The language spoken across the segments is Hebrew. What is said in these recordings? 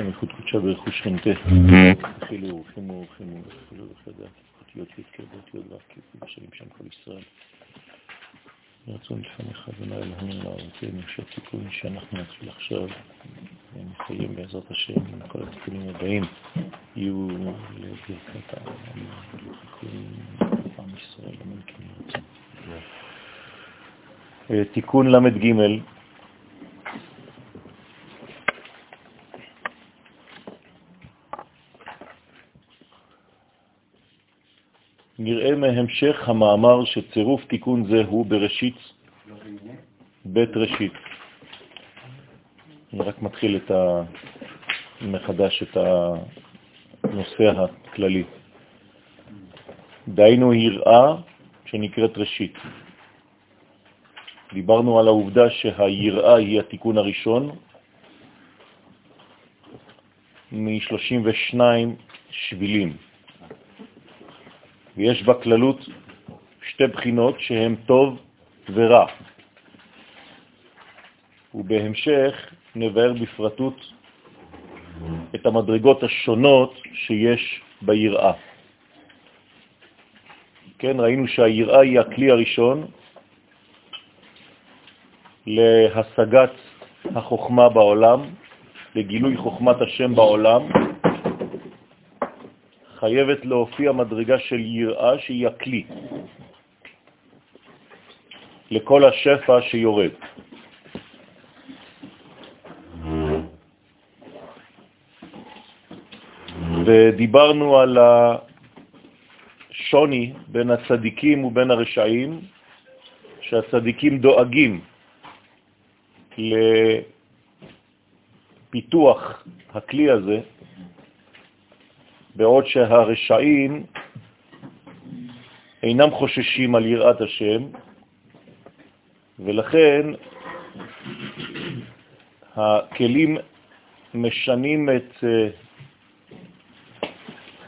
השם איכות קודשה ברכוש שכנתה. חילו, חימו, חימו, חילו וחדה, אותיות י' כבוד י' ו' בשלים שם כל ישראל. רצון לפניך, אדוני אלוהים לארצנו, שהתיקון שאנחנו נתחיל עכשיו, נסיים בעזרת השם, עם כל התיקונים הבאים, יהיו לברכת העם, עם ישראל, אמן כן ירצה. תיקון ל"ג נראה מהמשך המאמר שצירוף תיקון זה הוא בראשית בית ראשית. אני רק מתחיל את ה... מחדש את הנושא הכללי. דהיינו יראה שנקראת ראשית. דיברנו על העובדה שהיראה היא התיקון הראשון מ-32 שבילים. ויש בכללות שתי בחינות שהן טוב ורע. ובהמשך נבהר בפרטות את המדרגות השונות שיש ביראה. כן, ראינו שהיראה היא הכלי הראשון להשגת החוכמה בעולם, לגילוי חוכמת השם בעולם, חייבת להופיע מדרגה של יראה שהיא הכלי לכל השפע שיורד. ודיברנו על השוני בין הצדיקים ובין הרשעים, שהצדיקים דואגים לפיתוח הכלי הזה, בעוד שהרשעים אינם חוששים על יראת השם, ולכן הכלים משנים את אה,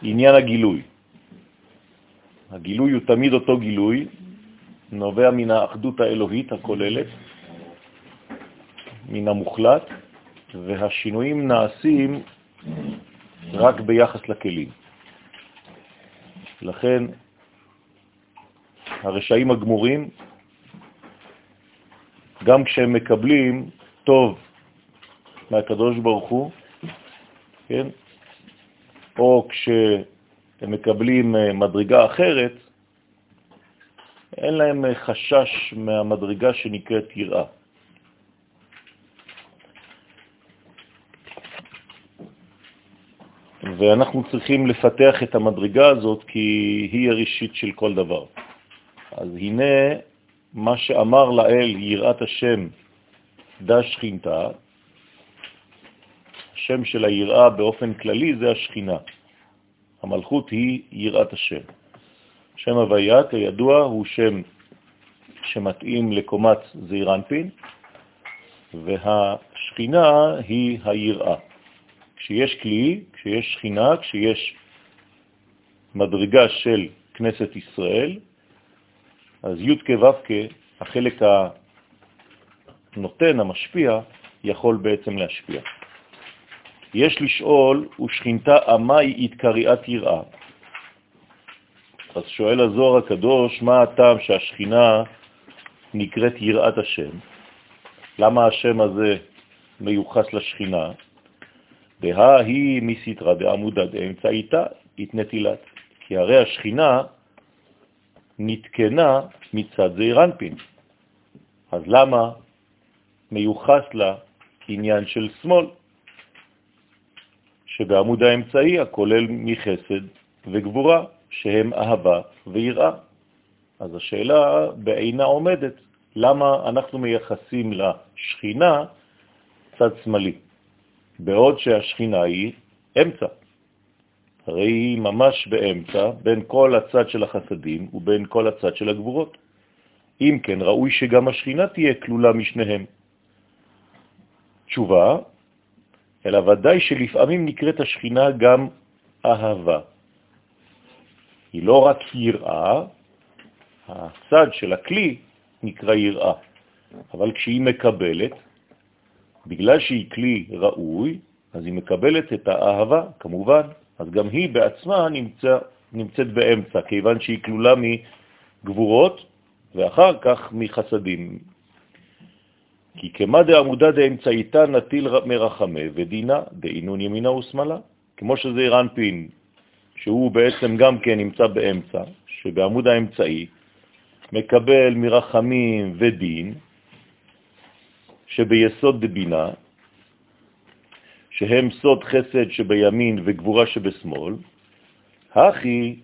עניין הגילוי. הגילוי הוא תמיד אותו גילוי, נובע מן האחדות האלוהית הכוללת, מן המוחלט, והשינויים נעשים רק ביחס לכלים. לכן הרשעים הגמורים, גם כשהם מקבלים טוב מהקדוש ברוך הוא, כן? או כשהם מקבלים אה, מדרגה אחרת, אין להם אה, חשש מהמדרגה שנקראת יראה. ואנחנו צריכים לפתח את המדרגה הזאת כי היא הראשית של כל דבר. אז הנה מה שאמר לאל יראת השם דה שכינתה, השם של היראה באופן כללי זה השכינה. המלכות היא יראת השם. שם הוויה, כידוע, הוא שם שמתאים לקומת זעירנפין, והשכינה היא היראה. כשיש כלי, כשיש שכינה, כשיש מדרגה של כנסת ישראל, אז י' כו' החלק הנותן, המשפיע, יכול בעצם להשפיע. יש לשאול, ושכינתה עמי התקריאת יראה. אז שואל הזוהר הקדוש, מה הטעם שהשכינה נקראת יראת השם? למה השם הזה מיוחס לשכינה? דהה היא מסתרא דעמודא דאמצעיתא התנטילת. כי הרי השכינה נתקנה מצד זעירנפין. אז למה מיוחס לה עניין של שמאל, שבעמוד האמצעי הכולל מחסד וגבורה, שהם אהבה ויראה. אז השאלה בעינה עומדת, למה אנחנו מייחסים לשכינה צד שמאלי? בעוד שהשכינה היא אמצע. הרי היא ממש באמצע בין כל הצד של החסדים ובין כל הצד של הגבורות. אם כן, ראוי שגם השכינה תהיה כלולה משניהם. תשובה, אלא ודאי שלפעמים נקראת השכינה גם אהבה. היא לא רק יראה, הצד של הכלי נקרא יראה, אבל כשהיא מקבלת, בגלל שהיא כלי ראוי, אז היא מקבלת את האהבה, כמובן, אז גם היא בעצמה נמצא, נמצאת באמצע, כיוון שהיא כלולה מגבורות ואחר כך מחסדים. כי כמה דעמודה דאמצעיתה נטיל מרחמה ודינה דאינון ימינה ושמאלה, כמו שזה רנפין, שהוא בעצם גם כן נמצא באמצע, שבעמוד האמצעי מקבל מרחמים ודין, שביסוד דבינה, שהם סוד חסד שבימין וגבורה שבשמאל, הכי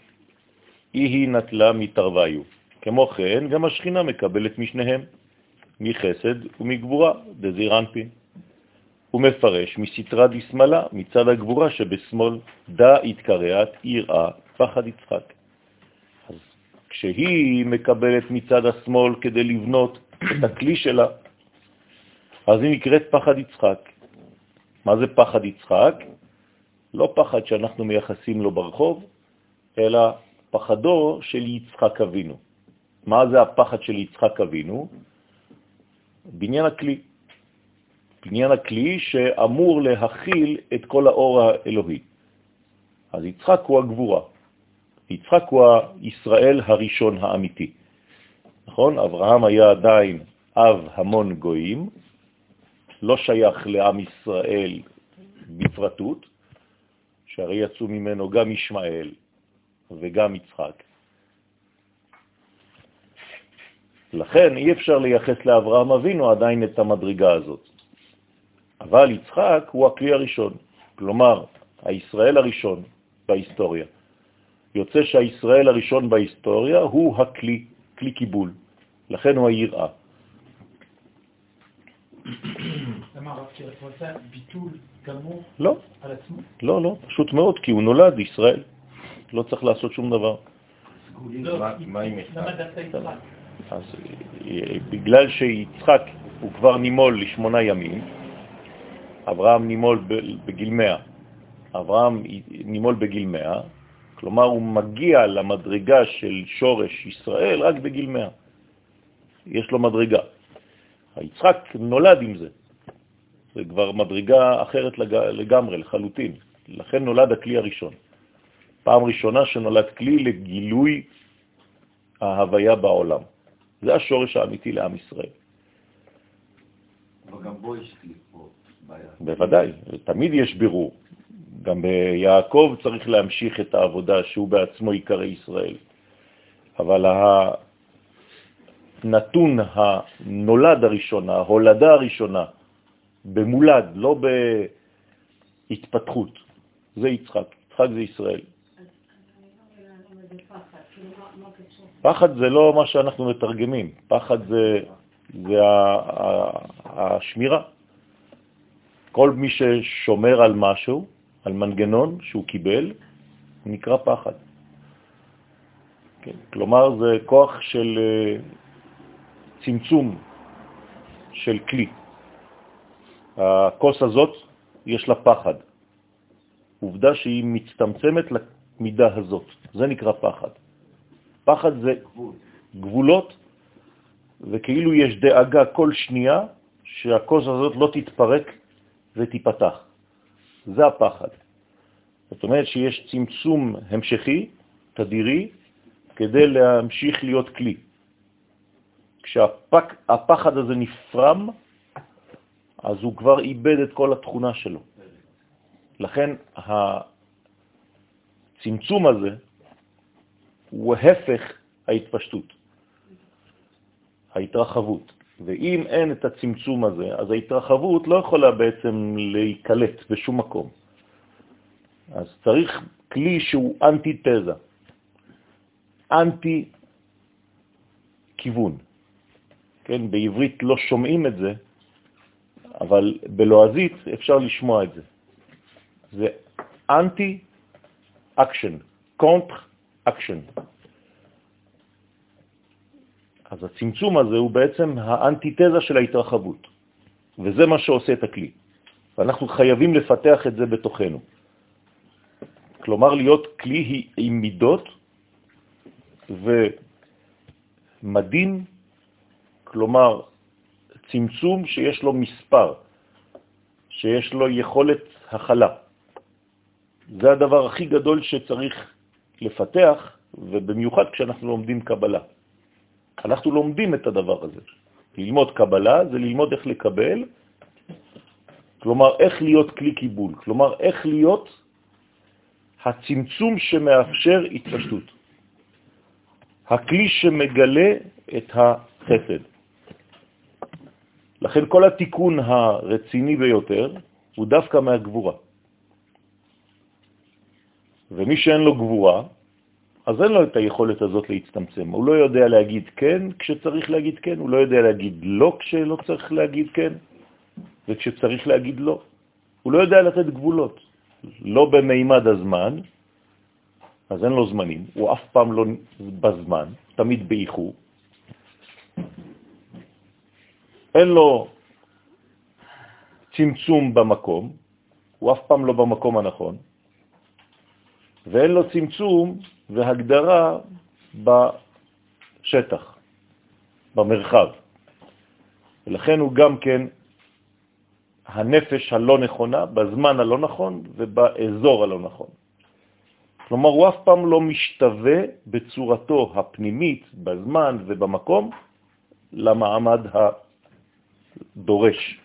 היא נטלה מתרוויו. כמו כן, גם השכינה מקבלת משניהם, מחסד ומגבורה, דזיר אנפין. הוא מפרש מסתרה דשמאלה, מצד הגבורה שבשמאל, דא התקרעת יראה פחד יצחק. אז כשהיא מקבלת מצד השמאל כדי לבנות את הכלי שלה, אז היא נקראת פחד יצחק. מה זה פחד יצחק? לא פחד שאנחנו מייחסים לו ברחוב, אלא פחדו של יצחק אבינו. מה זה הפחד של יצחק אבינו? בניין הכלי. בניין הכלי שאמור להכיל את כל האור האלוהי. אז יצחק הוא הגבורה. יצחק הוא הישראל הראשון האמיתי. נכון? אברהם היה עדיין אב המון גויים, לא שייך לעם ישראל בפרטות, שהרי יצאו ממנו גם ישמעאל וגם יצחק. לכן אי אפשר לייחס לאברהם אבינו עדיין את המדרגה הזאת. אבל יצחק הוא הכלי הראשון, כלומר, הישראל הראשון בהיסטוריה. יוצא שהישראל הראשון בהיסטוריה הוא הכלי, כלי קיבול, לכן הוא היראה. למה הרב רוצה ביטול גמור לא. על עצמו? לא, לא, פשוט מאוד, כי הוא נולד ישראל. לא צריך לעשות שום דבר. לא, למה דווקא יצחק? אז בגלל שיצחק הוא כבר נימול לשמונה ימים, אברהם נימול בגיל מאה, אברהם נימול בגיל מאה, כלומר הוא מגיע למדרגה של שורש ישראל רק בגיל מאה. יש לו מדרגה. היצחק נולד עם זה. זה כבר מדרגה אחרת לגמרי, לחלוטין. לכן נולד הכלי הראשון. פעם ראשונה שנולד כלי לגילוי ההוויה בעולם. זה השורש האמיתי לעם ישראל. אבל גם בו יש פה בעיה. בוודאי, תמיד יש בירור. גם ביעקב צריך להמשיך את העבודה שהוא בעצמו עיקרי ישראל. אבל הנתון הנולד הראשון, ההולדה הראשונה, במולד, לא בהתפתחות, זה יצחק. יצחק זה ישראל. פחד זה לא מה שאנחנו מתרגמים, פחד זה, זה השמירה. כל מי ששומר על משהו, על מנגנון שהוא קיבל, נקרא פחד. כן, כלומר, זה כוח של אה, צמצום של כלי. הכוס הזאת, יש לה פחד. עובדה שהיא מצטמצמת למידה הזאת, זה נקרא פחד. פחד זה גבולות, וכאילו יש דאגה כל שנייה שהכוס הזאת לא תתפרק ותיפתח. זה הפחד. זאת אומרת שיש צמצום המשכי, תדירי, כדי להמשיך להיות כלי. כשהפחד הזה נפרם, אז הוא כבר איבד את כל התכונה שלו. לכן הצמצום הזה הוא הפך ההתפשטות, ההתרחבות. ואם אין את הצמצום הזה, אז ההתרחבות לא יכולה בעצם להיקלט בשום מקום. אז צריך כלי שהוא אנטי-תזה, אנטי-כיוון. כן, בעברית לא שומעים את זה, אבל בלועזית אפשר לשמוע את זה. זה anti-action, counter action. אז הצמצום הזה הוא בעצם האנטיתזה של ההתרחבות, וזה מה שעושה את הכלי. ואנחנו חייבים לפתח את זה בתוכנו. כלומר, להיות כלי עם מידות ומדין, כלומר, צמצום שיש לו מספר, שיש לו יכולת הכלה. זה הדבר הכי גדול שצריך לפתח, ובמיוחד כשאנחנו לומדים קבלה. אנחנו לומדים את הדבר הזה. ללמוד קבלה זה ללמוד איך לקבל, כלומר איך להיות כלי קיבול, כלומר איך להיות הצמצום שמאפשר התפשטות. הכלי שמגלה את החסד. לכן כל התיקון הרציני ביותר הוא דווקא מהגבורה. ומי שאין לו גבורה, אז אין לו את היכולת הזאת להצטמצם. הוא לא יודע להגיד כן כשצריך להגיד כן, הוא לא יודע להגיד לא כשלא צריך להגיד כן, וכשצריך להגיד לא. הוא לא יודע לתת גבולות. לא במימד הזמן, אז אין לו זמנים, הוא אף פעם לא בזמן, תמיד באיחור. אין לו צמצום במקום, הוא אף פעם לא במקום הנכון, ואין לו צמצום והגדרה בשטח, במרחב. ולכן הוא גם כן הנפש הלא נכונה, בזמן הלא נכון ובאזור הלא נכון. כלומר, הוא אף פעם לא משתווה בצורתו הפנימית, בזמן ובמקום, למעמד הדורש,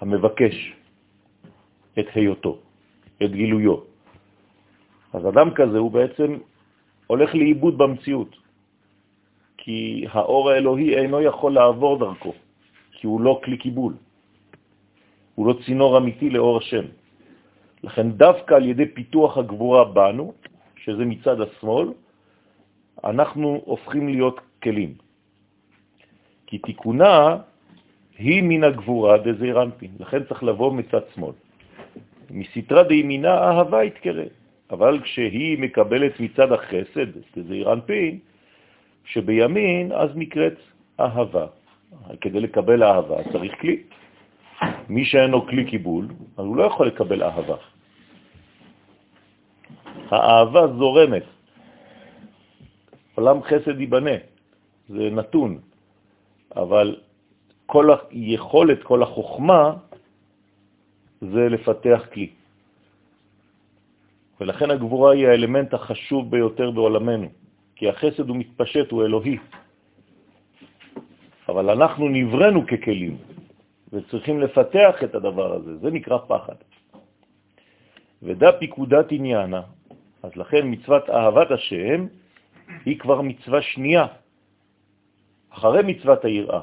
המבקש את היותו, את גילויו. אז אדם כזה הוא בעצם הולך לאיבוד במציאות, כי האור האלוהי אינו יכול לעבור דרכו. כי הוא לא כלי קיבול. הוא לא צינור אמיתי לאור השם. לכן דווקא על ידי פיתוח הגבורה בנו, שזה מצד השמאל, אנחנו הופכים להיות כלים. כי תיקונה היא מן הגבורה דזעיר אנפין, לכן צריך לבוא מצד שמאל. מסתרה דימינה אהבה יתקרא, אבל כשהיא מקבלת מצד החסד, דזעיר אנפין, שבימין אז נקראת אהבה. כדי לקבל אהבה צריך כלי. מי שאין לו כלי קיבול, אז הוא לא יכול לקבל אהבה. האהבה זורמת. עולם חסד ייבנה, זה נתון, אבל כל היכולת, כל החוכמה, זה לפתח כלי. ולכן הגבורה היא האלמנט החשוב ביותר בעולמנו, כי החסד הוא מתפשט, הוא אלוהי. אבל אנחנו נברנו ככלים, וצריכים לפתח את הדבר הזה, זה נקרא פחד. ודע פיקודת עניינה, אז לכן מצוות אהבת השם היא כבר מצווה שנייה, אחרי מצוות היראה.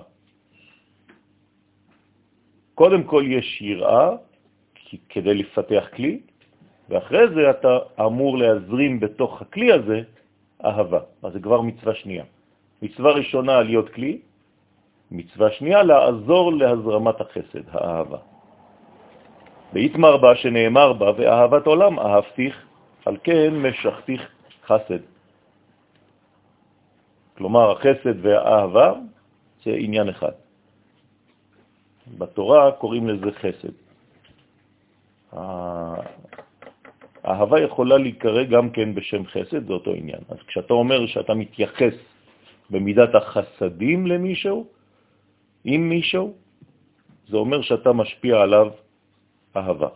קודם כל יש יראה, כדי לפתח כלי, ואחרי זה אתה אמור להזרים בתוך הכלי הזה אהבה. אז זה כבר מצווה שנייה. מצווה ראשונה להיות כלי, מצווה שנייה, לעזור להזרמת החסד, האהבה. ויתמר בה שנאמר בה, ואהבת עולם אהבתיך, על כן משכתיך חסד. כלומר, החסד והאהבה זה עניין אחד. בתורה קוראים לזה חסד. האהבה יכולה להיקרא גם כן בשם חסד, זה אותו עניין. אז כשאתה אומר שאתה מתייחס במידת החסדים למישהו, עם מישהו, זה אומר שאתה משפיע עליו אהבה.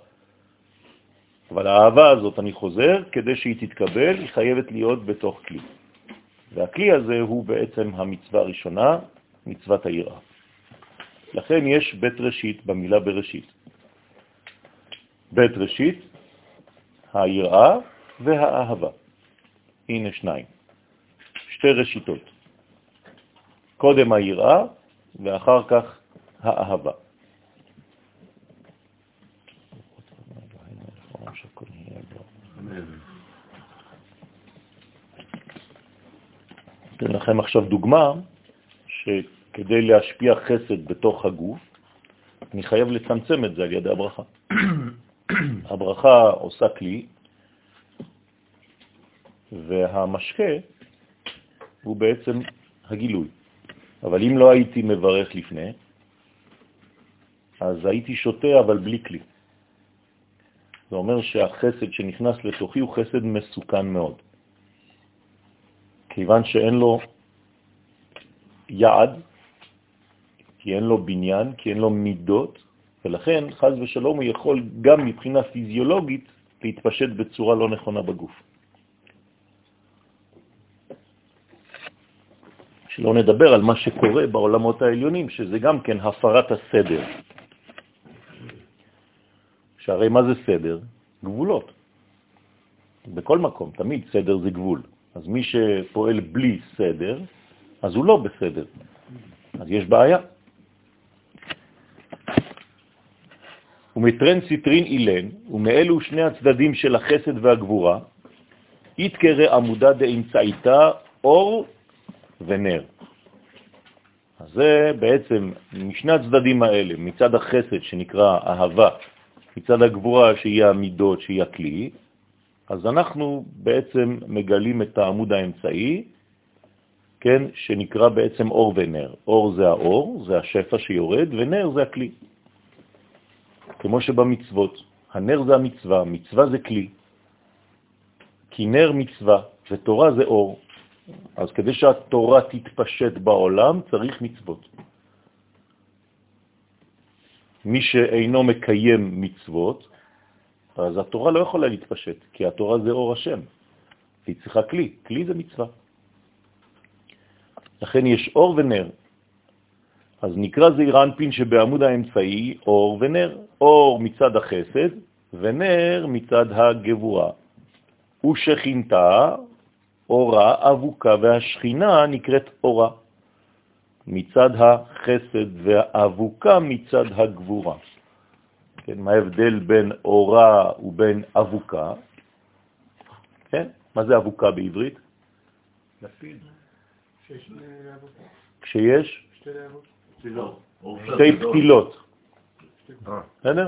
אבל האהבה הזאת, אני חוזר, כדי שהיא תתקבל, היא חייבת להיות בתוך כלי. והכלי הזה הוא בעצם המצווה הראשונה, מצוות היראה. לכן יש בית ראשית במילה בראשית. בית ראשית, היראה והאהבה. הנה שניים. שתי ראשיתות. קודם היראה ואחר כך האהבה. לכם עכשיו דוגמה שכדי להשפיע חסד בתוך הגוף, אני חייב לצמצם את זה על ידי הברכה. הברכה עושה כלי, והמשקה הוא בעצם הגילוי. אבל אם לא הייתי מברך לפני, אז הייתי שותה אבל בלי כלי. זה אומר שהחסד שנכנס לתוכי הוא חסד מסוכן מאוד. כיוון שאין לו יעד, כי אין לו בניין, כי אין לו מידות, ולכן חז ושלום הוא יכול גם מבחינה פיזיולוגית להתפשט בצורה לא נכונה בגוף. שלא נדבר על מה שקורה בעולמות העליונים, שזה גם כן הפרת הסדר. שהרי מה זה סדר? גבולות. בכל מקום, תמיד סדר זה גבול. אז מי שפועל בלי סדר, אז הוא לא בסדר. אז יש בעיה. ומטרן ציטרין אילן, ומאלו שני הצדדים של החסד והגבורה, יתקרא עמודה דאמצעיתה אור ונר. אז זה בעצם משני הצדדים האלה, מצד החסד שנקרא אהבה, מצד הגבורה שהיא המידות, שהיא הכלי, אז אנחנו בעצם מגלים את העמוד האמצעי, כן, שנקרא בעצם אור ונר. אור זה האור, זה השפע שיורד, ונר זה הכלי. כמו שבמצוות, הנר זה המצווה, מצווה זה כלי. כי נר מצווה ותורה זה אור. אז כדי שהתורה תתפשט בעולם צריך מצוות. מי שאינו מקיים מצוות, אז התורה לא יכולה להתפשט, כי התורה זה אור השם, והיא צריכה כלי, כלי זה מצווה. לכן יש אור ונר. אז נקרא זעיר אנפין שבעמוד האמצעי אור ונר, אור מצד החסד ונר מצד הגבורה. ושכינתה אורה אבוקה והשכינה נקראת אורה, מצד החסד והאבוקה מצד הגבורה. כן, מה ההבדל בין אורה ובין אבוקה? כן, מה זה אבוקה בעברית? לפיד. כשיש שתי פתילות. בסדר?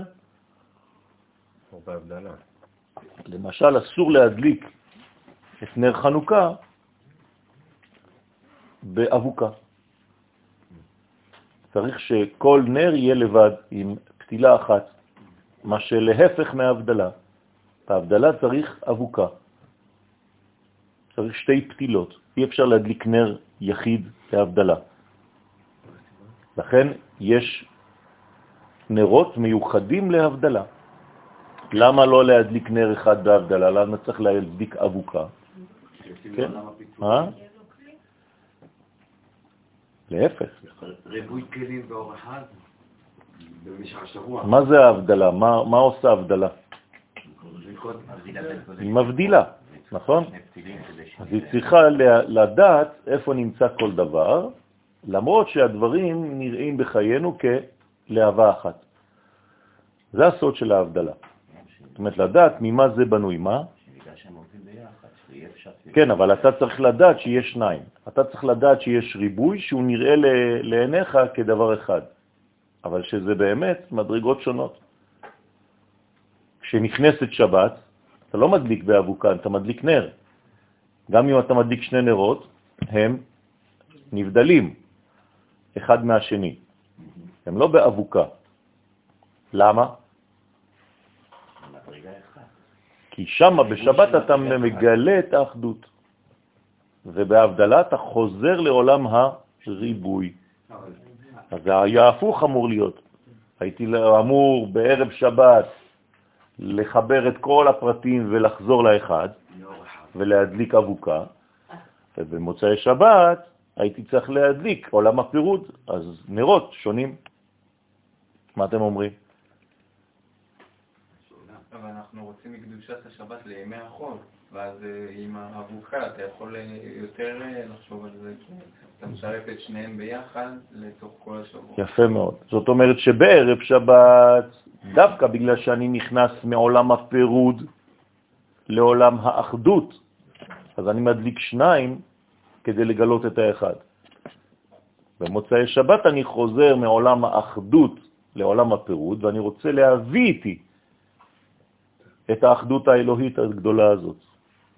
למשל, אסור להדליק את נר חנוכה באבוקה. צריך שכל נר יהיה לבד עם פתילה אחת, מה שלהפך מהבדלה. בהבדלה צריך אבוקה. צריך שתי פתילות. אי אפשר להדליק נר יחיד בהבדלה. לכן יש נרות מיוחדים להבדלה. למה לא להדליק נר אחד בהבדלה? למה צריך להדליק אבוקה? כן? להפך. ריבוי כלים באור אחד במשך השבוע. מה זה ההבדלה? מה עושה הבדלה? היא מבדילה, נכון? אז היא צריכה לדעת איפה נמצא כל דבר, למרות שהדברים נראים בחיינו כלהבה אחת. זה הסוד של ההבדלה. זאת אומרת, לדעת ממה זה בנוי. מה? כן, אבל אתה צריך לדעת שיש שניים. אתה צריך לדעת שיש ריבוי שהוא נראה לעיניך כדבר אחד, אבל שזה באמת מדרגות שונות. כשנכנסת שבת, אתה לא מדליק באבוקן, אתה מדליק נר. גם אם אתה מדליק שני נרות, הם נבדלים אחד מהשני. הם לא באבוקה. למה? כי שם בשבת אתה מגלה את האחדות, ובהבדלה אתה חוזר לעולם הריבוי. אז זה היה הפוך אמור להיות. הייתי אמור בערב שבת לחבר את כל הפרטים ולחזור לאחד ולהדליק אבוקה, ובמוצאי שבת הייתי צריך להדליק עולם הפירוד, אז נרות שונים. מה אתם אומרים? אבל אנחנו רוצים מקדושת השבת לימי החול, ואז אה, עם האבוקה אתה יכול אה, יותר אה, לחשוב על זה, כי אתה משרף את שניהם ביחד לתוך כל השבוע. יפה מאוד. זאת אומרת שבערב שבת, דווקא בגלל שאני נכנס מעולם הפירוד לעולם האחדות, אז אני מדליק שניים כדי לגלות את האחד. במוצאי שבת אני חוזר מעולם האחדות לעולם הפירוד, ואני רוצה להביא איתי את האחדות האלוהית הגדולה הזאת.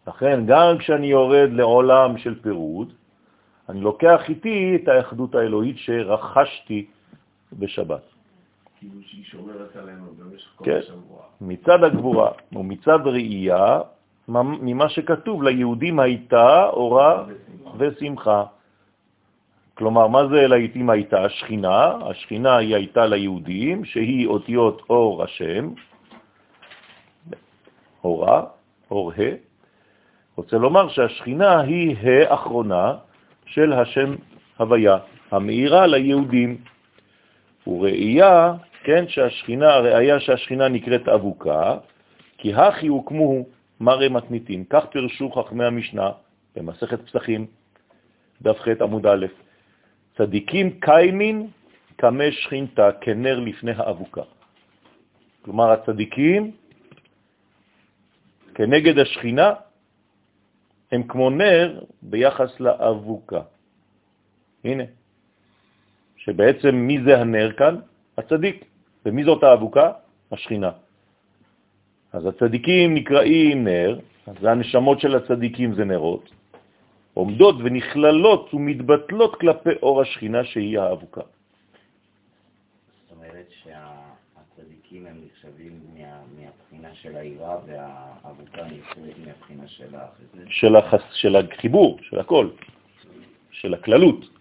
לכן, גם כשאני יורד לעולם של פירוד, אני לוקח איתי את האחדות האלוהית שרכשתי בשבת. כאילו שהיא שומרת עלינו במשך כל כן, השבוע. מצד הגבורה ומצד ראייה, ממה שכתוב, ליהודים הייתה אורה ושמחה. כלומר, מה זה לעיתים הייתה? השכינה, השכינה היא הייתה ליהודים, שהיא אותיות אור השם, אורה, אור ה', רוצה לומר שהשכינה היא האחרונה של השם הוויה, המאירה ליהודים. וראייה, כן, שהשכינה, הראייה שהשכינה נקראת אבוקה, כי הכי הוקמו מראה מתניתין. כך פרשו חכמי המשנה במסכת פסחים, דף ח' עמוד א', צדיקים קיימין כמה שכינתה כנר לפני האבוקה. כלומר, הצדיקים כנגד השכינה הם כמו נר ביחס לאבוקה. הנה, שבעצם מי זה הנר כאן? הצדיק. ומי זאת האבוקה? השכינה. אז הצדיקים נקראים נר, אז הנשמות של הצדיקים זה נרות, עומדות ונכללות ומתבטלות כלפי אור השכינה שהיא האבוקה. זאת אומרת שהצדיקים הם נחשבים מה, מהבחינה של העירה והאבוקה נחשבת מהבחינה של החסד? של, החס, של החיבור, של הכל, של הכללות.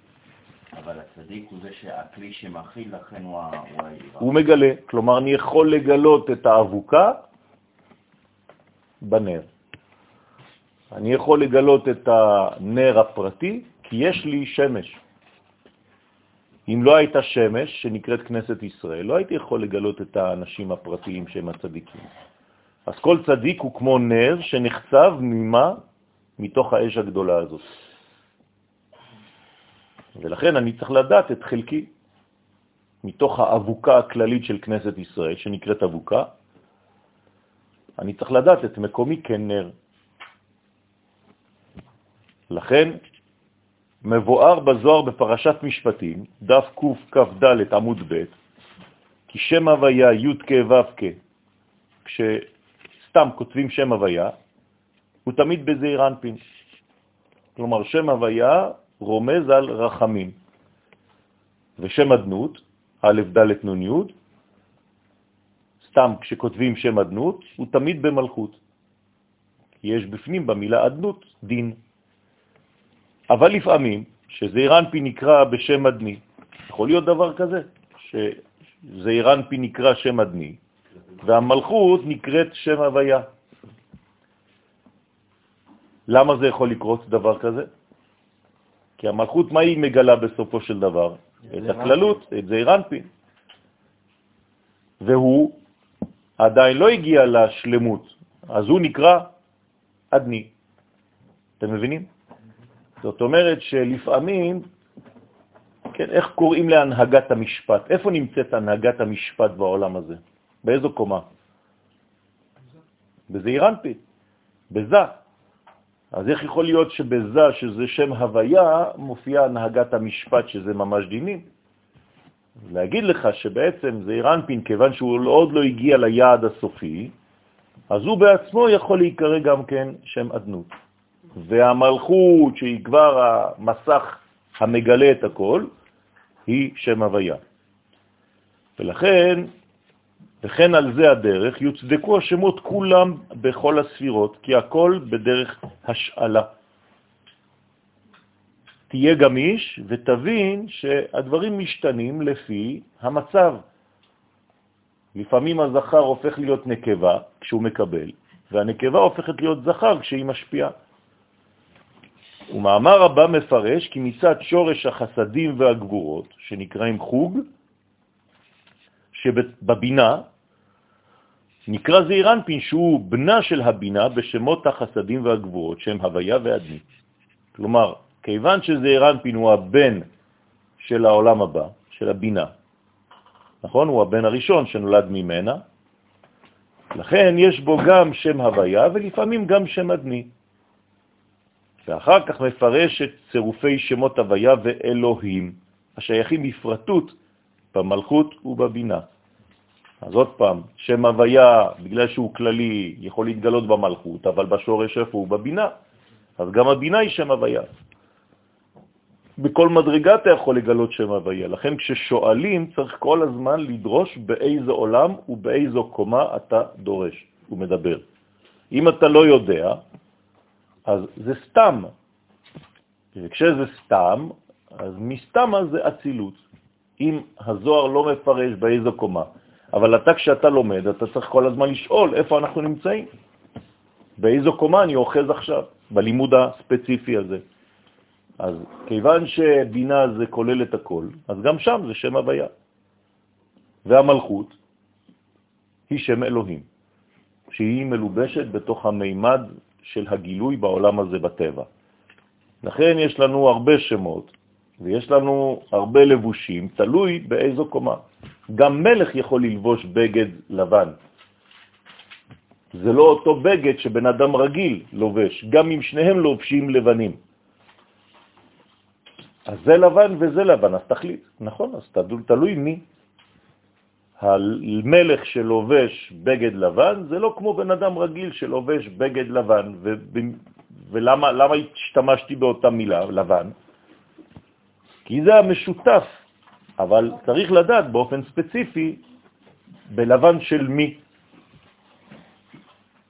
אבל הצדיק הוא זה שהכלי שמכיל, לכן הוא העירה. הוא מגלה, כלומר אני יכול לגלות את האבוקה בנר. אני יכול לגלות את הנר הפרטי, כי יש לי שמש. אם לא הייתה שמש, שנקראת כנסת ישראל, לא הייתי יכול לגלות את האנשים הפרטיים שהם הצדיקים. אז כל צדיק הוא כמו נר שנחצב ממה? מתוך האש הגדולה הזאת. ולכן אני צריך לדעת את חלקי מתוך האבוקה הכללית של כנסת ישראל, שנקראת אבוקה, אני צריך לדעת את מקומי כנר. לכן מבואר בזוהר בפרשת משפטים, דף קכ"ד עמוד ב', כי שם הוויה י' כ' ו' כ', כשסתם כותבים שם הוויה, הוא תמיד בזעיר אנפין. כלומר, שם הוויה רומז על רחמים. ושם אדנות, א' ד' נ' י', סתם כשכותבים שם אדנות, הוא תמיד במלכות. יש בפנים במילה אדנות דין. אבל לפעמים, שזעיר אנפי נקרא בשם אדני, יכול להיות דבר כזה, שזעיר אנפי נקרא שם אדני, והמלכות נקראת שם הוויה. למה זה יכול לקרות דבר כזה? כי המלכות, מה היא מגלה בסופו של דבר? את הכללות, את זעיר אנפין. והוא עדיין לא הגיע לשלמות, אז הוא נקרא אדני. אתם מבינים? זאת אומרת שלפעמים, כן, איך קוראים להנהגת המשפט? איפה נמצאת הנהגת המשפט בעולם הזה? באיזו קומה? בזעיר אנפין, בזה. אז איך יכול להיות שבזה, שזה שם הוויה, מופיעה הנהגת המשפט, שזה ממש דינים? להגיד לך שבעצם זה אירנפין, כיוון שהוא עוד לא הגיע ליעד הסופי, אז הוא בעצמו יכול להיקרא גם כן שם אדנות. והמלכות, שהיא כבר המסך המגלה את הכל, היא שם הוויה. ולכן, וכן על זה הדרך, יוצדקו השמות כולם בכל הספירות, כי הכל בדרך השאלה. תהיה גמיש ותבין שהדברים משתנים לפי המצב. לפעמים הזכר הופך להיות נקבה כשהוא מקבל, והנקבה הופכת להיות זכר כשהיא משפיעה. ומאמר הבא מפרש כי מצד שורש החסדים והגבורות, שנקראים חוג, שבבינה, נקרא זעירנפין שהוא בנה של הבינה בשמות החסדים והגבורות, שהם הוויה ואדמי. כלומר, כיוון שזה אנפין הוא הבן של העולם הבא, של הבינה, נכון? הוא הבן הראשון שנולד ממנה, לכן יש בו גם שם הוויה ולפעמים גם שם אדמי. ואחר כך מפרש את צירופי שמות הוויה ואלוהים, השייכים בפרטות במלכות ובבינה. אז עוד פעם, שם הוויה, בגלל שהוא כללי, יכול להתגלות במלכות, אבל בשורש איפה הוא? בבינה. אז גם הבינה היא שם הוויה. בכל מדרגה אתה יכול לגלות שם הוויה. לכן כששואלים צריך כל הזמן לדרוש באיזה עולם ובאיזו קומה אתה דורש ומדבר. אם אתה לא יודע, אז זה סתם. וכשזה סתם, אז מסתמה זה אצילות. אם הזוהר לא מפרש באיזו קומה, אבל אתה כשאתה לומד, אתה צריך כל הזמן לשאול איפה אנחנו נמצאים. באיזו קומה אני אוחז עכשיו, בלימוד הספציפי הזה. אז כיוון שבינה זה כולל את הכל, אז גם שם זה שם הוויה. והמלכות היא שם אלוהים, שהיא מלובשת בתוך המימד של הגילוי בעולם הזה בטבע. לכן יש לנו הרבה שמות, ויש לנו הרבה לבושים, תלוי באיזו קומה. גם מלך יכול ללבוש בגד לבן. זה לא אותו בגד שבן אדם רגיל לובש, גם אם שניהם לובשים לבנים. אז זה לבן וזה לבן, אז תחליט. נכון, אז תלוי מי. המלך שלובש בגד לבן זה לא כמו בן אדם רגיל שלובש בגד לבן. ו... ולמה למה השתמשתי באותה מילה, לבן? כי זה המשותף, אבל צריך לדעת באופן ספציפי בלבן של מי.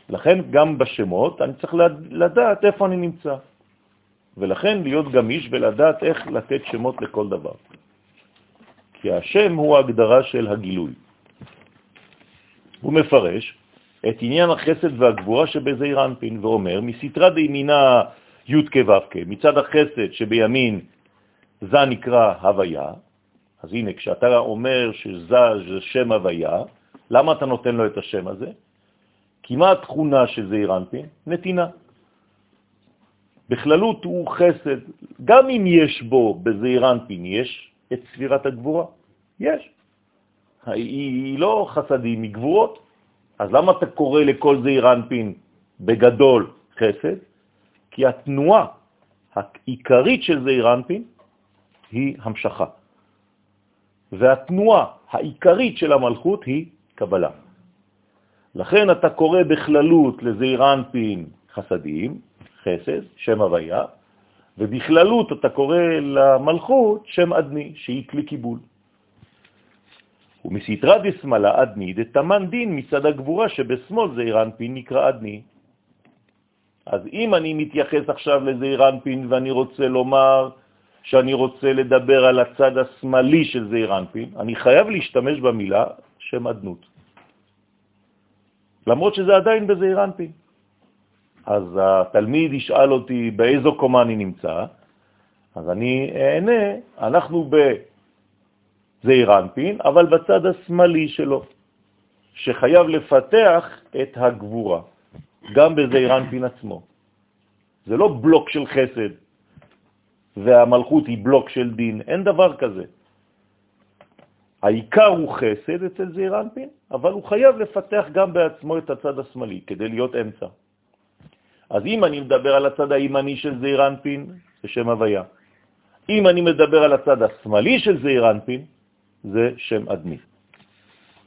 לכן גם בשמות אני צריך לדעת איפה אני נמצא, ולכן להיות גמיש ולדעת איך לתת שמות לכל דבר. כי השם הוא ההגדרה של הגילוי. הוא מפרש את עניין החסד והגבורה שבזעיר אנפין ואומר, מסתרה דימינה י' כו' מצד החסד שבימין זה נקרא הוויה, אז הנה, כשאתה אומר שזה זה שם הוויה, למה אתה נותן לו את השם הזה? כי מה התכונה של זעיר? נתינה. בכללות הוא חסד, גם אם יש בו בזעיר יש את ספירת הגבורה. יש. היא, היא לא חסדים, היא גבורות. אז למה אתה קורא לכל זעיר בגדול חסד? כי התנועה העיקרית של זעיר היא המשכה. והתנועה העיקרית של המלכות היא קבלה. לכן אתה קורא בכללות לזעיר אנפין חסדים, חסד, שם הוויה, ובכללות אתה קורא למלכות שם אדני, שהיא כלי קיבול. ומסתרא דשמאלה אדני דתמן דין מצד הגבורה שבשמאל זעיר אנפין נקרא אדני. אז אם אני מתייחס עכשיו לזעיר אנפין ואני רוצה לומר שאני רוצה לדבר על הצד השמאלי של זעיר אנפין, אני חייב להשתמש במילה שם אדנות. למרות שזה עדיין בזעיר אנפין. אז התלמיד ישאל אותי באיזו קומה אני נמצא, אז אני אענה, אנחנו בזעיר אנפין, אבל בצד השמאלי שלו, שחייב לפתח את הגבורה, גם בזעיר אנפין עצמו. זה לא בלוק של חסד, והמלכות היא בלוק של דין, אין דבר כזה. העיקר הוא חסד אצל זעיר אנפין, אבל הוא חייב לפתח גם בעצמו את הצד השמאלי כדי להיות אמצע. אז אם אני מדבר על הצד הימני של זעיר אנפין, זה שם הוויה. אם אני מדבר על הצד השמאלי של זעיר אנפין, זה שם אדמי.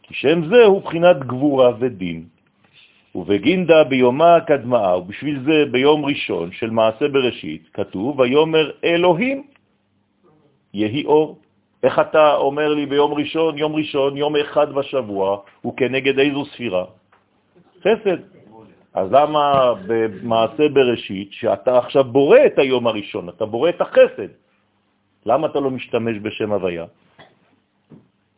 כי שם זה הוא בחינת גבורה ודין. ובגינדה ביומה הקדמאה, ובשביל זה ביום ראשון של מעשה בראשית, כתוב, ויומר אלוהים יהי אור. איך אתה אומר לי ביום ראשון, יום ראשון, יום אחד בשבוע, הוא כנגד איזו ספירה? חסד. אז למה במעשה בראשית, שאתה עכשיו בורא את היום הראשון, אתה בורא את החסד, למה אתה לא משתמש בשם הוויה?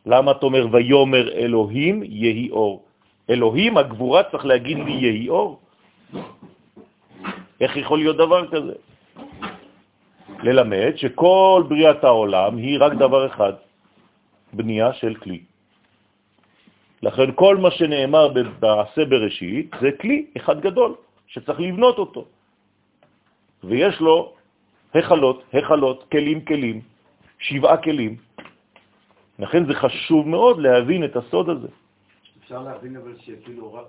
למה אתה אומר ויומר אלוהים יהי אור? אלוהים, הגבורה, צריך להגיד לי יהי אור. איך יכול להיות דבר כזה? ללמד שכל בריאת העולם היא רק דבר אחד, בנייה של כלי. לכן כל מה שנאמר במעשה בראשית זה כלי אחד גדול שצריך לבנות אותו. ויש לו החלות, החלות, כלים, כלים, שבעה כלים. לכן זה חשוב מאוד להבין את הסוד הזה. אפשר להבין אבל שכאילו רק...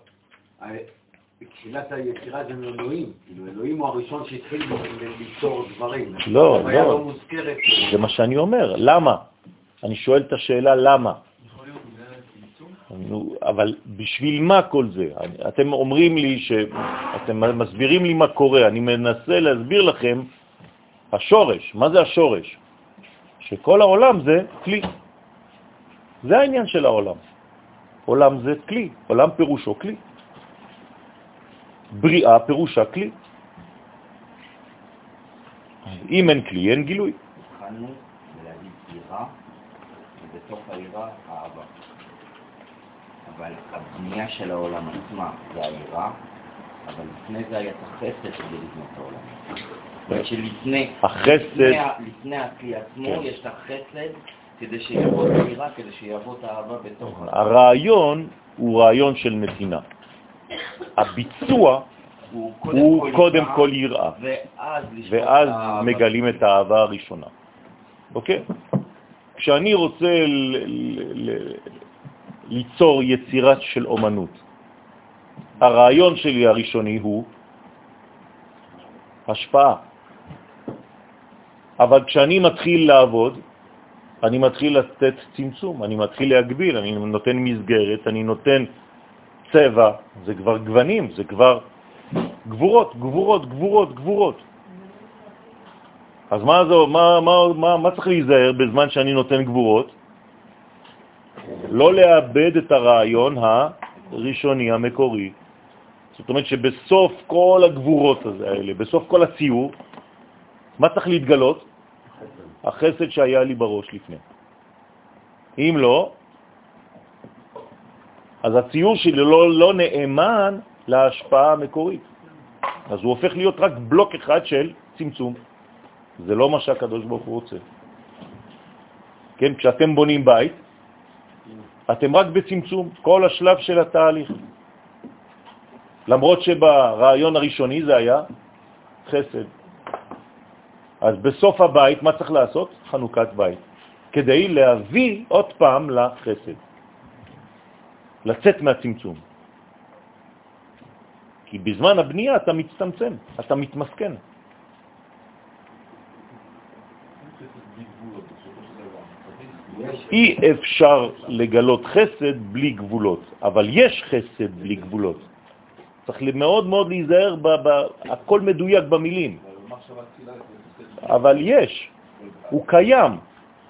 בתחילת היצירה זה מאלוהים, כאילו אלוהים הוא הראשון שהתחיל ליצור דברים. לא, לא, לא זה מה שאני אומר, למה? אני שואל את השאלה למה. אבל בשביל מה כל זה? אתם אומרים לי, אתם מסבירים לי מה קורה, אני מנסה להסביר לכם השורש. מה זה השורש? שכל העולם זה כלי. זה העניין של העולם. עולם זה כלי, עולם פירושו כלי. בריאה פירושה כלי. אם אין כלי, אין גילוי. חי התחלנו ולהגיד עירה, ובתוך העירה אהבה. אבל הבנייה של העולם עצמה זה העירה, אבל לפני זה היה את החסד כדי לבנות את העולם. זאת אומרת שלפני החסד... לפני הכלי עצמו כן. יש את החסד כדי שיבוא את העירה, כדי שיבוא את האהבה בתוך... הרעיון הוא רעיון של נתינה. הביצוע הוא קודם, הוא כל, קודם יראה, כל יראה, ואז, ואז מגלים את האהבה הראשונה. אוקיי? כשאני רוצה ליצור יצירה של אומנות, הרעיון שלי הראשוני הוא השפעה. אבל כשאני מתחיל לעבוד, אני מתחיל לתת צמצום, אני מתחיל להגביל, אני נותן מסגרת, אני נותן צבע, זה כבר גוונים, זה כבר גבורות, גבורות, גבורות, גבורות. אז מה, זה, מה, מה, מה, מה צריך להיזהר בזמן שאני נותן גבורות? לא לאבד את הרעיון הראשוני, המקורי. זאת אומרת שבסוף כל הגבורות האלה, בסוף כל הציור, מה צריך להתגלות? החסד שהיה לי בראש לפני. אם לא, אז הציור שלי לא, לא נאמן להשפעה המקורית. אז הוא הופך להיות רק בלוק אחד של צמצום. זה לא מה שהקדוש ברוך הוא רוצה. כן, כשאתם בונים בית, אתם רק בצמצום, כל השלב של התהליך. למרות שברעיון הראשוני זה היה חסד. אז בסוף הבית, מה צריך לעשות? חנוכת בית, כדי להביא עוד פעם לחסד, לצאת מהצמצום. כי בזמן הבנייה אתה מצטמצם, אתה מתמסכן. אי אפשר לגלות חסד בלי גבולות, אבל יש חסד בלי גבולות. צריך מאוד מאוד להיזהר, הכל מדויק במילים. אבל יש, הוא קיים.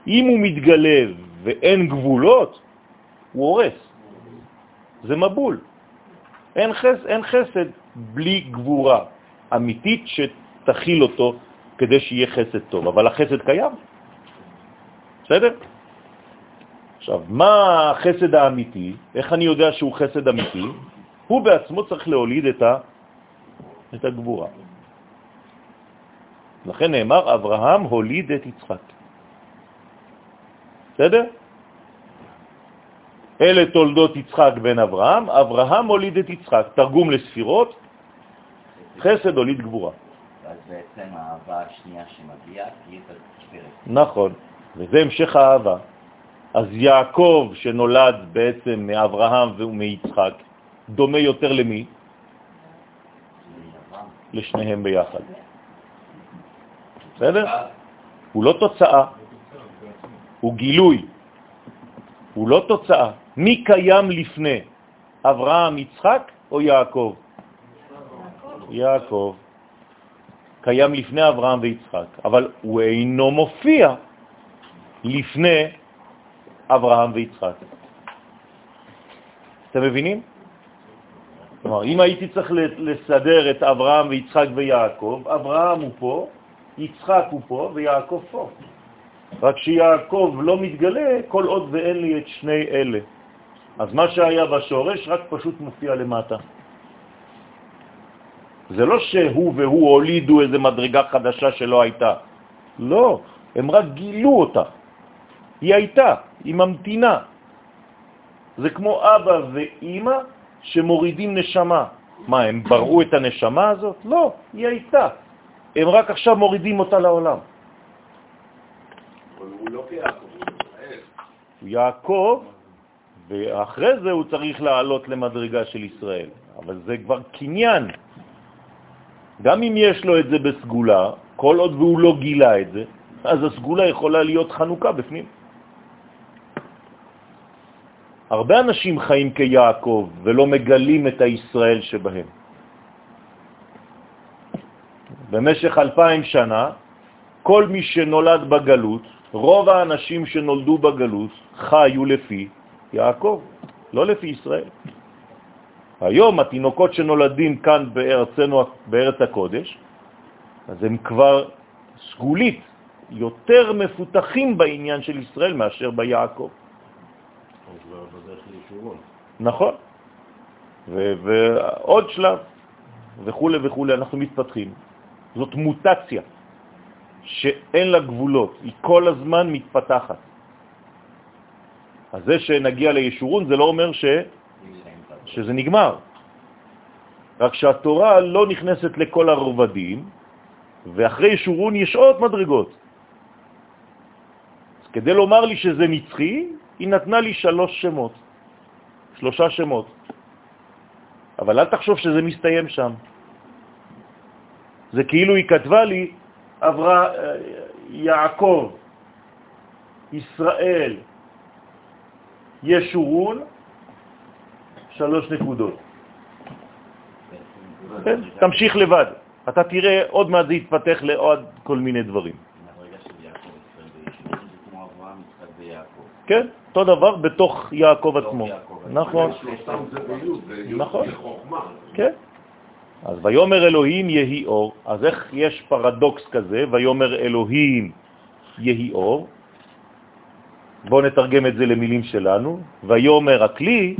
אם הוא מתגלה ואין גבולות, הוא הורס. זה מבול. אין, חס, אין חסד בלי גבורה אמיתית שתכיל אותו כדי שיהיה חסד טוב, אבל החסד קיים. בסדר? עכשיו, מה החסד האמיתי? איך אני יודע שהוא חסד אמיתי? הוא בעצמו צריך להוליד את, ה, את הגבורה. לכן נאמר, אברהם הוליד את יצחק. בסדר? אלה תולדות יצחק בן אברהם, אברהם הוליד את יצחק. תרגום לספירות, חסד הוליד גבורה. אז בעצם האהבה השנייה שמגיעה תהיה תשפרת. נכון, וזה המשך האהבה. אז יעקב שנולד בעצם מאברהם ומיצחק, דומה יותר למי? לשניהם ביחד. בסדר? הוא לא תוצאה, הוא גילוי, הוא לא תוצאה. מי קיים לפני, אברהם, יצחק או יעקב? יעקב. קיים לפני אברהם ויצחק, אבל הוא אינו מופיע לפני אברהם ויצחק. אתם מבינים? כלומר, אם הייתי צריך לסדר את אברהם ויצחק ויעקב, אברהם הוא פה, יצחק הוא פה ויעקב פה. רק שיעקב לא מתגלה כל עוד ואין לי את שני אלה. אז מה שהיה בשורש רק פשוט מופיע למטה. זה לא שהוא והוא הולידו איזה מדרגה חדשה שלא הייתה. לא, הם רק גילו אותה. היא הייתה, היא ממתינה. זה כמו אבא ואימא שמורידים נשמה. מה, הם בראו את הנשמה הזאת? לא, היא הייתה. הם רק עכשיו מורידים אותה לעולם. הוא לא כיעקב, הוא יעקב, ואחרי זה הוא צריך לעלות למדרגה של ישראל. אבל זה כבר קניין. גם אם יש לו את זה בסגולה, כל עוד והוא לא גילה את זה, אז הסגולה יכולה להיות חנוכה בפנים. הרבה אנשים חיים כיעקב ולא מגלים את הישראל שבהם. במשך אלפיים שנה, כל מי שנולד בגלות, רוב האנשים שנולדו בגלות חיו לפי יעקב, לא לפי ישראל. היום התינוקות שנולדים כאן בארצנו, בארץ הקודש, אז הם כבר סגולית יותר מפותחים בעניין של ישראל מאשר ביעקב. נכון. ועוד שלב, וכו' וכו', אנחנו מתפתחים. זאת מוטציה שאין לה גבולות, היא כל הזמן מתפתחת. אז זה שנגיע לישורון זה לא אומר ש... שזה נגמר. רק שהתורה לא נכנסת לכל הרובדים, ואחרי ישורון יש עוד מדרגות. אז כדי לומר לי שזה נצחי, היא נתנה לי שלוש שמות, שלושה שמות. אבל אל תחשוב שזה מסתיים שם. זה כאילו היא כתבה לי, עברה אה, יעקב, ישראל, ישורון, שלוש נקודות. כן, תמשיך לבד. אתה תראה, עוד מעט זה יתפתח לעוד כל מיני דברים. כן, אותו דבר בתוך יעקב עצמו. נכון. נכון. כן. אז ויומר אלוהים יהי אור, אז איך יש פרדוקס כזה, ויומר אלוהים יהי אור? בואו נתרגם את זה למילים שלנו. ויומר הכלי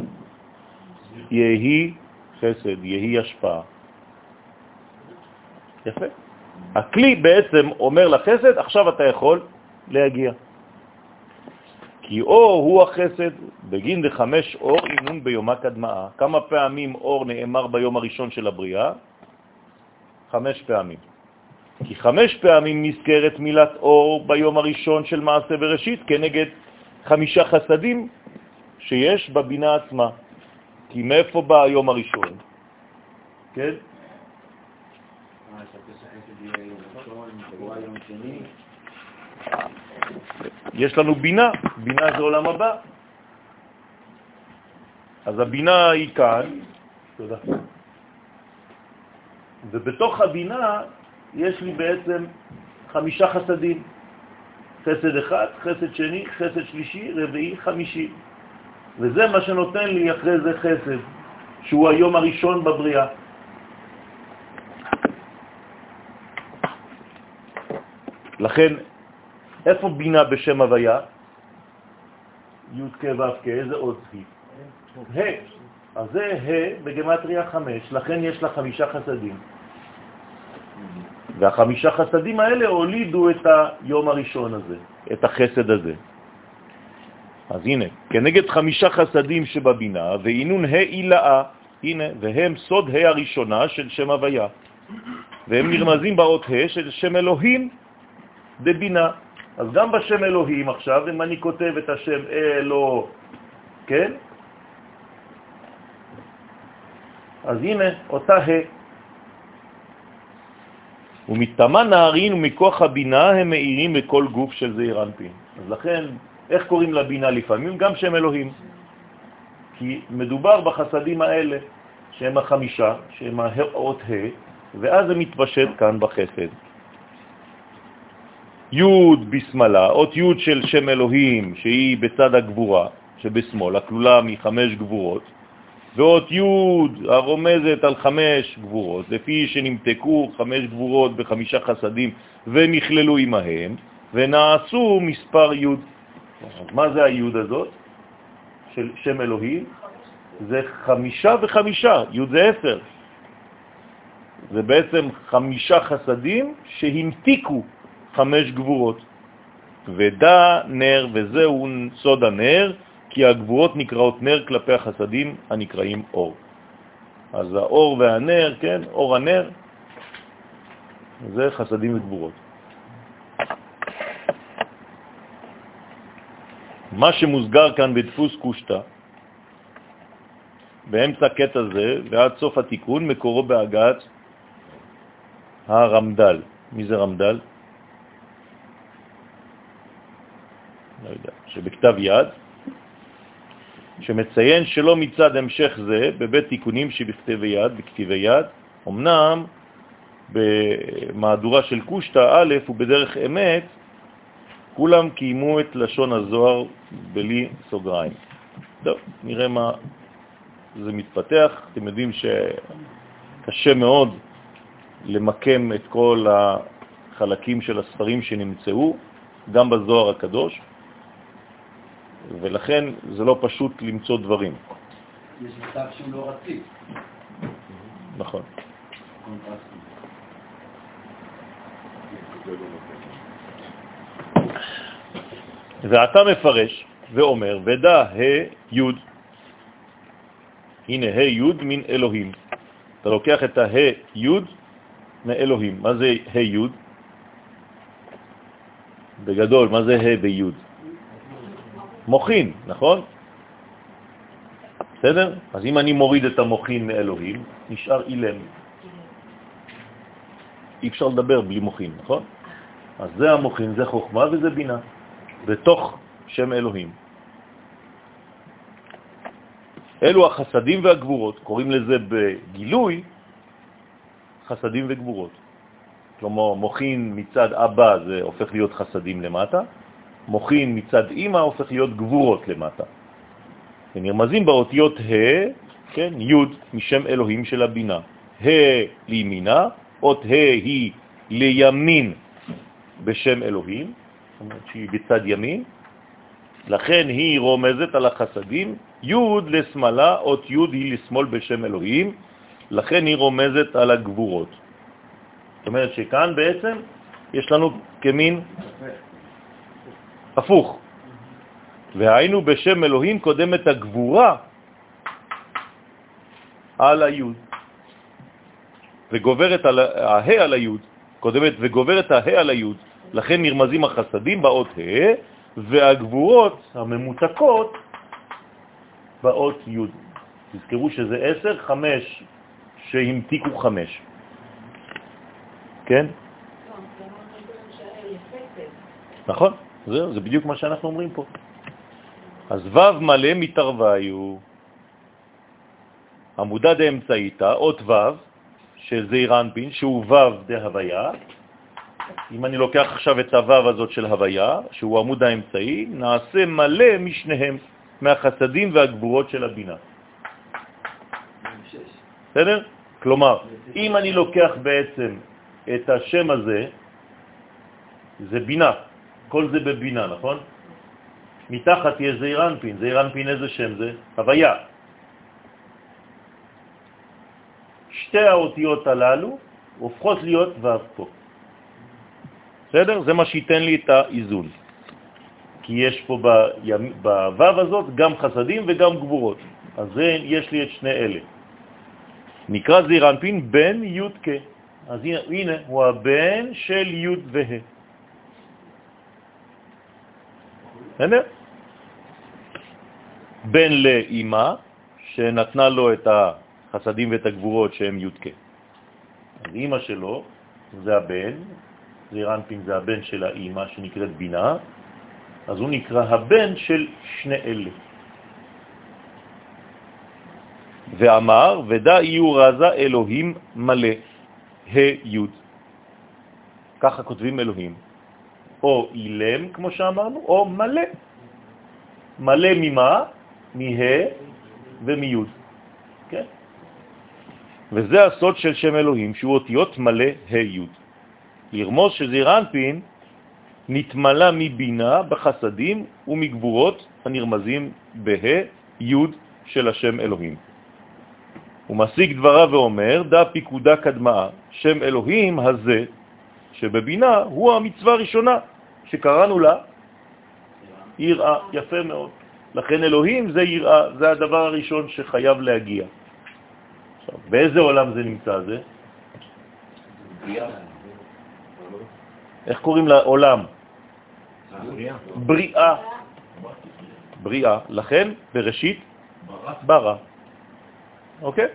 יהי חסד, יהי השפעה. יפה. הכלי בעצם אומר לחסד, עכשיו אתה יכול להגיע. כי אור הוא החסד, בגין דחמש אור אימון ביומה קדמאה. כמה פעמים אור נאמר ביום הראשון של הבריאה? חמש פעמים. כי חמש פעמים נזכרת מילת אור ביום הראשון של מעשה בראשית כנגד חמישה חסדים שיש בבינה עצמה. כי מאיפה בא היום הראשון? כן? יש לנו בינה, בינה זה עולם הבא. אז הבינה היא כאן, תודה. ובתוך הבינה יש לי בעצם חמישה חסדים. חסד אחד, חסד שני, חסד שלישי, רביעי, חמישי. וזה מה שנותן לי אחרי זה חסד, שהוא היום הראשון בבריאה. לכן, איפה בינה בשם הוויה? י' כ' ו' כ', איזה עוד היא? ה'. אז זה ה' בגמטריה חמש, לכן יש לה חמישה חסדים. והחמישה חסדים האלה הולידו את היום הראשון הזה, את החסד הזה. אז הנה, כנגד חמישה חסדים שבבינה, ועינון ה' אילאה, הנה, והם סוד ה' הראשונה של שם הוויה. והם נרמזים באות ה' של שם אלוהים דבינה. אז גם בשם אלוהים עכשיו, אם אני כותב את השם אלו, כן? אז הנה, אותה ה'. ומתמה נערין ומכוח הבינה הם מאירים לכל גוף של זעיר אנפין. אז לכן, איך קוראים לבינה לפעמים? גם שם אלוהים. כי מדובר בחסדים האלה, שהם החמישה, שהם האות ה', ואז זה מתפשט כאן בחסד. י' בשמאלה, אות י' של שם אלוהים, שהיא בצד הגבורה שבשמאל, הכלולה מחמש גבורות, ואות י' הרומזת על חמש גבורות, לפי שנמתקו חמש גבורות בחמישה חסדים ונכללו עמהם, ונעשו מספר י'. מה זה הי' הזאת של שם אלוהים? זה חמישה וחמישה, י' זה עשר. זה בעצם חמישה חסדים שהמתיקו חמש גבורות. ודע נר, וזהו סוד הנר, כי הגבורות נקראות נר כלפי החסדים הנקראים אור. אז האור והנר, כן, אור הנר, זה חסדים וגבורות. מה שמוסגר כאן בדפוס קושטה, באמצע קטע זה ועד סוף התיקון, מקורו בהגעת הרמדל. מי זה רמדל? לא יודע, שבכתב יד, שמציין שלא מצד המשך זה בבית תיקונים שבכתבי יד, בכתבי יד, אמנם במהדורה של קושטה א' ובדרך אמת, כולם קיימו את לשון הזוהר בלי סוגריים. טוב, נראה מה זה מתפתח. אתם יודעים שקשה מאוד למקם את כל חלקים של הספרים שנמצאו, גם בזוהר הקדוש, ולכן זה לא פשוט למצוא דברים. יש מצב שהוא לא רציף. נכון. ואתה מפרש ואומר, ודע ה' י', הנה ה' י' מן אלוהים. אתה לוקח את ה' י' מאלוהים. מה זה ה' י'? בגדול, מה זה ה' וי'? מוכין, נכון? בסדר? אז אם אני מוריד את המוכין מאלוהים, נשאר אילם. אי אפשר לדבר בלי מוכין, נכון? אז זה המוכין, זה חוכמה וזה בינה, בתוך שם אלוהים. אלו החסדים והגבורות, קוראים לזה בגילוי חסדים וגבורות. כלומר, מוכין מצד אבא זה הופך להיות חסדים למטה, מוכין מצד אמא הופך להיות גבורות למטה. ונרמזים באותיות ה', כן, י' משם אלוהים של הבינה. ה' לימינה, אות ה' היא לימין בשם אלוהים, זאת אומרת שהיא בצד ימין, לכן היא רומזת על החסדים, י' לשמאלה, אות י' היא לשמאל בשם אלוהים, לכן היא רומזת על הגבורות. זאת אומרת שכאן בעצם יש לנו כמין הפוך. והיינו בשם אלוהים קודמת הגבורה על היוד, וגוברת על הה על היוד, קודמת וגוברת הה על היוד, לכן נרמזים החסדים באות ה' והגבורות הממותקות באות י'. תזכרו שזה עשר, חמש שהמתיקו חמש. כן? נכון, זה, זה בדיוק מה שאנחנו אומרים פה. אז ו' מלא מתרוויו, עמודה דאמצעיתא, אות ו' של זעיר אנפין, שהוא ו' דהוויה. אם אני לוקח עכשיו את הו' הזאת של הוויה, שהוא עמוד האמצעי, נעשה מלא משניהם, מהחסדים והגבורות של הבינה. בסדר? כלומר, אם אני לוקח בעצם את השם הזה, זה בינה, כל זה בבינה, נכון? מתחת יש זעיר אנפין, זעיר אנפין איזה שם זה? הוויה. שתי האותיות הללו הופכות להיות ו' פה. בסדר? זה מה שייתן לי את האיזון. כי יש פה בו' הזאת גם חסדים וגם גבורות. אז זה, יש לי את שני אלה. נקרא זעיר אנפין בן י' כ'. אז הנה, הנה, הוא הבן של י' וה'. בסדר? בן לאימא, שנתנה לו את החסדים ואת הגבורות שהם י' אז אימא שלו זה הבן, זה רנפין זה הבן של האימא שנקראת בינה, אז הוא נקרא הבן של שני אלה. ואמר, ודא יהיו רזה אלוהים מלא, ה' י'. ככה כותבים אלוהים. או אילם, כמו שאמרנו, או מלא. מלא ממה? מה ומי. כן? וזה הסוד של שם אלוהים, שהוא אותיות מלא ה'. לרמוז שזעיר אנפין נתמלה מבינה בחסדים ומגבורות הנרמזים בה י' של השם אלוהים. הוא משיג דברה ואומר, דא פיקודה קדמה, שם אלוהים הזה שבבינה הוא המצווה הראשונה שקראנו לה יראה, יפה מאוד. לכן אלוהים זה יראה, זה הדבר הראשון שחייב להגיע. עכשיו, באיזה עולם זה נמצא זה? איך קוראים לעולם? בריאה. בריאה. לכן בראשית ברא. אוקיי?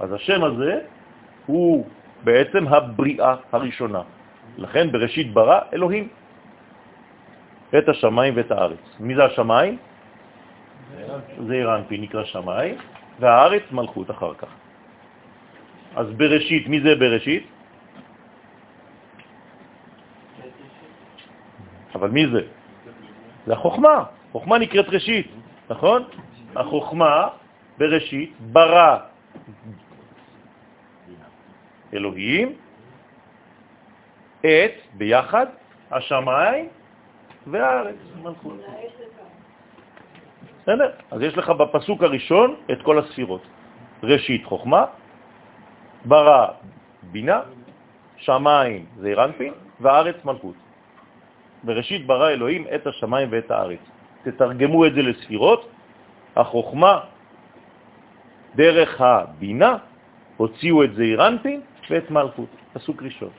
אז השם הזה הוא בעצם הבריאה הראשונה. לכן בראשית ברא אלוהים את השמיים ואת הארץ. מי זה השמיים? זה אירנפי נקרא שמיים, והארץ מלכות אחר כך. אז בראשית, מי זה בראשית? אבל מי זה? זה החוכמה. חוכמה נקראת ראשית, נכון? החוכמה בראשית ברא אלוהים את, ביחד, השמיים והארץ, מלכות. בסדר? אז יש לך בפסוק הראשון את כל הספירות. ראשית חוכמה, ברא בינה, שמיים זה אירנפין, והארץ מלכות. בראשית ברא אלוהים את השמיים ואת הארץ. תתרגמו את זה לספירות, החוכמה דרך הבינה, הוציאו את זעיר אנפין ואת מלכות, פסוק ראשון.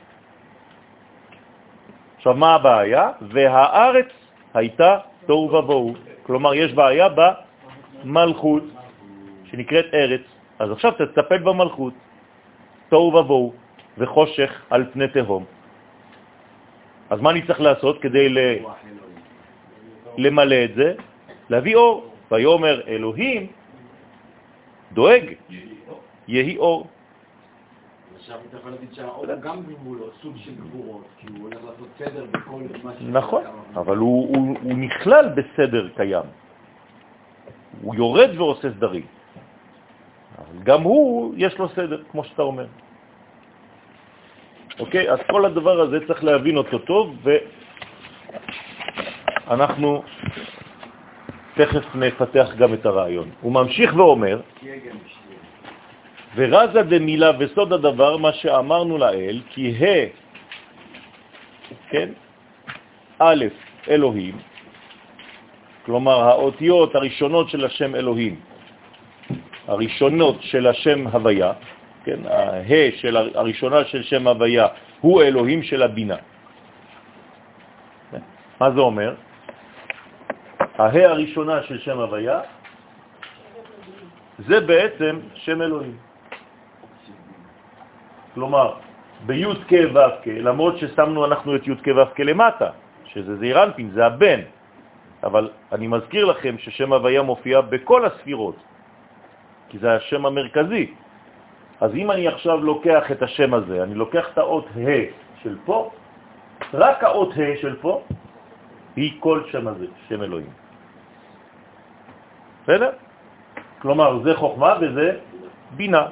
עכשיו, מה הבעיה? והארץ הייתה תוהו ובוהו. כלומר, יש בעיה במלכות, שנקראת ארץ. אז עכשיו תטפל במלכות, תוהו ובוהו, וחושך על פני תהום. אז מה אני צריך לעשות כדי. למלא את זה? להביא אור. ויאמר אלוהים דואג, יהי אור. עכשיו אתה יכול להגיד שהאור גם גבולות, סוג של גבורות, כי הוא הולך לעשות סדר בכל מה ש... נכון, אבל הוא, נכלל בסדר קיים. הוא יורד ועושה סדרים. אבל גם הוא, יש לו סדר, כמו שאתה אומר. אוקיי? אז כל הדבר הזה צריך להבין אותו טוב, ואנחנו תכף נפתח גם את הרעיון. הוא ממשיך ואומר, ורזה דמילה וסוד הדבר, מה שאמרנו לאל, כי ה, כן, א', אלוהים, כלומר האותיות הראשונות של השם אלוהים, הראשונות של השם הוויה, כן, ה של הראשונה של שם הוויה הוא אלוהים של הבינה. מה זה אומר? הה הראשונה של שם הוויה זה בעצם שם אלוהים. כלומר, בי' כ' ו' כ', למרות ששמנו אנחנו את י' כ' ו' כ' למטה, שזה זעירנפין, זה הבן, אבל אני מזכיר לכם ששם הוויה מופיע בכל הספירות, כי זה השם המרכזי. אז אם אני עכשיו לוקח את השם הזה, אני לוקח את האות ה' של פה, רק האות ה' של פה היא כל שם הזה, שם אלוהים. בסדר? כלומר, זה חוכמה וזה בינה,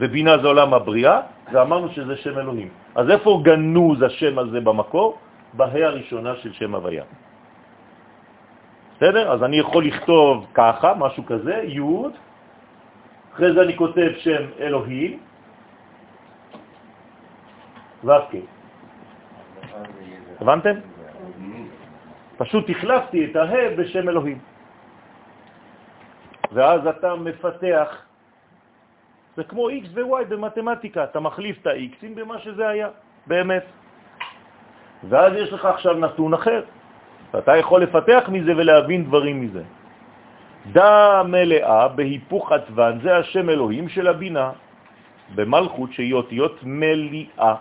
ובינה זה עולם הבריאה, ואמרנו שזה שם אלוהים. אז איפה גנוז השם הזה במקור? בה' הראשונה של שם הוויה. בסדר? אז אני יכול לכתוב ככה, משהו כזה, י', אחרי זה אני כותב שם אלוהים, ו"ק. הבנתם? פשוט החלפתי את הה בשם אלוהים. ואז אתה מפתח, זה כמו x ו-y במתמטיקה, אתה מחליף את ה-x'ים במה שזה היה, באמת. ואז יש לך עכשיו נתון אחר, ואתה יכול לפתח מזה ולהבין דברים מזה. דה מלאה בהיפוך עטוון, זה השם אלוהים של הבינה, במלכות שהיא אותיות מליאה.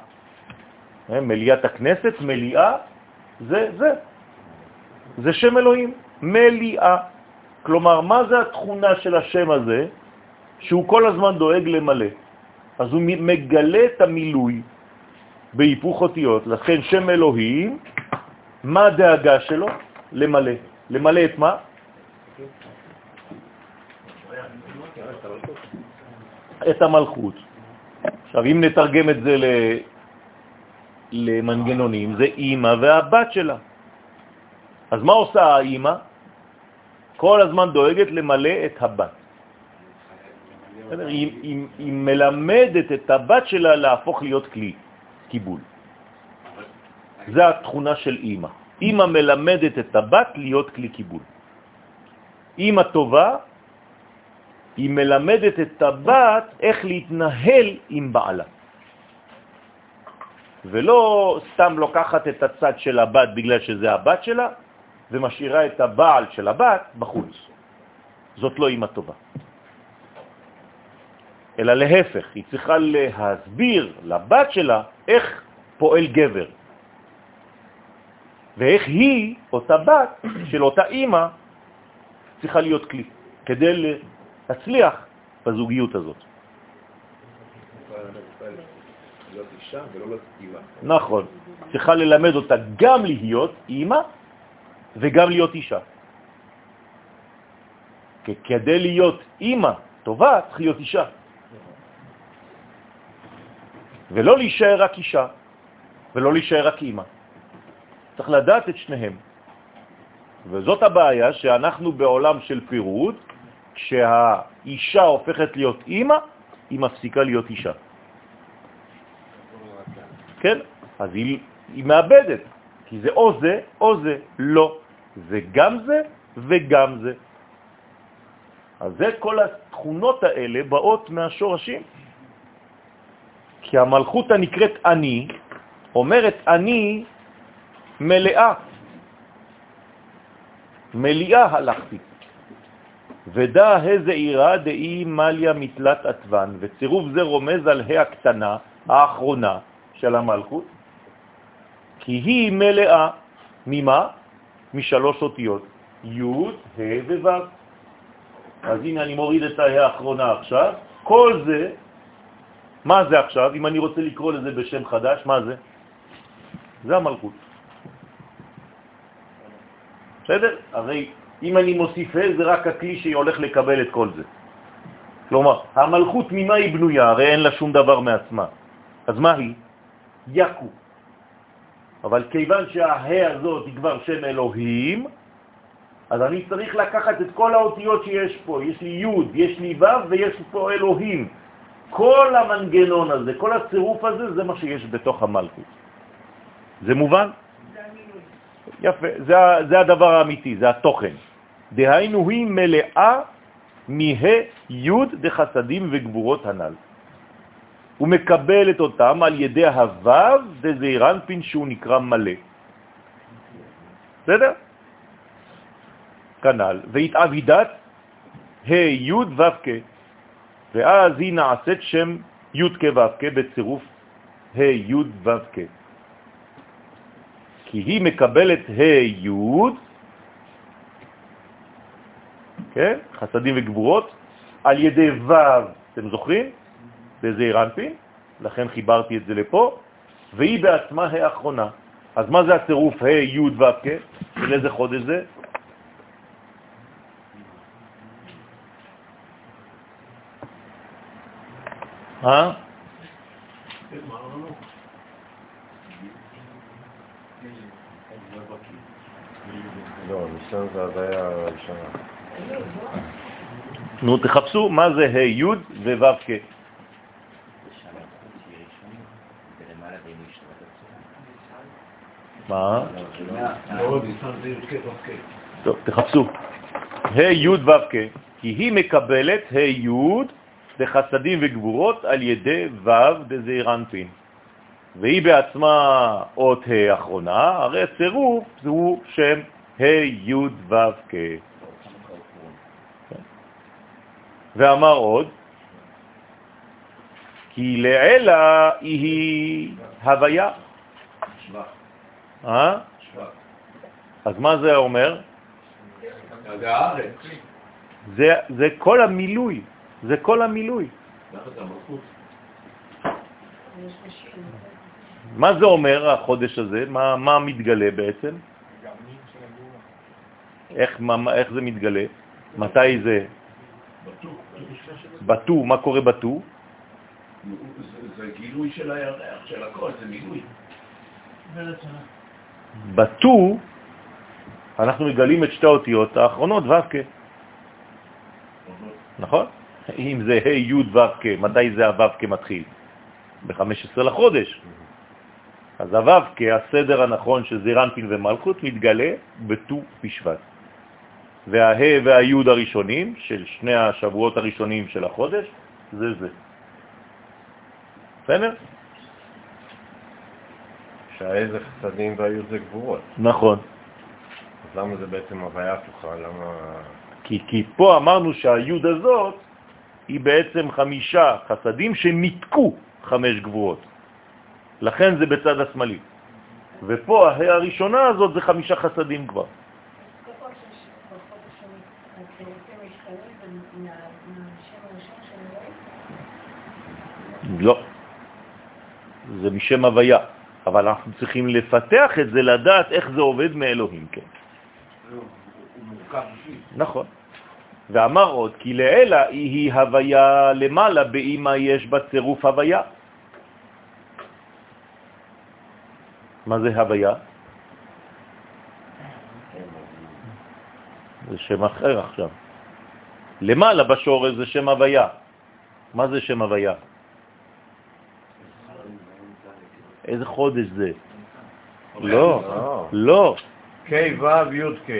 אה, מליאת הכנסת, מליאה, זה זה. זה שם אלוהים, מליאה. כלומר, מה זה התכונה של השם הזה? שהוא כל הזמן דואג למלא. אז הוא מגלה את המילוי בהיפוך אותיות. לכן שם אלוהים, מה הדאגה שלו? למלא. למלא את מה? את המלכות. עכשיו, אם נתרגם את זה למנגנונים, זה אימא והבת שלה. אז מה עושה האימא? כל הזמן דואגת למלא את הבת. היא, היא, היא מלמדת את הבת שלה להפוך להיות כלי קיבול. זה התכונה של אימא. אימא מלמדת את הבת להיות כלי קיבול. אימא טובה, היא מלמדת את הבת איך להתנהל עם בעלה. ולא סתם לוקחת את הצד של הבת בגלל שזה הבת שלה, ומשאירה את הבעל של הבת בחוץ. זאת לא אימא טובה. אלא להפך, היא צריכה להסביר לבת שלה איך פועל גבר. ואיך היא, אותה בת של אותה אימא, צריכה להיות כלי, כדי להצליח בזוגיות הזאת. נכון, צריכה ללמד אותה גם להיות אימא וגם להיות אישה. כדי להיות אימא טובה צריך להיות אישה. ולא להישאר רק אישה. ולא להישאר רק אימא. צריך לדעת את שניהם. וזאת הבעיה שאנחנו בעולם של פירוד, כשהאישה הופכת להיות אימא, היא מפסיקה להיות אישה. כן? אז היא, היא מאבדת, כי זה או זה או זה, לא. זה גם זה וגם זה. אז זה כל התכונות האלה באות מהשורשים. כי המלכות הנקראת אני, אומרת אני מלאה. מליאה הלכתי. ודע איזה עירה דאי מליה מתלת עטוון, וצירוף זה רומז על ה' הקטנה, האחרונה של המלכות, כי היא מלאה. ממה? משלוש אותיות, י', ה' וו'. אז הנה אני מוריד את הה' האחרונה עכשיו. כל זה, מה זה עכשיו? אם אני רוצה לקרוא לזה בשם חדש, מה זה? זה המלכות. בסדר? הרי אם אני מוסיף ה' זה רק הכלי שהולך לקבל את כל זה. כלומר, המלכות ממה היא בנויה? הרי אין לה שום דבר מעצמה. אז מה היא? יקו. אבל כיוון שהה הזאת היא כבר שם אלוהים, אז אני צריך לקחת את כל האותיות שיש פה. יש לי י', יש לי ו' ויש פה אלוהים. כל המנגנון הזה, כל הצירוף הזה, זה מה שיש בתוך המלכות. זה מובן? יפה, זה, זה הדבר האמיתי, זה התוכן. דהיינו היא מלאה מה י' דחסדים וגבורות הנ"ל. הוא מקבל את אותם על ידי הוו דזעירנפין שהוא נקרא מלא. בסדר? כנ"ל. והתעבידת ה' י' ו' כ', ואז היא נעשית שם י' כ' ו' בצירוף ה' י' ו' כ'. כי היא מקבלת ה' י', כן, חסדים וגבורות, על ידי ו', אתם זוכרים? בזעיר אנפין, לכן חיברתי את זה לפה, והיא בעצמה האחרונה. אז מה זה הצירוף ה' י' ו' כ'? של איזה חודש זה? אה? לא, ניסן זה הוויה הראשונה. נו, תחפשו מה זה ה' י' וו' כ'. מה? טוב, תחפשו. ה' י' ו' כ', כי היא מקבלת ה' י' בחסדים וגבורות על ידי ו' דזעיר אנפין. והיא בעצמה אות ה' אחרונה, הרי הצירוף זהו שם ה' י' ו' כ'. ואמר עוד, כי לעילה היא הוויה. אה? אז מה זה אומר? זה, זה כל המילוי, זה כל המילוי. מה זה אומר, החודש הזה? מה, מה מתגלה בעצם? איך, מה, איך זה מתגלה? מתי זה? בטו, מה קורה בטו? זה גילוי של הירח, של הכל, זה מילוי. בטו, אנחנו מגלים את שתי האותיות האחרונות, ו"ק. נכון? אם זה ה' י' ו"ק, מתי זה הו"ק מתחיל? ב-15 לחודש. אז הו"ק, הסדר הנכון של זירנפין ומלכות, מתגלה בט"ו בשבט. והה והיוד הראשונים של שני השבועות הראשונים של החודש, זה זה. בסדר? שהאיזה חסדים והיוד זה גבורות. נכון. אז למה זה בעצם הוויה הפוכה? למה... כי, כי פה אמרנו שהיוד הזאת היא בעצם חמישה חסדים שניתקו חמש גבורות. לכן זה בצד השמאלי. ופה ההא הראשונה הזאת זה חמישה חסדים כבר. לא. זה משם הוויה. אבל אנחנו צריכים לפתח את זה, לדעת איך זה עובד מאלוהים, כן. נכון. ואמר עוד, כי לאלה היא הוויה למעלה באמא יש בה צירוף הוויה. מה זה הוויה? זה שם אחר עכשיו. למעלה בשורש זה שם הוויה. מה זה שם הוויה? איזה חודש זה? לא, לא. K, ו', י', K.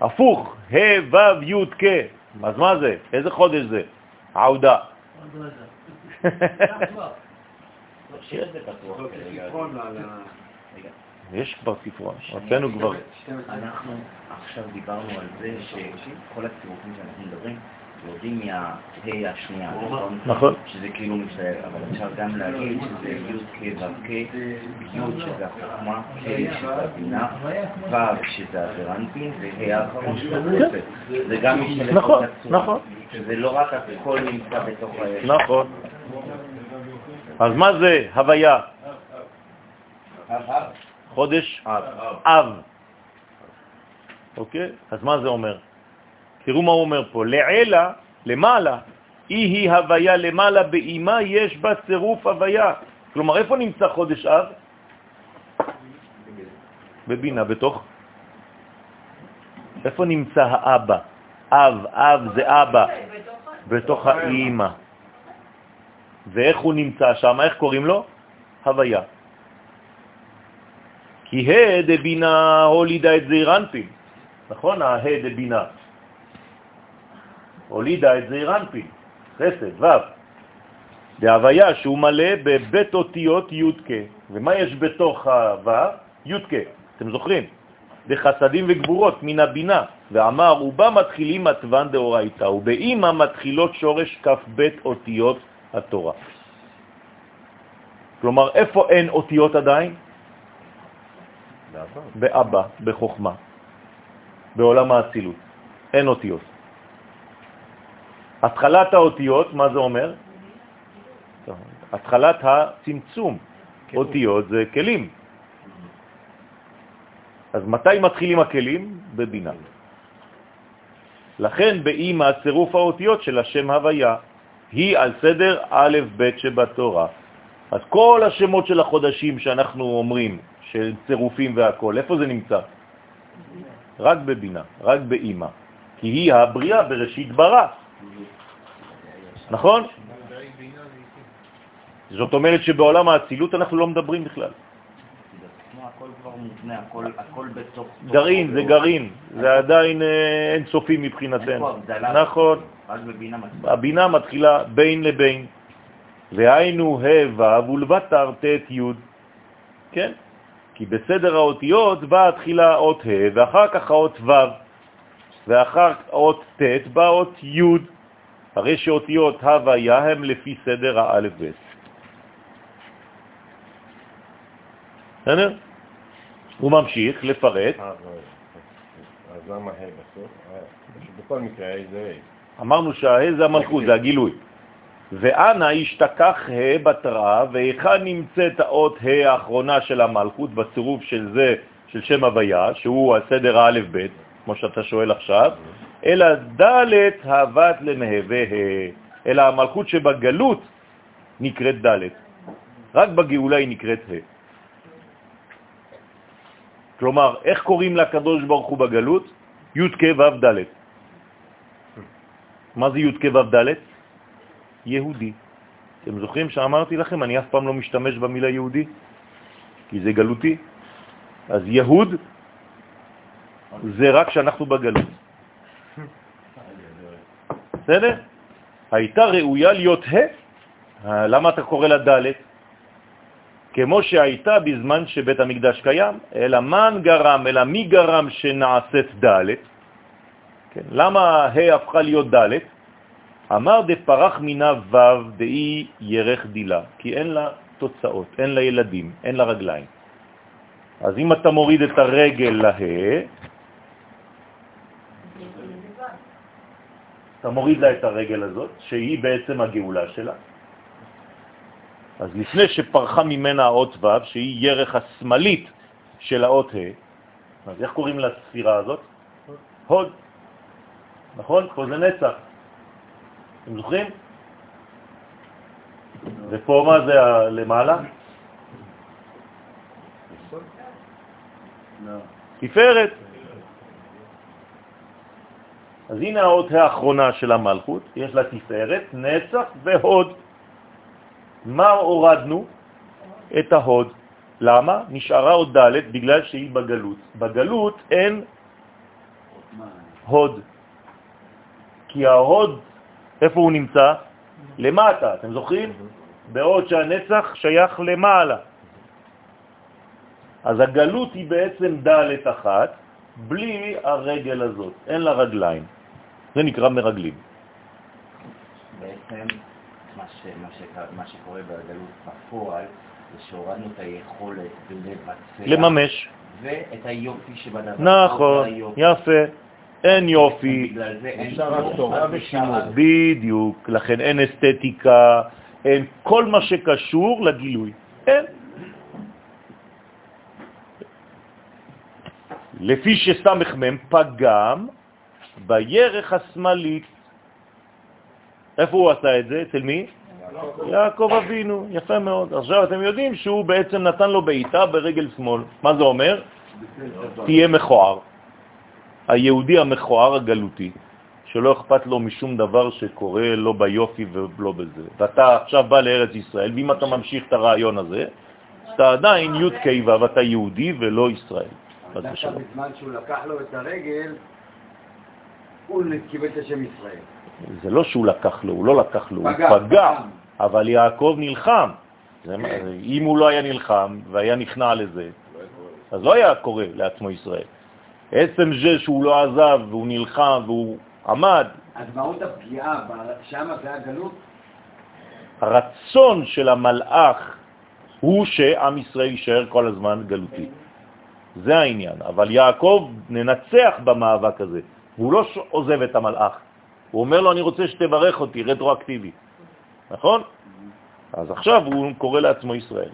הפוך, ה' ו' י' כ'. אז מה זה? איזה חודש זה? עודה. יש כבר ספרון, רצינו כבר. אנחנו עכשיו דיברנו על זה שכל הצירופים שאנחנו מדברים יורדים מהה השנייה, נכון? נכון. שזה כאילו מצטער, אבל אפשר גם להגיד שזה י' כ' ו' כ', י' שזה החוכמה, כ' שזה הבינה, ו' שזה הזרנטין, וה' האחרון שזה התוספת. זה גם משתלב נכון. נכון. שזה לא רק הכל נמצא בתוך ה... נכון. אז מה זה הוויה? חודש אב. אוקיי? אז מה זה אומר? תראו מה הוא אומר פה. לעילה, למעלה, היא הוויה למעלה באימה, יש בה צירוף הוויה. כלומר, איפה נמצא חודש אב? בבינה, בתוך? איפה נמצא האבא? אב, אב זה אבא, בתוך האימא. ואיך הוא נמצא שם? איך קוראים לו? הוויה. כי ה' דבינה הולידה את זעיר נכון? ה' דבינה. הולידה את זעיר אנפין, חסד, ו'. בהוויה שהוא מלא בבית אותיות י' כ'. ומה יש בתוך הו'? י' כ', אתם זוכרים? בחסדים וגבורות מן הבינה, ואמר, ובה מתחילים מתוון דאורייתא, ובאמא מתחילות שורש כ"ב אותיות התורה. כלומר, איפה אין אותיות עדיין? באבא, בחוכמה, בעולם האצילות. אין אותיות. התחלת האותיות, מה זה אומר? התחלת הצמצום. אותיות זה כלים. אז מתי מתחילים הכלים? בבינה. לכן באמא צירוף האותיות של השם הוויה היא על סדר א' ב' שבתורה. אז כל השמות של החודשים שאנחנו אומרים, של צירופים והכל, איפה זה נמצא? רק בבינה, רק באמא. כי היא הבריאה בראשית ברא. נכון? זאת אומרת שבעולם האצילות אנחנו לא מדברים בכלל. כמו הכל כבר מובנה, הכל, הכל בתוך... גרעין, זה גרעין, זה עדיין אה, אין סופי אין פה מבחינתנו. נכון. הבינה מתחילה בין לבין, והיינו ה' ו' ולבטר ט' י', כן? כי בסדר האותיות באה תחילה אות ה' ואחר כך האות ו', ואחר אות ט' באה אות י', הרי שאותיות הוויה הם לפי סדר האלף ב'. בסדר? הוא ממשיך לפרט, אה, לא, אז למה ה' בסוף? אה, בכל מקרה ה' זה ה'. אמרנו שהה זה המלכות, זה הגילוי. ואנה השתכח ה' בתראה, והיכן נמצאת האות ה' האחרונה של המלכות בצירוף של זה, של שם הוויה, שהוא הסדר האלף בית, כמו שאתה שואל עכשיו, אלא ד' הוות למהווה אלא המלכות שבגלות נקראת ד', רק בגאולה היא נקראת ה'. כלומר, איך קוראים לקדוש ברוך הוא בגלות? י' כ' ו' ד'. מה זה י' כ' ו' ד'? יהודי. אתם זוכרים שאמרתי לכם, אני אף פעם לא משתמש במילה יהודי, כי זה גלותי. אז יהוד זה רק כשאנחנו בגלות. בסדר? הייתה ראויה להיות ה', למה אתה קורא לה ד'? כמו שהייתה בזמן שבית המקדש קיים, אלא מן גרם, אלא מי גרם שנעשית ד'? כן, למה ה' הפכה להיות ד'? אמר דפרח מינה ו' דאי ירך דילה, כי אין לה תוצאות, אין לה ילדים, אין לה רגליים. אז אם אתה מוריד את הרגל לה, אתה מוריד לה את הרגל הזאת, שהיא בעצם הגאולה שלה. אז לפני שפרחה ממנה האות ו', שהיא ירך השמאלית של האות ה', אז איך קוראים לספירה הזאת? הוד. נכון? פה זה נצח. אתם זוכרים? ופה מה זה למעלה? תפארת. אז הנה האות האחרונה של המלכות, יש לה תפארת, נצח והוד. מה הורדנו? את ההוד. למה? נשארה עוד ד' בגלל שהיא בגלות. בגלות אין הוד. כי ההוד, איפה הוא נמצא? למטה, אתם זוכרים? בעוד שהנצח שייך למעלה. אז הגלות היא בעצם ד' אחת, בלי הרגל הזאת, אין לה רגליים. זה נקרא מרגלים. בעצם מה, ש, מה, ש, מה שקורה בגלות בפועל זה שהורדנו את היכולת לבצע לממש. ואת היופי שבדבר. נכון, יפה. אין יופי. בדיוק, לכן אין אסתטיקה, אין כל מה שקשור לגילוי. אין. לפי שסמ"ם פגם בירך השמאלית. איפה הוא עשה את זה? אצל מי? יעקב אבינו, יפה מאוד. עכשיו אתם יודעים שהוא בעצם נתן לו בעיטה ברגל שמאל. מה זה אומר? תהיה מכוער. היהודי המכוער הגלותי, שלא אכפת לו משום דבר שקורה לא ביופי ולא בזה. ואתה עכשיו בא לארץ ישראל, ואם אתה ממשיך את הרעיון הזה, אתה עדיין י' כ' ו', אתה יהודי ולא ישראל. חס דווקא. בזמן שהוא לקח לו את הרגל, הוא קיבל את השם ישראל. זה לא שהוא לקח לו, הוא לא לקח לו, הוא פגע, פגע, פגע. אבל יעקב נלחם. זה, כן. אם הוא לא היה נלחם והיה נכנע לזה, אז לא היה קורא לעצמו ישראל. עצם זה שהוא לא עזב והוא נלחם והוא עמד, אז מהות הפגיעה, שם זה הגלות, הרצון של המלאך הוא שעם ישראל יישאר כל הזמן גלותי. זה העניין. אבל יעקב ננצח במאבק הזה. והוא לא עוזב את המלאך. הוא אומר לו, אני רוצה שתברך אותי, רטרואקטיבי. נכון? אז עכשיו הוא קורא לעצמו ישראל.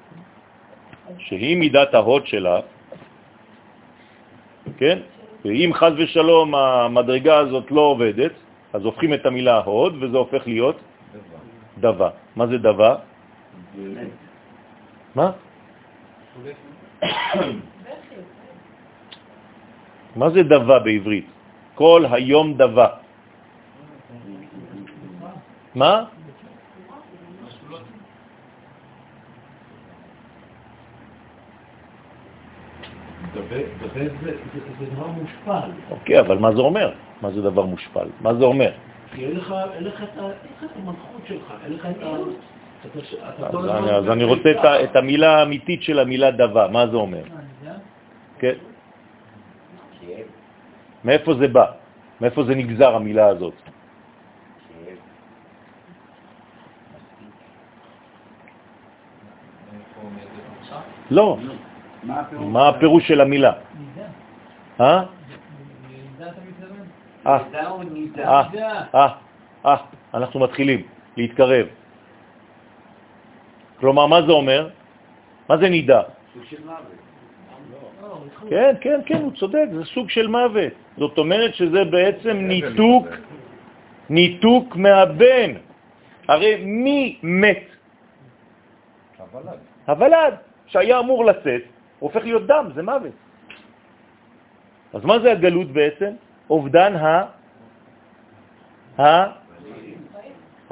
שהיא מידת ההוד שלה, כן? ואם חז ושלום המדרגה הזאת לא עובדת, אז הופכים את המילה הוד וזה הופך להיות דבה. מה זה דבה? מה? מה זה דבה בעברית? כל היום דבה. מה? דבה דבה זה זה דבר מושפל. אוקיי, אבל מה זה אומר? מה זה דבר מושפל? מה זה אומר? כי אין לך את המלכות שלך, אין לך את ה... אז אני, רוצה את, המילה האמיתית של המילה דבה, מה זה אומר? כן? מאיפה זה בא? מאיפה זה נגזר המילה הזאת? לא. מה הפירוש? של המילה? אה? אה, נידה או נידה? אה, אה, אה, אנחנו מתחילים להתקרב. כלומר, מה זה אומר? מה זה נידה? סוג של מוות. כן, כן, כן, הוא צודק, זה סוג של מוות. זאת אומרת שזה בעצם ניתוק, ניתוק מהבן. הרי מי מת? הוולד. הוולד, שהיה אמור לצאת, הופך להיות דם, זה מוות. אז מה זה הגלות בעצם? אובדן ה... ה...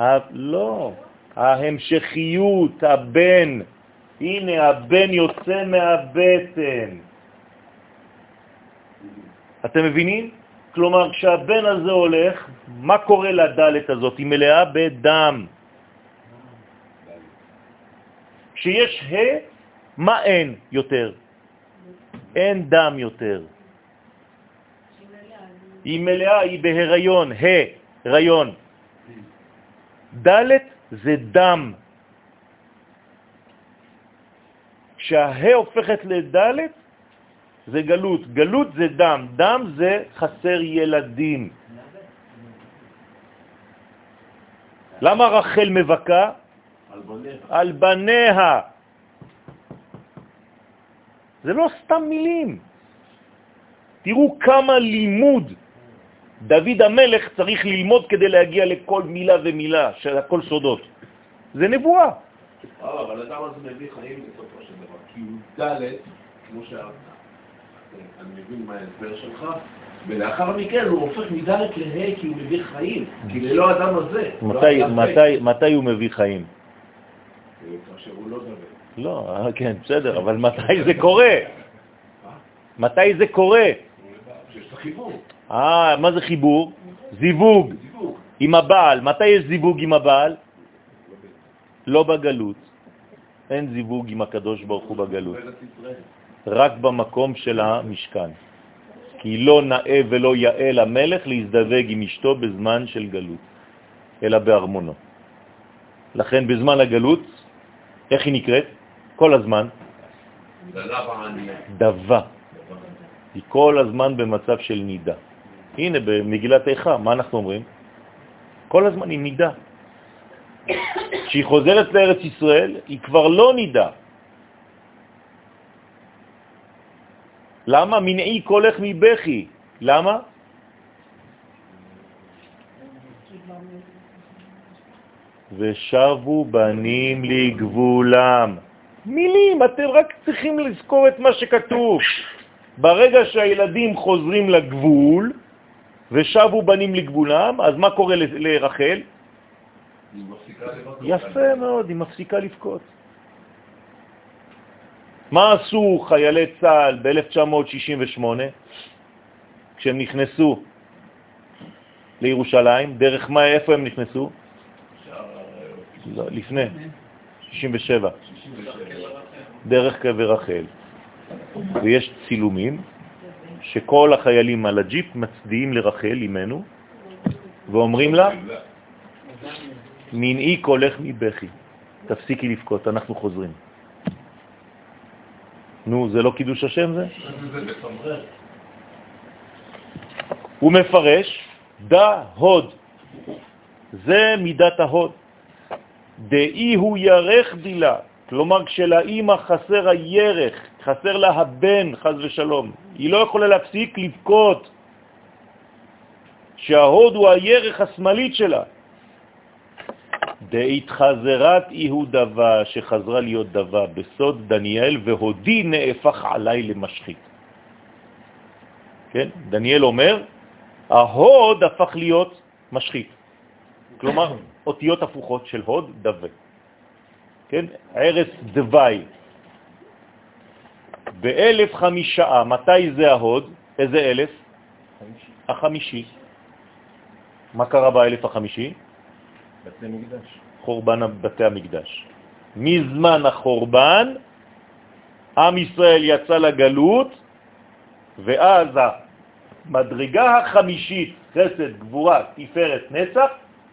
ה... לא, ההמשכיות, הבן. הנה, הבן יוצא מהבטן. אתם מבינים? כלומר, כשהבן הזה הולך, מה קורה לדלת הזאת? היא מלאה בדם. כשיש ה', מה אין יותר? אין דם יותר. היא מלאה, היא בהיריון, ה', הריון. ד' זה דם. כשהה הופכת לד' זה גלות. גלות זה דם, דם זה חסר ילדים. למה רחל מבכה? על בניה. זה לא סתם מילים. תראו כמה לימוד דוד המלך צריך ללמוד כדי להגיע לכל מילה ומילה, שהכל סודות. זה נבואה. אבל האדם הזה מביא חיים בסופו של דבר, כי הוא ד', כמו שאמרת, אני מבין מה ההסבר שלך, ולאחר מכן הוא הופך מדלת לה' כי הוא מביא חיים, כי ללא אדם הזה. לא מתי, מתי, מתי הוא מביא חיים? ה'. כאשר הוא לא דבר. לא, אה, כן, בסדר, אבל מתי זה קורה? מתי זה קורה? אה, מה זה חיבור? זיווג זיווג. עם הבעל. מתי יש זיווג עם הבעל? לא בגלות. אין זיווג עם הקדוש ברוך הוא בגלות. רק במקום של המשכן. כי לא נאה ולא יאה למלך להזדווג עם אשתו בזמן של גלות, אלא בארמונו. לכן בזמן הגלות, איך היא נקראת? כל הזמן. דבה. היא כל הזמן במצב של נידה. הנה, במגילת איכה, מה אנחנו אומרים? כל הזמן היא נידה. כשהיא חוזרת לארץ ישראל, היא כבר לא נידה. למה? מנעי קולך מבכי. למה? ושבו בנים לגבולם. מילים, אתם רק צריכים לזכור את מה שכתוב. ברגע שהילדים חוזרים לגבול ושבו בנים לגבולם, אז מה קורה לרחל? היא מפסיקה לבקר. יפה מאוד, היא מפסיקה לבכות. מה עשו חיילי צה"ל ב-1968 כשהם נכנסו לירושלים? דרך מה, איפה הם נכנסו? לא, לפני, 67, דרך קבר רחל. ויש צילומים שכל החיילים על הג'יפ מצדיעים לרחל אימנו ואומרים לה, מנעי קולך מבכי, תפסיקי לבכות, אנחנו חוזרים. נו, זה לא קידוש השם זה? הוא מפרש, דה הוד. זה מידת ההוד. דאי הוא ירך דילה, כלומר כשלאימא חסר הירך, חסר לה הבן, חז ושלום, היא לא יכולה להפסיק לבכות, שההוד הוא הירך השמאלית שלה. דהתחזרת איהו דבה, שחזרה להיות דבה בסוד דניאל, והודי נהפך עליי למשחית. כן? דניאל אומר, ההוד הפך להיות משחית. כלומר, אותיות הפוכות של הוד דווה. כן? ערש דווי. באלף חמישה, מתי זה ההוד? איזה אלף? החמישי. מה קרה באלף החמישי? בתי מקדש. חורבן בתי המקדש. מזמן החורבן, עם ישראל יצא לגלות, ואז המדרגה החמישית, חסד, גבורה, תפארת, נצח,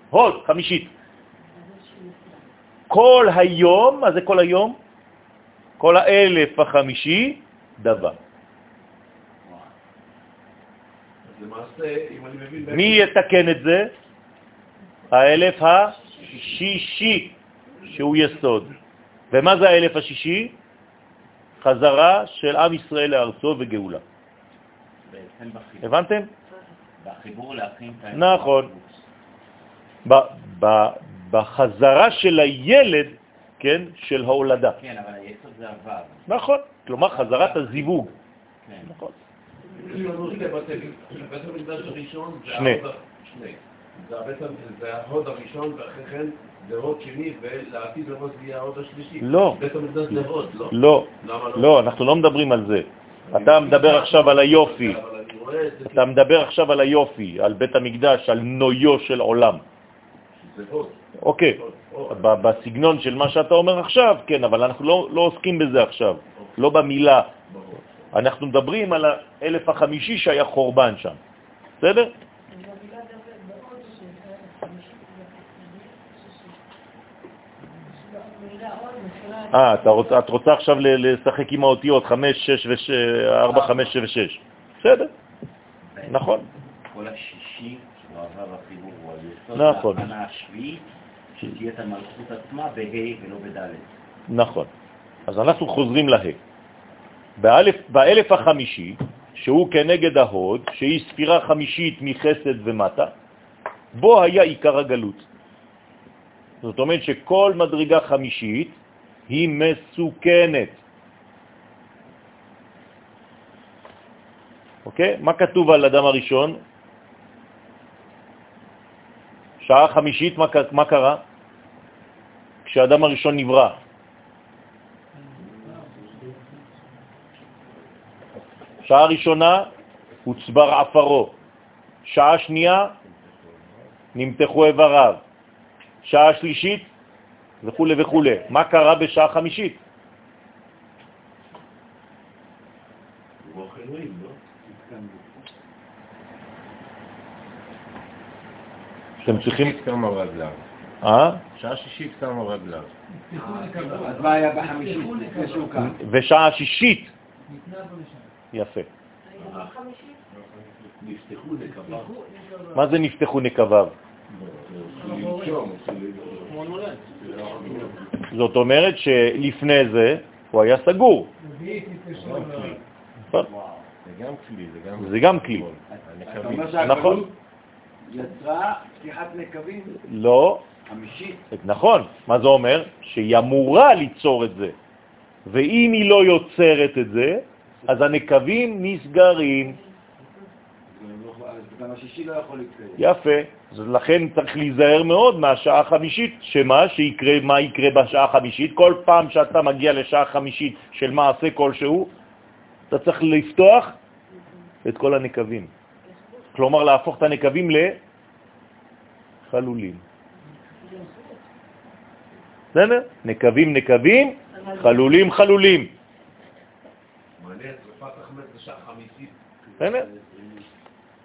הוד, חמישית. כל היום, מה זה כל היום? כל האלף החמישי, מבין... מי יתקן את זה? האלף השישי, שהוא יסוד. ומה זה האלף השישי? חזרה של עם ישראל לארצו וגאולה. הבנתם? בחיבור. נכון. בחזרה של הילד, כן, של ההולדה. כן, אבל היסוד זה הוו. נכון, כלומר חזרת הזיווג. כן. נכון. שני זה שני. זה ההוד הראשון, ואחרי כן זה הוד שני, ולעתיד לבוא זה יהיה ההוד השלישי. לא. בית המקדש זה הוד, לא? לא, לא? לא, אנחנו לא מדברים על זה. אתה מדבר עכשיו על היופי. אתה מדבר עכשיו על היופי, על בית המקדש, על נויו של עולם. אוקיי, בסגנון של מה שאתה אומר עכשיו, כן, אבל אנחנו לא, לא עוסקים בזה עכשיו, לא במילה. אנחנו מדברים על האלף החמישי שהיה חורבן שם, בסדר? אה, את רוצה עכשיו לשחק עם האותיות 5, 6 ו-4, 5, 6 ו-6. בסדר, נכון. כל השישי, הוו החיבור, הוא היסוד נכון. להכנה השביעית, שתהיה את המלכות עצמה בה' ולא בד'. נכון. אז אנחנו חוזרים לה. באלף, באלף החמישי, שהוא כנגד ההוד, שהיא ספירה חמישית מחסד ומטה, בו היה עיקר הגלות. זאת אומרת שכל מדרגה חמישית היא מסוכנת. אוקיי? מה כתוב על אדם הראשון? שעה חמישית, מה, מה קרה? כשאדם הראשון נברא. שעה ראשונה הוצבר עפרו, שעה שנייה נמתחו איבריו, שעה שלישית וכו' וכו'. מה קרה בשעה חמישית? אתם צריכים... כמה רגליו. אה? שעה שישית כמה רגליו. אז מה היה בחמישית? ושעה שישית. יפה. מה זה נפתחו נקביו? זאת אומרת שלפני זה הוא היה סגור. זה גם כלי, זה גם... כלי. נכון. יצרה פתיחת נקבים לא, חמישית. נכון. מה זה אומר? שהיא אמורה ליצור את זה. ואם היא לא יוצרת את זה, אז הנקבים נסגרים. גם השישי לא יכול להתקיים. יפה. אז לכן צריך להיזהר מאוד מהשעה החמישית, שמה? שיקרה, מה יקרה בשעה החמישית? כל פעם שאתה מגיע לשעה חמישית של מעשה כלשהו, אתה צריך לפתוח את כל הנקבים. כלומר, להפוך את הנקבים לחלולים. בסדר? נקבים נקבים, חלולים חלולים. מעניין, שרפת החמץ בשעה חמישית. בסדר?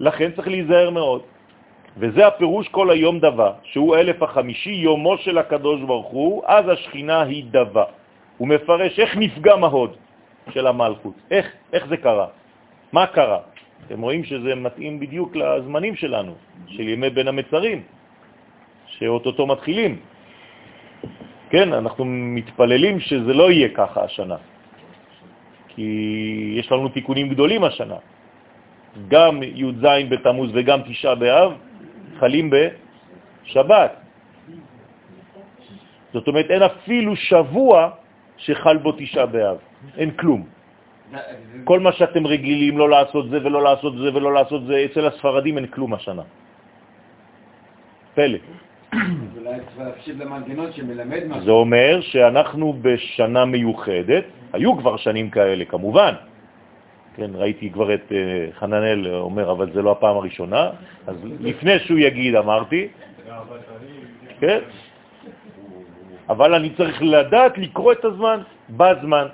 לכן צריך להיזהר מאוד. וזה הפירוש כל היום דבה, שהוא אלף החמישי, יומו של הקדוש ברוך הוא, אז השכינה היא דבה. הוא מפרש איך נפגע מהוד של המלכות, איך, איך זה קרה, מה קרה. אתם רואים שזה מתאים בדיוק לזמנים שלנו, של ימי בין המצרים, שאו-טו-טו מתחילים. כן, אנחנו מתפללים שזה לא יהיה ככה השנה, כי יש לנו תיקונים גדולים השנה. גם י"ז בתמוז וגם תשעה באב חלים בשבת. זאת אומרת, אין אפילו שבוע שחל בו תשעה באב, אין כלום. כל מה שאתם רגילים לא לעשות זה ולא לעשות זה ולא לעשות זה, אצל הספרדים אין כלום השנה. פלא. זה אומר שאנחנו בשנה מיוחדת, היו כבר שנים כאלה כמובן, כן, ראיתי כבר את אה, חננאל אומר, אבל זה לא הפעם הראשונה, אז לפני שהוא יגיד אמרתי, כן, אבל אני צריך לדעת לקרוא את הזמן בזמן.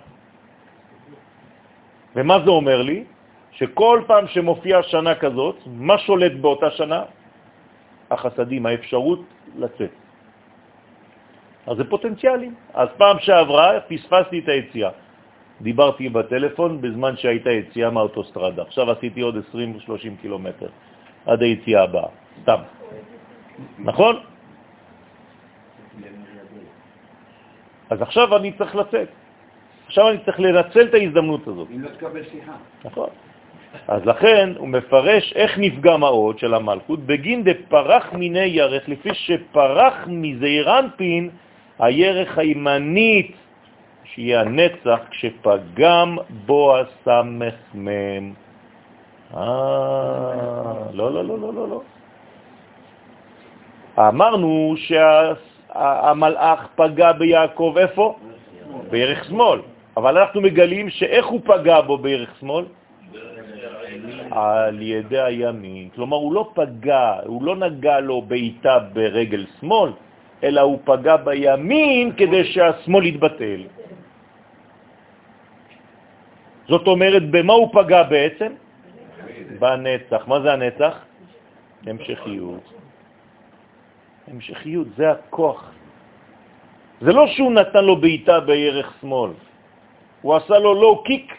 ומה זה אומר לי? שכל פעם שמופיעה שנה כזאת, מה שולט באותה שנה? החסדים, האפשרות לצאת. אז זה פוטנציאלי. אז פעם שעברה פספסתי את היציאה. דיברתי בטלפון בזמן שהייתה יציאה מהאוטוסטרדה. עכשיו עשיתי עוד 20-30 קילומטר עד היציאה הבאה, סתם. נכון? אז עכשיו אני צריך לצאת. עכשיו אני צריך לנצל את ההזדמנות הזאת. אם לא תקבל סליחה. נכון. אז לכן הוא מפרש איך נפגע מאוד של המלכות, בגין דפרח מיני ירך, לפי שפרח מזעירנפין הירך הימנית, שיהיה הנצח, כשפגם בו הסמך מם. אה, לא, לא, לא, לא, לא, לא. אמרנו שהמלאך פגע ביעקב איפה? בירך שמאל. אבל אנחנו מגלים שאיך הוא פגע בו בירך שמאל? על ידי הימין. כלומר, הוא לא פגע, הוא לא נגע לו בעיטה ברגל שמאל, אלא הוא פגע בימין כדי שהשמאל יתבטל. זאת אומרת, במה הוא פגע בעצם? בנצח. מה זה הנצח? המשכיות. המשכיות, זה הכוח. זה לא שהוא נתן לו בעיטה בירך שמאל, הוא עשה לו לואו קיק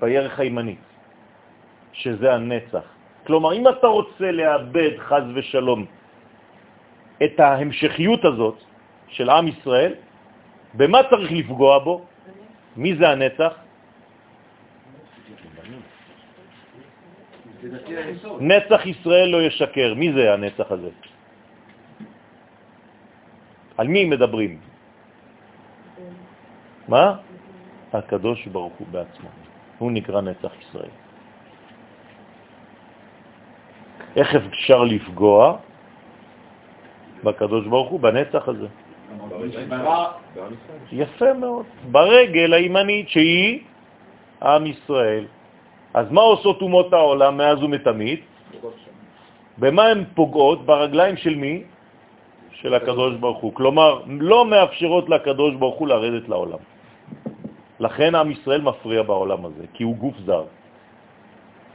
בירך הימנית, שזה הנצח. כלומר, אם אתה רוצה לאבד חז ושלום את ההמשכיות הזאת של עם ישראל, במה צריך לפגוע בו? מי זה הנצח? נצח ישראל לא ישקר. מי זה הנצח הזה? על מי מדברים? מה? הקדוש ברוך הוא בעצמו. הוא נקרא נצח ישראל. איך אפשר לפגוע בקדוש ברוך הוא, בנצח הזה? יפה מאוד. ברגל הימנית שהיא עם ישראל. אז מה עושות אומות העולם מאז ומתמיד? במה הן פוגעות? ברגליים של מי? של הקדוש ברוך הוא. כלומר, לא מאפשרות לקדוש ברוך הוא לרדת לעולם. לכן עם ישראל מפריע בעולם הזה, כי הוא גוף זר.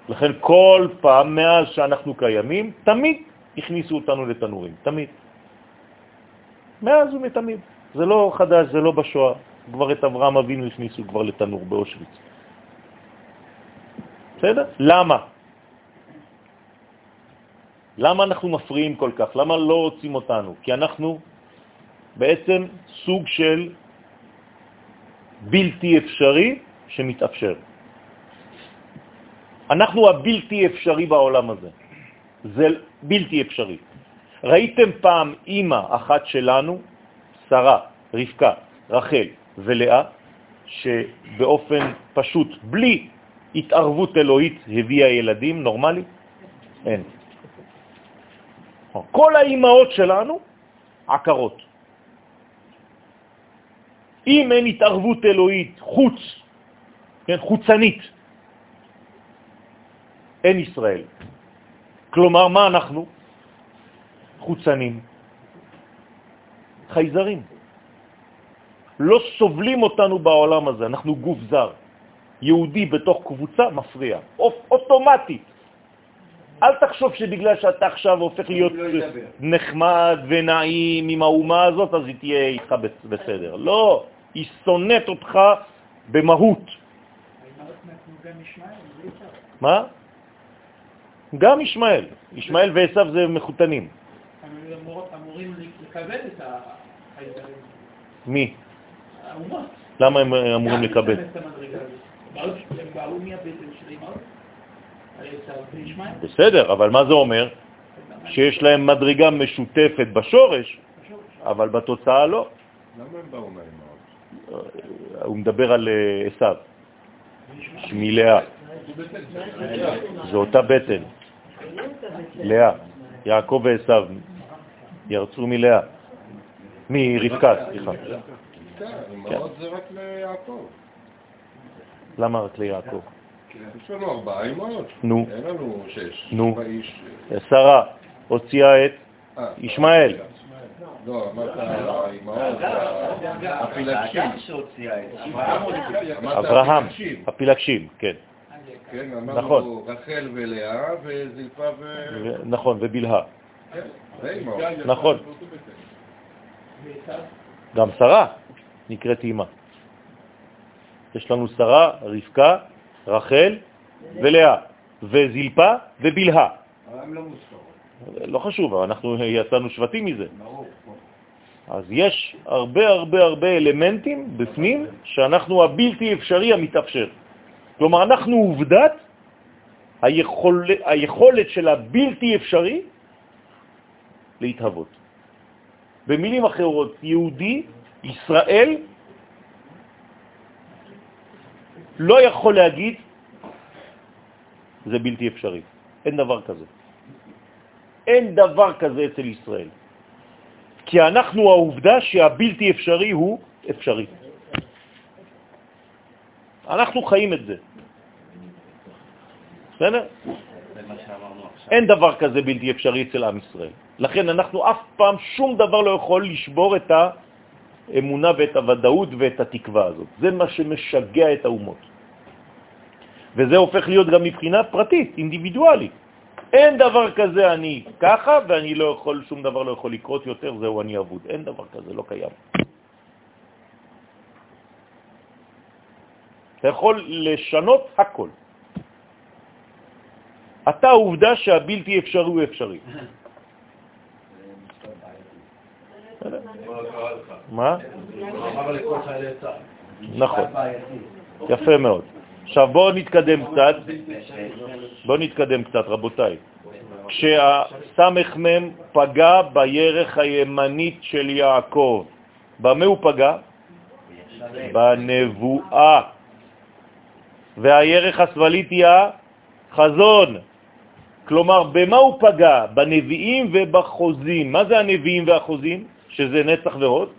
לכן כל פעם, מאז שאנחנו קיימים, תמיד הכניסו אותנו לתנורים, תמיד. מאז ומתמיד. זה לא חדש, זה לא בשואה. כבר את אברהם אבינו הכניסו כבר לתנור באושוויץ. בסדר? למה? למה אנחנו מפריעים כל כך? למה לא רוצים אותנו? כי אנחנו בעצם סוג של בלתי אפשרי שמתאפשר. אנחנו הבלתי אפשרי בעולם הזה. זה בלתי אפשרי. ראיתם פעם אימא אחת שלנו, שרה, רבקה, רחל ולאה, שבאופן פשוט, בלי התערבות אלוהית, הביאה ילדים נורמלי? אין. כל האימהות שלנו עקרות. אם אין התערבות אלוהית חוץ, כן, חוצנית, אין ישראל. כלומר, מה אנחנו? חוצנים, חייזרים. לא סובלים אותנו בעולם הזה, אנחנו גוף זר. יהודי בתוך קבוצה מפריע, אוטומטית. אל תחשוב שבגלל שאתה עכשיו הופך להיות לא נחמד ונעים עם האומה הזאת, אז היא תהיה איתך בסדר. לא, היא שונאת אותך במהות. מה? גם ישמעאל. ישמעאל ועשיו זה מחותנים. אמורים לקבל את החייזרים. מי? למה הם אמורים לקבל? בסדר, אבל מה זה אומר? שיש להם מדרגה משותפת בשורש, אבל בתוצאה לא. למה הם באו מהאימהות? הוא מדבר על עשיו, שמילאה. זו אותה בטן. לאה, יעקב ועשיו ירצו מלאה. מרבקה, סליחה. אימהות זה רק ליעקב. למה רק ליעקב? יש לנו ארבעה אימהות. נו. אין לנו שש. נו. שרה הוציאה את אה, ישמעאל. לא, אמרת האימהות, הפילגשים. אברהם, הפילגשים, כן. כן, נכון. אמרנו רחל ולאה וזלפה ו... נכון, ובלהה. נכון. גם שרה נקראת אימא. יש לנו שרה, רבקה, רחל ולאה, וזלפה ובלהה. לא חשוב, אנחנו יצאנו שבטים מזה. אז יש הרבה הרבה הרבה אלמנטים בפנים שאנחנו הבלתי אפשרי המתאפשר. כלומר, אנחנו עובדת היכול, היכולת של הבלתי אפשרי להתהוות. במילים אחרות, יהודי, ישראל, לא יכול להגיד, זה בלתי אפשרי. אין דבר כזה. אין דבר כזה אצל ישראל. כי אנחנו העובדה שהבלתי אפשרי הוא אפשרי. אנחנו חיים את זה. בסדר? אין דבר כזה בלתי אפשרי אצל עם ישראל. לכן אנחנו אף פעם, שום דבר לא יכול לשבור את האמונה ואת הוודאות ואת התקווה הזאת. זה מה שמשגע את האומות. וזה הופך להיות גם מבחינה פרטית, אינדיבידואלית. אין דבר כזה אני ככה, ואני לא יכול, שום דבר לא יכול לקרות יותר, זהו אני אבוד. אין דבר כזה, לא קיים. אתה יכול לשנות הכל. אתה עובדה שהבלתי אפשרי הוא אפשרי. מה? נכון. יפה מאוד. עכשיו בואו נתקדם קצת, בואו נתקדם קצת, רבותיי. כשהסמ"ם פגע בירך הימנית של יעקב, במה הוא פגע? בנבואה. והירך השמאלית היא החזון. כלומר, במה הוא פגע? בנביאים ובחוזים. מה זה הנביאים והחוזים? שזה נצח והוד?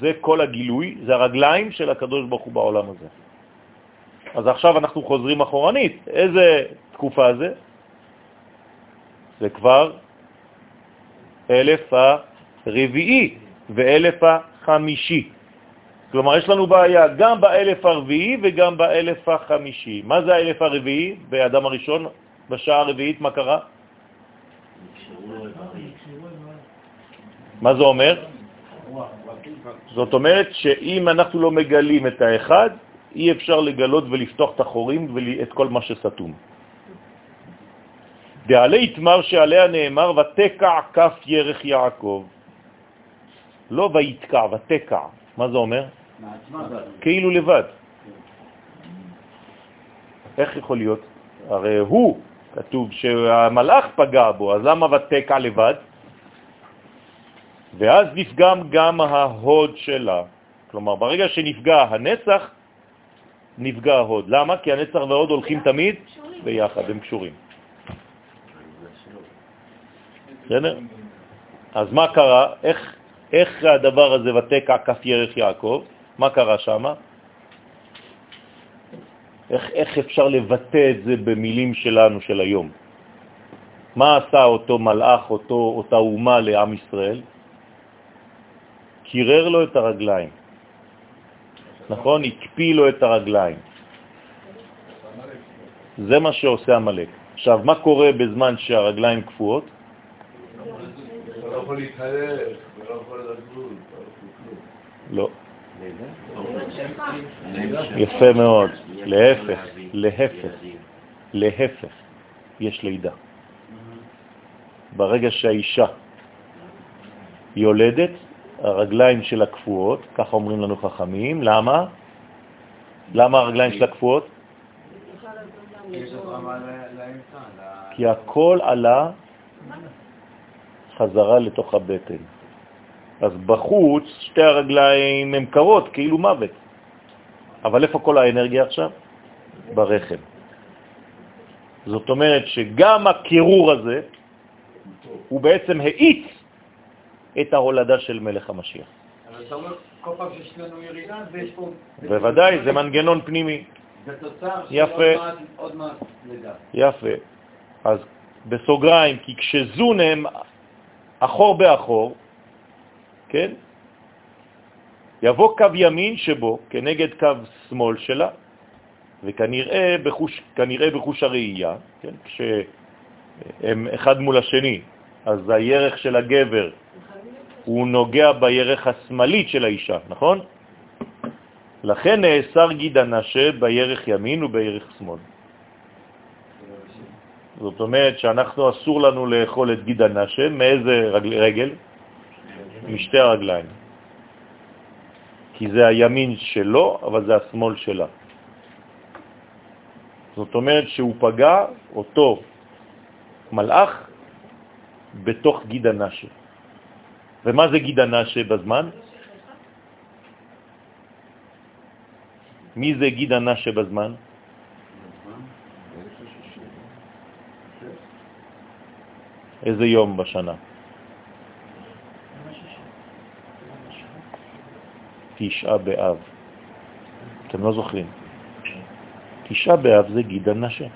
זה כל הגילוי, זה הרגליים של הקדוש ברוך הוא בעולם הזה. אז עכשיו אנחנו חוזרים אחורנית. איזה תקופה זה? זה כבר אלף הרביעי ואלף החמישי. כלומר, יש לנו בעיה גם באלף הרביעי וגם באלף החמישי. מה זה האלף הרביעי באדם הראשון? בשעה הרביעית, מה קרה? מה זה אומר? זאת אומרת שאם אנחנו לא מגלים את האחד, אי אפשר לגלות ולפתוח את החורים ואת כל מה שסתום. דעלי יתמר שעליה נאמר ותקע כף ירך יעקב. לא ויתקע, ותקע. מה זה אומר? כאילו לבד. איך יכול להיות? הרי הוא, כתוב שהמלאך פגע בו, אז למה ותקע לבד? ואז נפגם גם ההוד שלה. כלומר, ברגע שנפגע הנצח, נפגע ההוד. למה? כי הנצח וההוד הולכים תמיד ביחד, הם קשורים. בסדר? אז מה קרה? איך, איך הדבר הזה ותקע כף ירך יעקב? מה קרה שם? איך, איך אפשר לבטא את זה במילים שלנו של היום? מה עשה אותו מלאך, אותו, אותה אומה לעם ישראל? קירר לו את הרגליים. נכון? הקפיא לו את הרגליים. זה מה שעושה המלאק. עכשיו, מה קורה בזמן שהרגליים קפואות? לא לא לזוז, לא. יפה מאוד. להפך, להפך, להפך, יש לידה. ברגע שהאישה יולדת, הרגליים שלה קפואות, ככה אומרים לנו חכמים. למה? למה הרגליים שלה קפואות? כי הכל עלה חזרה לתוך הבטן. אז בחוץ שתי הרגליים הן קרות, כאילו מוות. אבל איפה כל האנרגיה עכשיו? ברחם. זאת אומרת שגם הקירור הזה, הוא בעצם האיץ את ההולדה של מלך המשיח. אבל אתה אומר, כל פעם שיש לנו ירידה, ויש פה... בוודאי, זה מנגנון פנימי. זה תוצר של יפה. עוד מעט- לידה. יפה. אז בסוגריים, כי כשזון הם אחור באחור, כן? יבוא קו ימין שבו כנגד קו שמאל שלה, וכנראה בחוש, כנראה בחוש הראייה, כן? כשהם אחד מול השני, אז הירך של הגבר הוא נוגע בירך השמאלית של האישה, נכון? לכן נאסר גיד הנשה בירך ימין ובירך שמאל. זאת אומרת שאנחנו אסור לנו לאכול את גיד הנשה, מאיזה רגל? רגל? משתי הרגליים. כי זה הימין שלו, אבל זה השמאל שלה. זאת אומרת שהוא פגע, אותו מלאך, בתוך גיד הנשה. ומה זה גיד הנשה בזמן? מי זה גיד הנשה בזמן? איזה יום בשנה? תשעה באב. אתם לא זוכרים. תשעה באב זה גיד הנשה.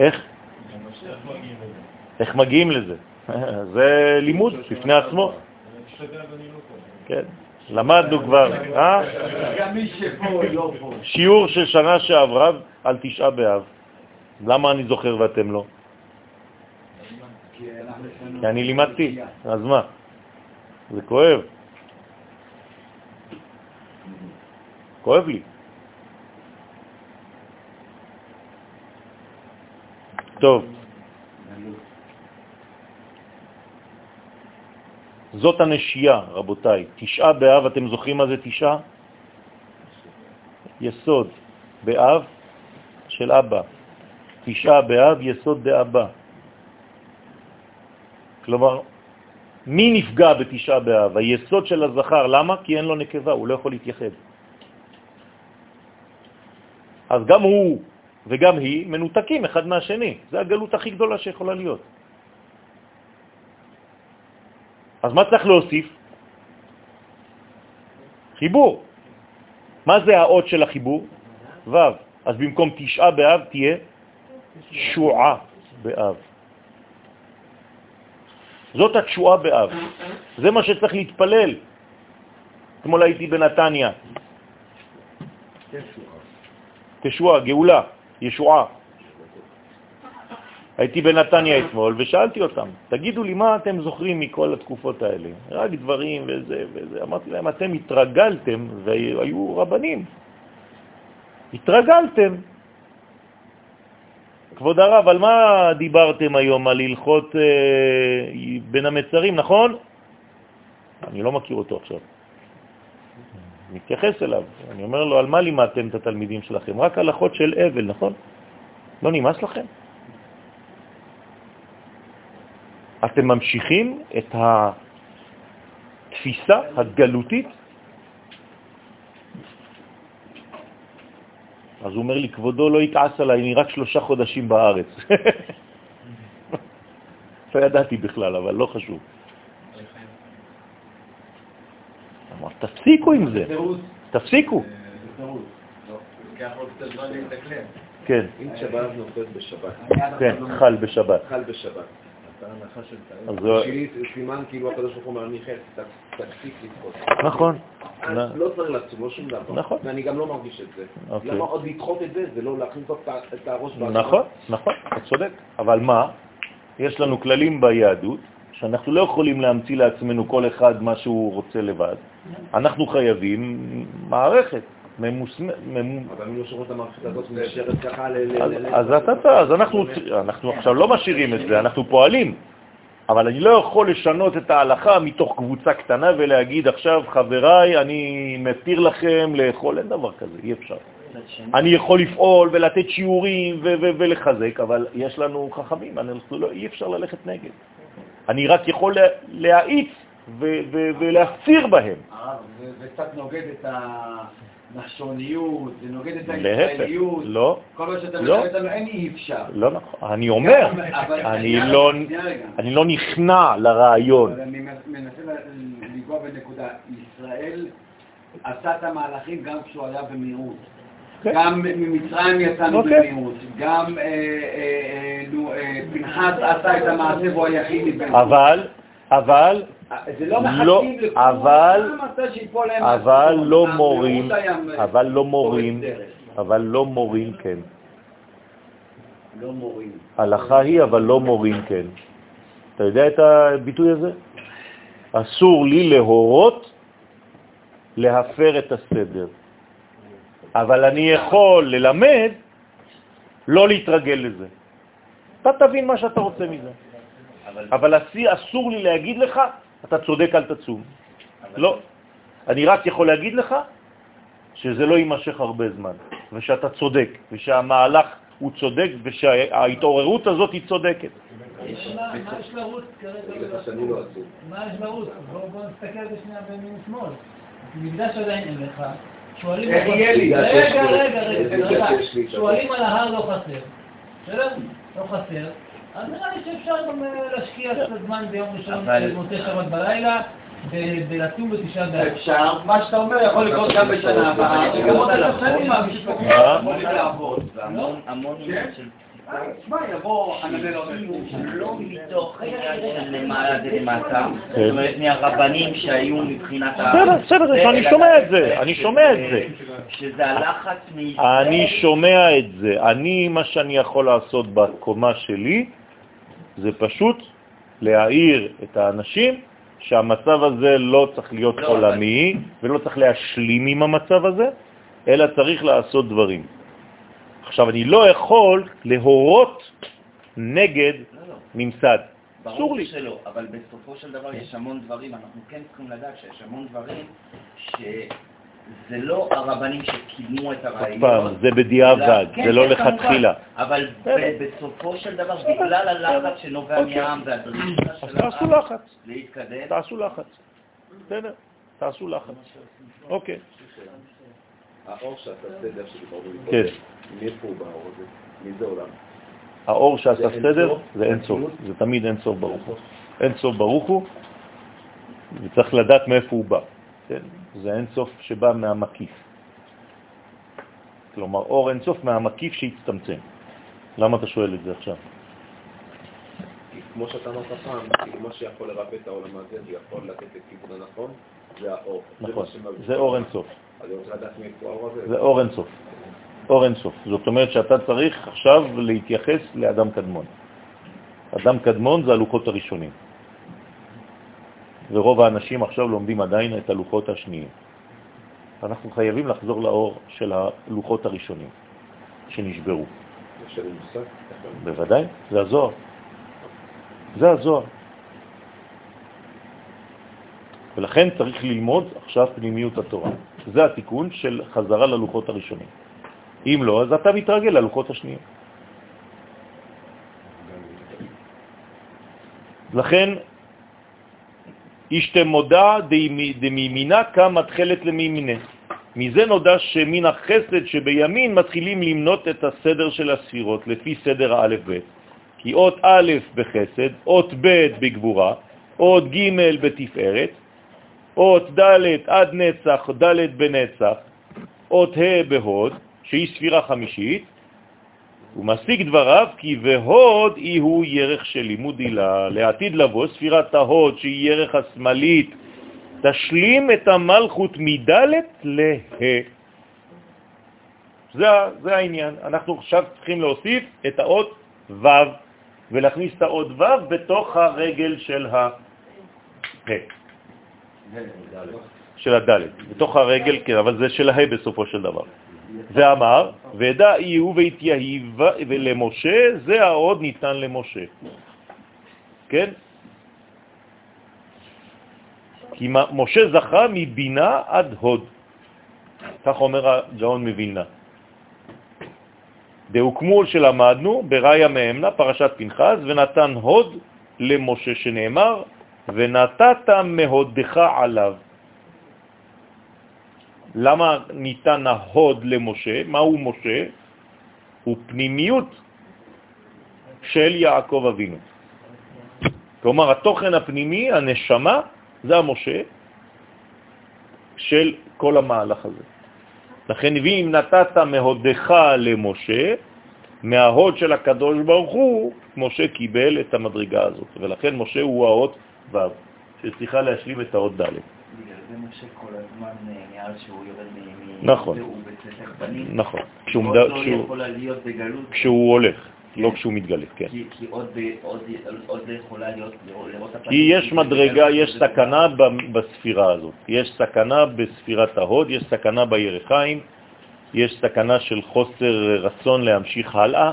איך? איך מגיעים לזה? זה לימוד בפני עצמו. כן, למדנו כבר, אה? גם מי שפה, לא פה. שיעור של שנה שעברה על תשעה באב. למה אני זוכר ואתם לא? כי אני לימדתי, אז מה? זה כואב. כואב לי. טוב, זאת הנשייה, רבותיי. תשעה באב, אתם זוכרים מה זה תשעה? יסוד באב של אבא. תשעה באב, יסוד דאבא. כלומר, מי נפגע בתשעה באב? היסוד של הזכר. למה? כי אין לו נקבה, הוא לא יכול להתייחד. אז גם הוא וגם היא מנותקים אחד מהשני. זה הגלות הכי גדולה שיכולה להיות. אז מה צריך להוסיף? חיבור. מה זה האות של החיבור? ו'. אז במקום תשעה באב תהיה שועה באב. זאת התשועה באב. זה מה שצריך להתפלל. אתמול הייתי בנתניה. תשועה, גאולה, ישועה. הייתי בנתניה אתמול ושאלתי אותם, תגידו לי מה אתם זוכרים מכל התקופות האלה? רק דברים וזה וזה. אמרתי להם, אתם התרגלתם, והיו רבנים, התרגלתם. כבוד הרב, על מה דיברתם היום? על הלכות אה, בין המצרים, נכון? אני לא מכיר אותו עכשיו. מתייחס אליו. אני אומר לו, על מה לימדתם את התלמידים שלכם? רק הלכות של אבל, נכון? לא נמאס לכם? אתם ממשיכים את התפיסה הגלותית? אז הוא אומר לי, כבודו לא יכעס עליי, אני רק שלושה חודשים בארץ. לא ידעתי בכלל, אבל לא חשוב. אמר, תפסיקו עם זה, תפסיקו. כן. אם שבת נופלת בשבת. כן, חל בשבת. חל בשבת. ההנחה של אז בשבילי זה סימן כאילו הקדוש ברוך הוא אומר, מיכאל, תפסיק לדחות. נכון. לא צריך לעצום, לא שום דבר. נכון. ואני גם לא מרגיש את זה. אוקיי. למה עוד לדחות את זה? זה לא להכניס את- הראש באדמה. נכון, נכון, אתה צודק. אבל מה? יש לנו כללים ביהדות, שאנחנו לא יכולים להמציא לעצמנו כל אחד מה שהוא רוצה לבד. אנחנו חייבים מערכת ממוסמ- ממ- אבל אם לא שומרים את המערכת הזאת נשארת ככה ל... ל- אז, אנחנו, אנחנו עכשיו לא משאירים את זה, אנחנו פועלים. אבל אני לא יכול לשנות את ההלכה מתוך קבוצה קטנה ולהגיד עכשיו, חבריי, אני מתיר לכם לאכול, אין דבר כזה, אי אפשר. אני יכול לפעול ולתת שיעורים ו- ו- ולחזק, אבל יש לנו חכמים, אנחנו לא, אי אפשר ללכת נגד. אני רק יכול לה- להאיץ ו- ו- ולהפציר בהם. זה- זה קצת נוגד את הנחשוניות, זה נוגד את הישראליות. לא, כל מה שאתה לא. מדבר איתנו, אין אי אפשר. לא נכון. אני אומר, אני לא. אני לא נכנע לרעיון. אבל אני מנסה לנגוע בנקודה. ישראל עשה את המהלכים גם כשהוא היה במהירות. כן. גם ממצרים יצאנו אוקיי. במהירות. גם אה, אה, אה, פנחס עשה את המעשה והוא היחיד מבין. אבל, אבל, זה לא לא, מחכים לכולם, אבל- שיפול להם אבל. לא מורים, אבל לא מורים. אבל לא מורים כן. לא מורים. הלכה היא, אבל לא מורים כן. אתה יודע את הביטוי הזה? אסור לי להורות להפר את הסדר. אבל אני יכול ללמד לא להתרגל לזה. אתה תבין מה שאתה רוצה מזה. אבל, אסור לי להגיד לך, אתה צודק, אל תצום. לא. אני רק יכול להגיד לך שזה לא יימשך הרבה זמן, ושאתה צודק, ושהמהלך הוא צודק, ושההתעוררות הזאת היא צודקת. מה יש לרוץ כרגע? לא. מה יש לרוץ? בואו נסתכל על זה שנייה. מקדש עדיין אין לך. שואלים... רגע. רגע, רגע. שואלים על ההר לא חסר. בסדר? לא חסר. אז נראה לי שאפשר גם אה, להשקיע קצת זמן ביום ראשון, במוצאי שבת בלילה, בלצום בתשעה באב. אפשר, מה שאתה אומר יכול לקרות גם בשנה הבאה, וגם עוד אלף שנים המשפחות אה? יכולים לעבוד. והמון המון עניין של תשמע, יבוא חננאל אומר, לא מתוך למעלה ולמטה, כן. זאת אומרת מהרבנים שהיו מבחינת ה... בסדר, בסדר, אני שומע את זה, אני שומע את זה. שזה הלחץ מישראל. אני שומע את זה. אני, מה שאני יכול לעשות בקומה שלי, זה פשוט להעיר את האנשים שהמצב הזה לא צריך להיות לא, עולמי, ולא צריך להשלים עם המצב הזה, אלא צריך לעשות דברים. עכשיו, אני לא יכול להורות נגד לא, לא. ממסד. אסור ברור לי. שלא, אבל בסופו של דבר יש המון דברים, אנחנו כן צריכים לדעת שיש המון דברים שזה לא הרבנים שקידמו את עוד הרעיון. פעם, זה בדיעבד, כן, זה לא כן. לכתחילה. אבל בסופו של דבר, בגלל הלחץ שנובע אוקיי. מהעם והדרישה של תעשו העם לחץ, להתקדם, תעשו לחץ. בסדר, תעשו לחץ. אוקיי. האור שעשה סדר שדיברנו כן. מאיפה הוא באור הזה? מי זה עולם? האור שעשה זה אין סדר? זה אין סוף, זה תמיד אין סוף ברוך הוא. אין סוף ברוך הוא, וצריך לדעת מאיפה הוא בא. כן? זה אין סוף שבא מהמקיף. כלומר, אור אין סוף מהמקיף שהצטמצם. למה אתה שואל את זה עכשיו? כמו שאתה אמרת פעם, מה שיכול לרפא את העולם הזה ויכול לתת את כיוון הנכון, זה האור. נכון, זה אור אין סוף. אז אני רוצה לדעת מאיפה האור הזה. זה אור אין סוף. אור אין סוף. זאת אומרת שאתה צריך עכשיו להתייחס לאדם קדמון. אדם קדמון זה הלוחות הראשונים. ורוב האנשים עכשיו לומדים עדיין את הלוחות השניים. אנחנו חייבים לחזור לאור של הלוחות הראשונים שנשברו. בוודאי, זה הזוהר. זה הזוהר. ולכן צריך ללמוד עכשיו פנימיות התורה. זה התיקון של חזרה ללוחות הראשונים. אם לא, אז אתה מתרגל ללוחות השניים. לכן, אישתם מודע דמימינה כמה תחלת למימינה. מזה נודע שמן החסד שבימין מתחילים למנות את הסדר של הספירות לפי סדר האלף ב'. כי אות א' בחסד, אות ב' בגבורה, אות ג' בתפארת, אות ד' עד נצח, ד' בנצח, אות ה' בהוד, שהיא ספירה חמישית, הוא משיג דבריו כי והוד היא הוא ירך של לימוד הילה. לעתיד לבוא ספירת ההוד שהיא ירך השמאלית תשלים את המלכות מדלת לה. זה, זה העניין. אנחנו עכשיו צריכים להוסיף את האות ו' ולהכניס את האות ו' בתוך הרגל של ה... של הדלת, בתוך הרגל, כן, אבל זה של ה' בסופו של דבר. ואמר, וידע יהיו והתייהיב ולמשה, זה העוד ניתן למשה. כן? כי משה זכה מבינה עד הוד. כך אומר הגאון מווילנה. דהוקמול שלמדנו בראיה מאמנה, פרשת פנחס, ונתן הוד למשה שנאמר, ונתת מהודך עליו. למה ניתן ההוד למשה? מהו משה? הוא פנימיות של יעקב אבינו. כלומר, התוכן הפנימי, הנשמה, זה המשה של כל המהלך הזה. לכן, ואם נתת מהודך למשה, מההוד של הקדוש ברוך הוא, משה קיבל את המדרגה הזאת. ולכן משה הוא האות ו', שצריכה להשלים את האות ד'. בגלל זה משה כל הזמן שהוא יורד מ... נכון. נכון. כשהוא. לא הולך, לא כשהוא מתגלה, כן. כי, כי עוד, עוד, עוד לא יכולה להיות, לראות לראות את הפנים. כי יש מדרגה, יש סכנה בספירה הזאת. יש סכנה בספירת ההוד, יש סכנה בירחיים, יש סכנה של חוסר רצון להמשיך הלאה,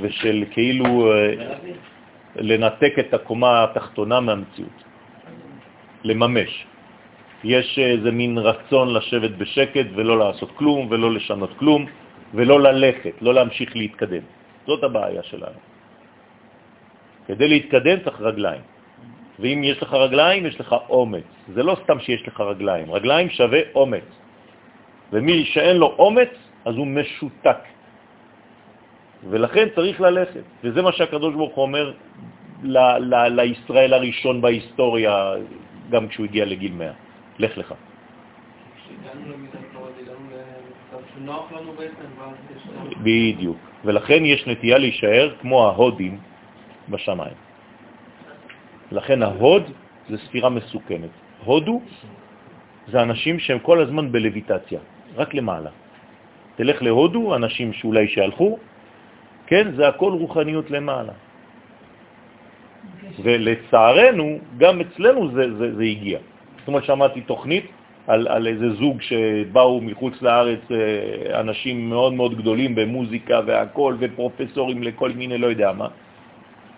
ושל כאילו אה, לנתק את הקומה התחתונה מהמציאות, לממש. יש איזה מין רצון לשבת בשקט ולא לעשות כלום ולא לשנות כלום ולא ללכת, לא להמשיך להתקדם. זאת הבעיה שלנו. כדי להתקדם צריך רגליים. ואם יש לך רגליים, יש לך אומץ. זה לא סתם שיש לך רגליים. רגליים שווה אומץ. ומי שאין לו אומץ, אז הוא משותק. ולכן צריך ללכת. וזה מה שהקדוש ברוך הוא אומר ל- ל- לישראל הראשון בהיסטוריה, גם כשהוא הגיע לגיל 100. לך לך. בדיוק. ולכן יש נטייה להישאר כמו ההודים בשמיים. לכן ההוד זה ספירה מסוכנת. הודו זה אנשים שהם כל הזמן בלויטציה, רק למעלה. תלך להודו, אנשים שאולי שהלכו, כן, זה הכל רוחניות למעלה. ולצערנו, גם אצלנו זה, זה, זה הגיע. זאת אומרת, שמעתי תוכנית על, על איזה זוג שבאו מחוץ לארץ, אה, אנשים מאוד מאוד גדולים במוזיקה והכל, ופרופסורים לכל מיני לא יודע מה.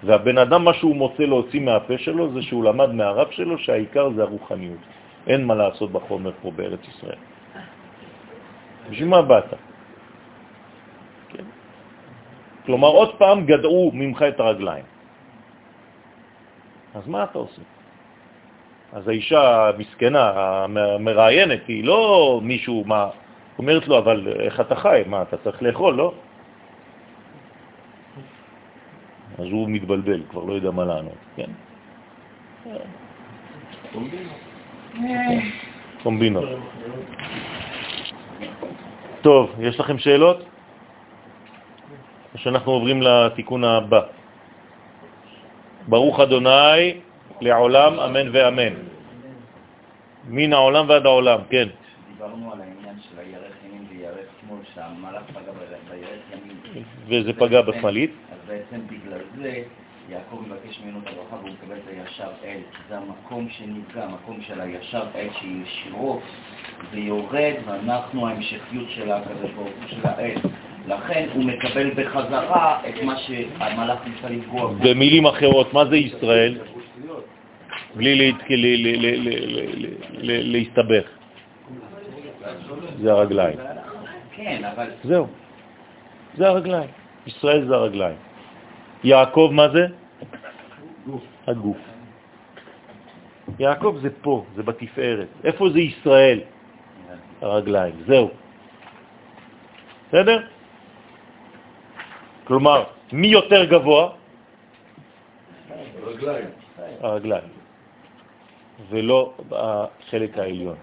והבן אדם, מה שהוא מוצא להוציא מהפה שלו, זה שהוא למד מהרב שלו שהעיקר זה הרוחניות. אין מה לעשות בחומר פה בארץ ישראל. בשביל מה באת? כן. כלומר, עוד פעם גדעו ממך את הרגליים. אז מה אתה עושה? אז האישה המסכנה, המראיינת, היא לא מישהו מה אומרת לו, אבל איך אתה חי? מה, אתה צריך לאכול, לא? אז הוא מתבלבל, כבר לא יודע מה לענות, כן? קומבינות. טוב, יש לכם שאלות? או שאנחנו עוברים לתיקון הבא. ברוך אדוני לעולם, אמן ואמן. מן העולם ועד העולם, כן. דיברנו על העניין של הירך ימין וירך שמאל, שהמלאך פגע בירך ימין. וזה פגע בשמאלית. אז בעצם בגלל זה יעקב מבקש ממנו את הברכה והוא מקבל את הישר אל, זה המקום שנפגע, המקום של הישר אל שישירות ויורד, ואנחנו ההמשכיות של הקדוש ברוך הוא של האל. לכן הוא מקבל בחזרה את מה שהמלאך ניסה לפגוע בו. במילים אחרות, מה זה ישראל? בלי להסתבך. זה הרגליים. זהו. זה הרגליים. ישראל זה הרגליים. יעקב, מה זה? הגוף. יעקב זה פה, זה בתפארת. איפה זה ישראל? הרגליים. זהו. בסדר? כלומר, מי יותר גבוה? רגליים. הרגליים, ולא החלק העליון.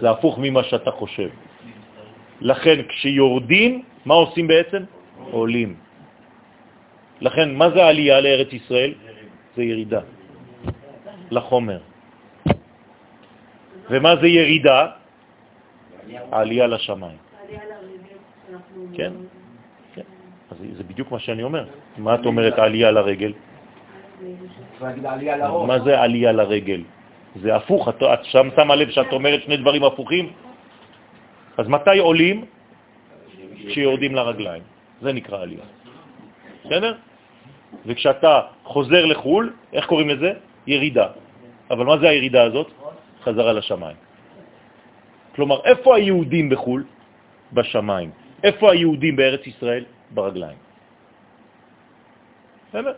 זה הפוך ממה שאתה חושב. לכן כשיורדים, מה עושים בעצם? עולים. לכן, מה זה עלייה לארץ ישראל? זה ירידה לחומר. ומה זה ירידה? עלייה לשמיים. כן, כן. זה בדיוק מה שאני אומר. מה את אומרת עלייה לרגל? צריך להגיד עלייה לראש. מה זה עלייה לרגל? זה הפוך, את, שם שמה לב שאת אומרת שני דברים הפוכים? אז מתי עולים? כשיורדים לרגליים. זה נקרא עלייה. בסדר? וכשאתה חוזר לחו"ל, איך קוראים לזה? ירידה. אבל מה זה הירידה הזאת? חזרה לשמיים. כלומר, איפה היהודים בחו"ל? בשמיים. איפה היהודים בארץ ישראל? ברגליים. בסדר?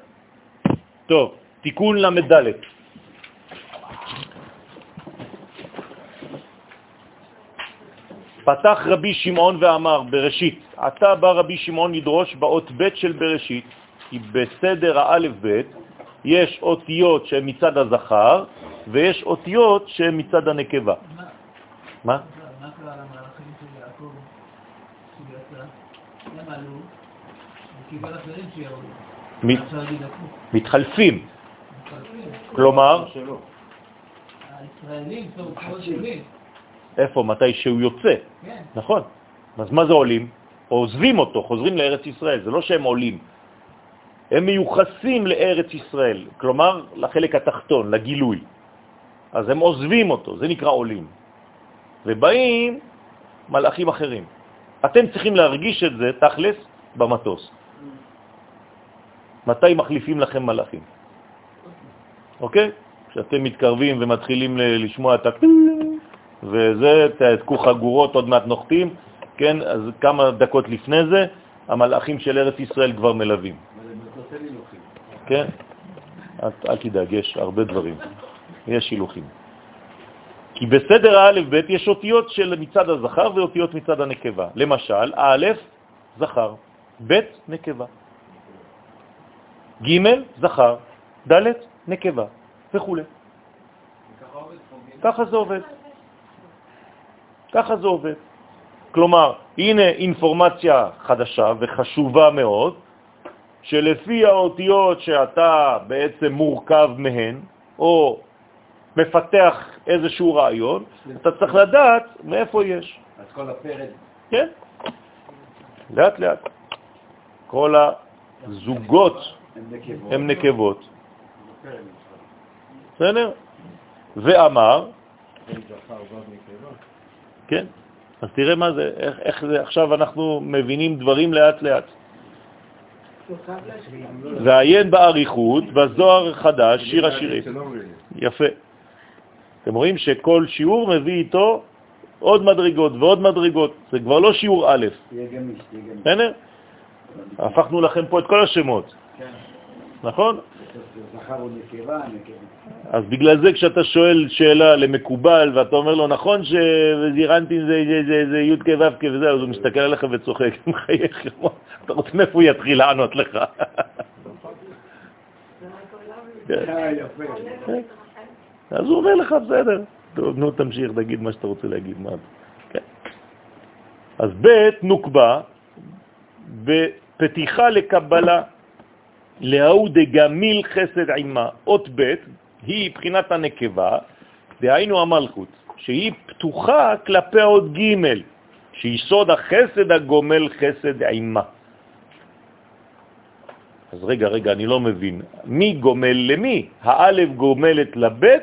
טוב, תיקון למדלת. פתח רבי שמעון ואמר בראשית, עתה בא רבי שמעון לדרוש באות ב' של בראשית, כי בסדר האלף ב' יש אותיות שהן מצד הזכר ויש אותיות שהן מצד הנקבה. מה? מה? קרה למהלכים של יעקב שהוא יצא? הם הוא קיבל אחרים שירדו. מתחלפים. כלומר. איפה? מתי שהוא יוצא. נכון. אז מה זה עולים? עוזבים אותו, חוזרים לארץ ישראל, זה לא שהם עולים. הם מיוחסים לארץ ישראל, כלומר לחלק התחתון, לגילוי. אז הם עוזבים אותו, זה נקרא עולים. ובאים מלאכים אחרים. אתם צריכים להרגיש את זה תכלס במטוס. מתי מחליפים לכם מלאכים? אוקיי? כשאתם מתקרבים ומתחילים לשמוע את ה... וזה, תעתקו חגורות, עוד מעט נוחתים, כן? אז כמה דקות לפני זה, המלאכים של ארץ ישראל כבר מלווים. כן? אל, תדאג, יש הרבה דברים. יש שילוחים. כי בסדר האלף ב' יש אותיות של מצד הזכר ואותיות מצד הנקבה. למשל, א' זכר, ב' נקבה, ג' זכר, ד' נקבה וכו'. ככה זה עובד. ככה זה עובד. כלומר, הנה אינפורמציה חדשה וחשובה מאוד, שלפי האותיות שאתה בעצם מורכב מהן, או מפתח איזשהו רעיון, אתה צריך לדעת מאיפה יש. אז כל הפרד, כן? לאט לאט. כל הזוגות הם נקבות. נקבות. בסדר? ואמר, כן, אז תראה מה זה, איך, איך זה, עכשיו אנחנו מבינים דברים לאט לאט. ועיין באריכות, בזוהר חדש, שיר השירים. יפה. אתם רואים שכל שיעור מביא איתו עוד מדרגות ועוד מדרגות. זה כבר לא שיעור א', תהיה גמיש, תהיה גמיש. בסדר? הפכנו לכם פה את כל השמות, נכון? נקבה, נקבה. אז בגלל זה כשאתה שואל שאלה למקובל ואתה אומר לו, נכון שזירנטין זה, י' כ' ו' כ' וזה, אז הוא מסתכל עליך וצוחק, מחייך, אתה רוצה מאיפה הוא יתחיל לענות לך? כן. אה. כן. אז הוא אומר לך, בסדר, טוב, נו, תמשיך, תגיד מה שאתה רוצה להגיד. מה... כן. אז ב' נוקבה בפתיחה לקבלה להוא דגמיל חסד עימה. אות ב' היא בחינת הנקבה, דהיינו המלכות, שהיא פתוחה כלפי אות ג', שהיא סוד החסד הגומל חסד עימה. אז רגע, רגע, אני לא מבין. מי גומל למי? האלף גומלת לבית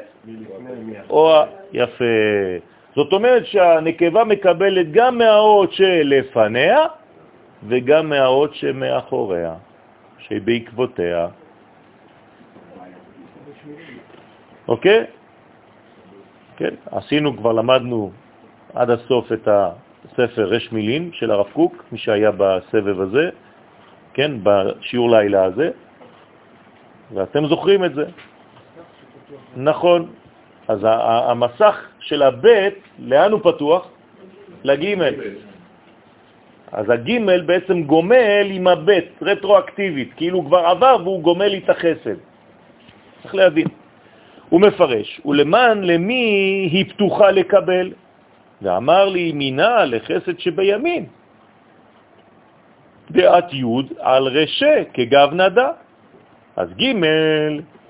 או... ה- יפה. זאת אומרת שהנקבה מקבלת גם מהאות שלפניה וגם מהאות שמאחוריה, שבעקבותיה. אוקיי? כן, עשינו, כבר למדנו עד הסוף את הספר רש מילים של הרב קוק, מי שהיה בסבב הזה, כן, בשיעור לילה הזה, ואתם זוכרים את זה. נכון. אז המסך של הבית, לאן הוא פתוח? לגימל. אז הגימל בעצם גומל עם הבית, רטרואקטיבית, כאילו כבר עבר והוא גומל את החסד. צריך להבין. הוא מפרש, ולמען למי היא פתוחה לקבל? ואמר לי, מינה לחסד שבימין. דעת י' על רשה כגב נדה. אז ג'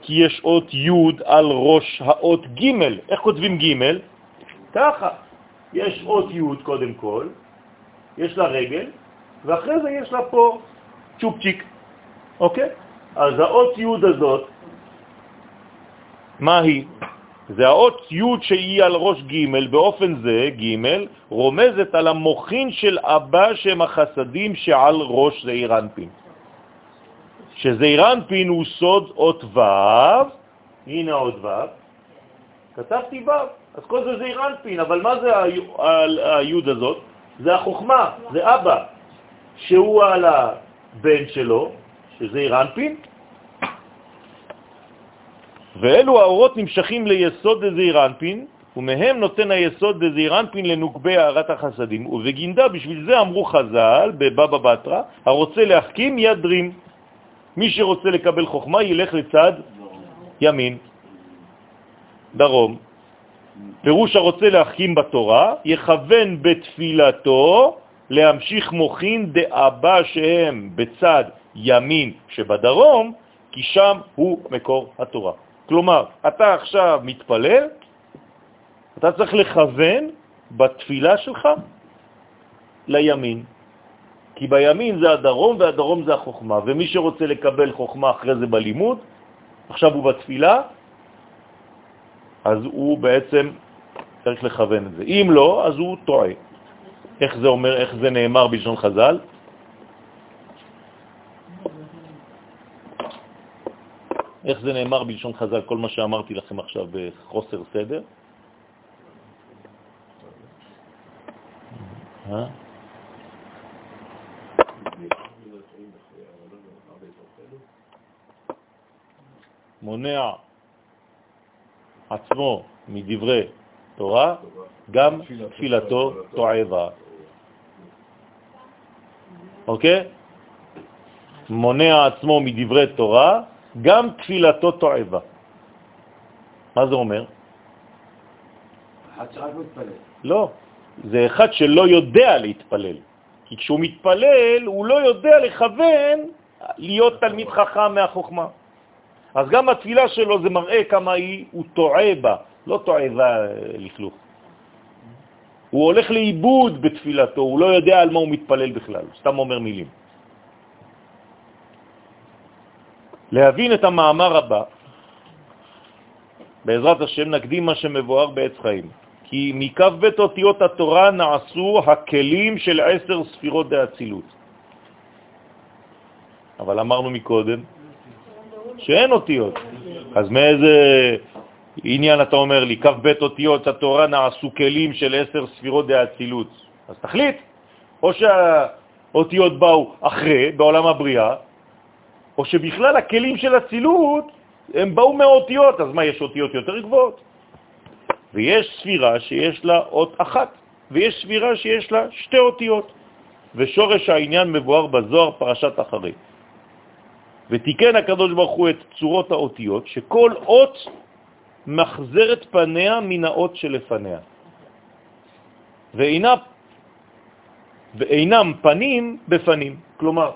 כי יש אות י' על ראש האות ג'. איך כותבים ג'? ככה. יש אות י' קודם כל, יש לה רגל, ואחרי זה יש לה פה צ'ופצ'יק, אוקיי? אז האות י' הזאת, מה היא? זה האות י' שהיא על ראש ג', באופן זה, ג', רומזת על המוחין של אבא שהם החסדים שעל ראש זעיר אנפין. שזעיר אנפין הוא סוד אות ו', הנה אות ו', כתבתי ו', אז כל זה זעיר אנפין, אבל מה זה היוד הזאת? זה החוכמה, זה אבא, שהוא על הבן שלו, שזעיר אנפין, ואלו האורות נמשכים ליסוד דזעיר אנפין, ומהם נותן היסוד דזעיר אנפין לנוקבי הערת החסדים. ובגינדה, בשביל זה אמרו חז"ל, בבבא בתרא, הרוצה להחכים ידרים. מי שרוצה לקבל חוכמה ילך לצד ימין, דרום. פירוש הרוצה להחכים בתורה, יכוון בתפילתו להמשיך מוכין דאבא שהם בצד ימין שבדרום, כי שם הוא מקור התורה. כלומר, אתה עכשיו מתפלל, אתה צריך לכוון בתפילה שלך לימין. כי בימין זה הדרום והדרום זה החוכמה, ומי שרוצה לקבל חוכמה אחרי זה בלימוד, עכשיו הוא בתפילה, אז הוא בעצם צריך לכוון את זה. אם לא, אז הוא טועה. איך זה אומר, איך זה נאמר בלשון חז"ל? איך זה נאמר בלשון חז"ל, כל מה שאמרתי לכם עכשיו בחוסר סדר? אה? מונע עצמו מדברי תורה, גם תפילתו תועבה. אוקיי? מונע עצמו מדברי תורה, גם תפילתו תועבה. מה זה אומר? אחד שרק מתפלל. לא, זה אחד שלא יודע להתפלל. כי כשהוא מתפלל, הוא לא יודע לכוון להיות תלמיד חכם מהחוכמה. אז גם התפילה שלו זה מראה כמה היא, הוא טועה בה, לא טועה בה לכלוך. הוא הולך לאיבוד בתפילתו, הוא לא יודע על מה הוא מתפלל בכלל, סתם אומר מילים. להבין את המאמר הבא, בעזרת השם נקדים מה שמבואר בעץ חיים. כי מקו בית אותיות התורה נעשו הכלים של עשר ספירות דאצילות. אבל אמרנו מקודם שאין אותיות. אז מאיזה עניין אתה אומר לי, בית אותיות התורה נעשו כלים של עשר ספירות דאצילות? אז תחליט, או שהאותיות באו אחרי, בעולם הבריאה, או שבכלל הכלים של הצילות הם באו מאותיות, אז מה, יש אותיות יותר גבוהות? ויש ספירה שיש לה אות אחת, ויש ספירה שיש לה שתי אותיות, ושורש העניין מבואר בזוהר פרשת אחרי. ותיקן הקדוש ברוך הוא את צורות האותיות, שכל אות מחזרת פניה מן האות שלפניה. ואינה, ואינם פנים בפנים. כלומר,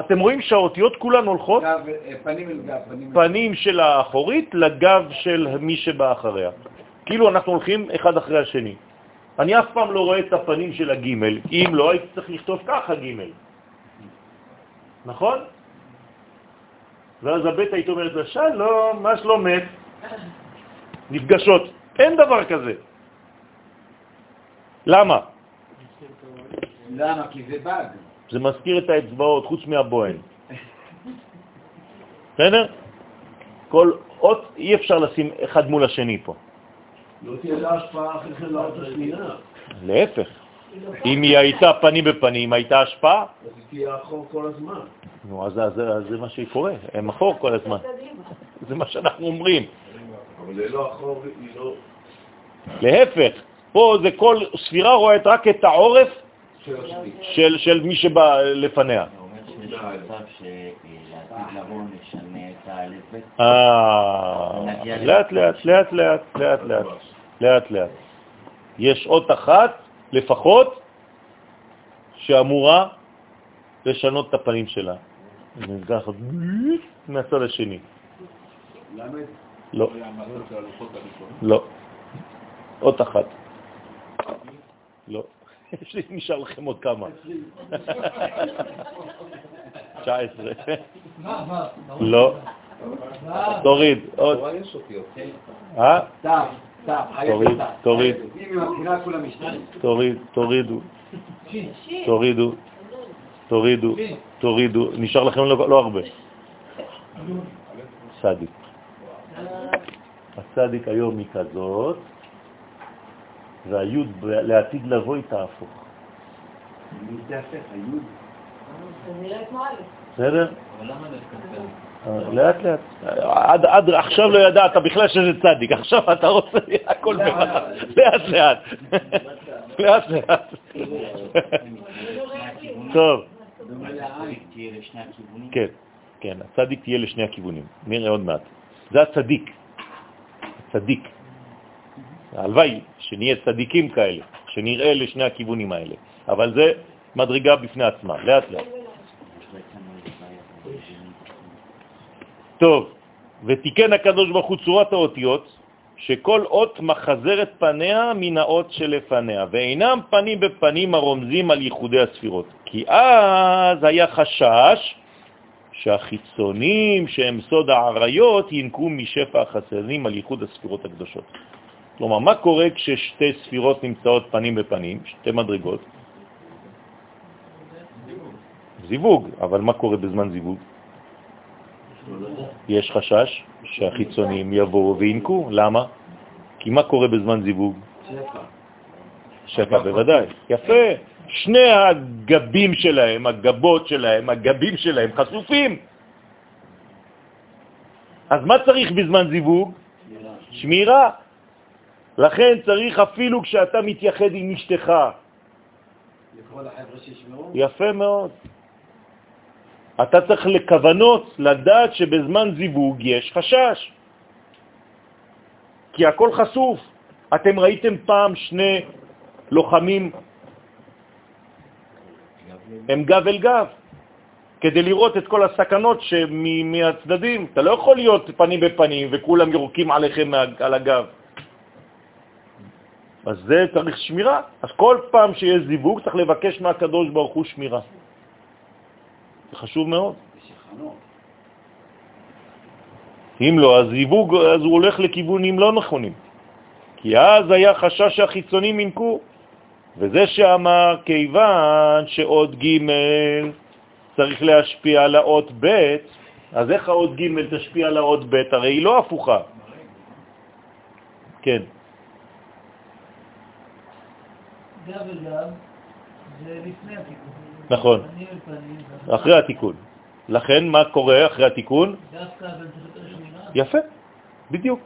אתם רואים שהאותיות כולן הולכות גב, אה, פנים אל גב, פנים פנים של האחורית לגב של מי שבא אחריה. כאילו אנחנו הולכים אחד אחרי השני. אני אף פעם לא רואה את הפנים של הגימל, אם לא הייתי צריך לכתוב ככה גימל. נכון? ואז הבית היית אומרת לה, שלום, מה שלומך? נפגשות. אין דבר כזה. למה? למה? כי זה באג. זה מזכיר את האצבעות, חוץ מהבוהן. בסדר? כל אות אי אפשר לשים אחד מול השני פה. לא תהיה לה השפעה אחרי כן לאות השנייה. להפך. אם היא הייתה פנים בפנים, הייתה השפעה, אז היא תהיה אחור כל הזמן. נו, אז זה, מה שקורה, הם אחור כל הזמן. זה מה שאנחנו אומרים. אבל ללא אחור היא לא... להפך, פה זה כל ספירה רואה רק את העורף של מי שבא לפניה. אה, לאט לאט, לאט לאט, לאט לאט, לאט לאט. יש אות אחת לפחות שאמורה לשנות את הפנים שלה. ככה, מהצד השני. למה? לא. לא. אות אחת. לא. יש לי, נשאר לכם עוד כמה. 19. מה, מה? לא. תוריד. עוד. תוריד. תוריד. תוריד, תורידו. תורידו, תורידו, תורידו. נשאר לכם לא לא הרבה. צדיק. הצדיק היום היא כזאת, והיוד לעתיד לבוא היא תהפוך. מי זה הפך? היוד? בסדר? אה, לאט לאט. עד, עד עכשיו לא ידעת בכלל שזה צדיק, עכשיו אתה רוצה הכל בבת לאט לאט. לאט לאט. טוב. כן, כן, הצדיק תהיה לשני הכיוונים, נראה עוד מעט. זה הצדיק, הצדיק. הלוואי שנהיה צדיקים כאלה, שנראה לשני הכיוונים האלה, אבל זה מדרגה בפני עצמה, לאט לאט. טוב, ותיקן הקדוש ברוך הוא צורת האותיות, שכל אות מחזרת פניה מן האות שלפניה, ואינם פנים בפנים הרומזים על ייחודי הספירות. כי אז היה חשש שהחיצונים שהם סוד העריות ינקו משפע החסדים על ייחוד הספירות הקדושות. כלומר, מה קורה כששתי ספירות נמצאות פנים בפנים, שתי מדרגות? זיווג, אבל מה קורה בזמן זיווג? יש חשש שהחיצונים יבואו וינקו. למה? כי מה קורה בזמן זיווג? שפע. שפע בוודאי. יפה. שני הגבים שלהם, הגבות שלהם, הגבים שלהם חשופים. אז מה צריך בזמן זיווג? שמירה. לכן צריך אפילו כשאתה מתייחד עם אשתך. יפה מאוד. אתה צריך לכוונות, לדעת שבזמן זיווג יש חשש. כי הכל חשוף. אתם ראיתם פעם שני לוחמים, הם גב אל גב, כדי לראות את כל הסכנות מהצדדים. אתה לא יכול להיות פנים בפנים וכולם יורקים עליכם על הגב. אז זה צריך שמירה. אז כל פעם שיש זיווג צריך לבקש מהקדוש ברוך הוא שמירה. זה חשוב מאוד. אם לא, אז זיווג, אז הוא הולך לכיוונים לא נכונים. כי אז היה חשש שהחיצונים ינקו. וזה שאמר, כיוון שעוד ג' צריך להשפיע על האות ב', אז איך האות ג' תשפיע על האות ב'? הרי היא לא הפוכה. כן, גב אל גב, זה לפני התיקון. נכון. אחרי התיקון. לכן מה קורה אחרי התיקון? יפה, בדיוק.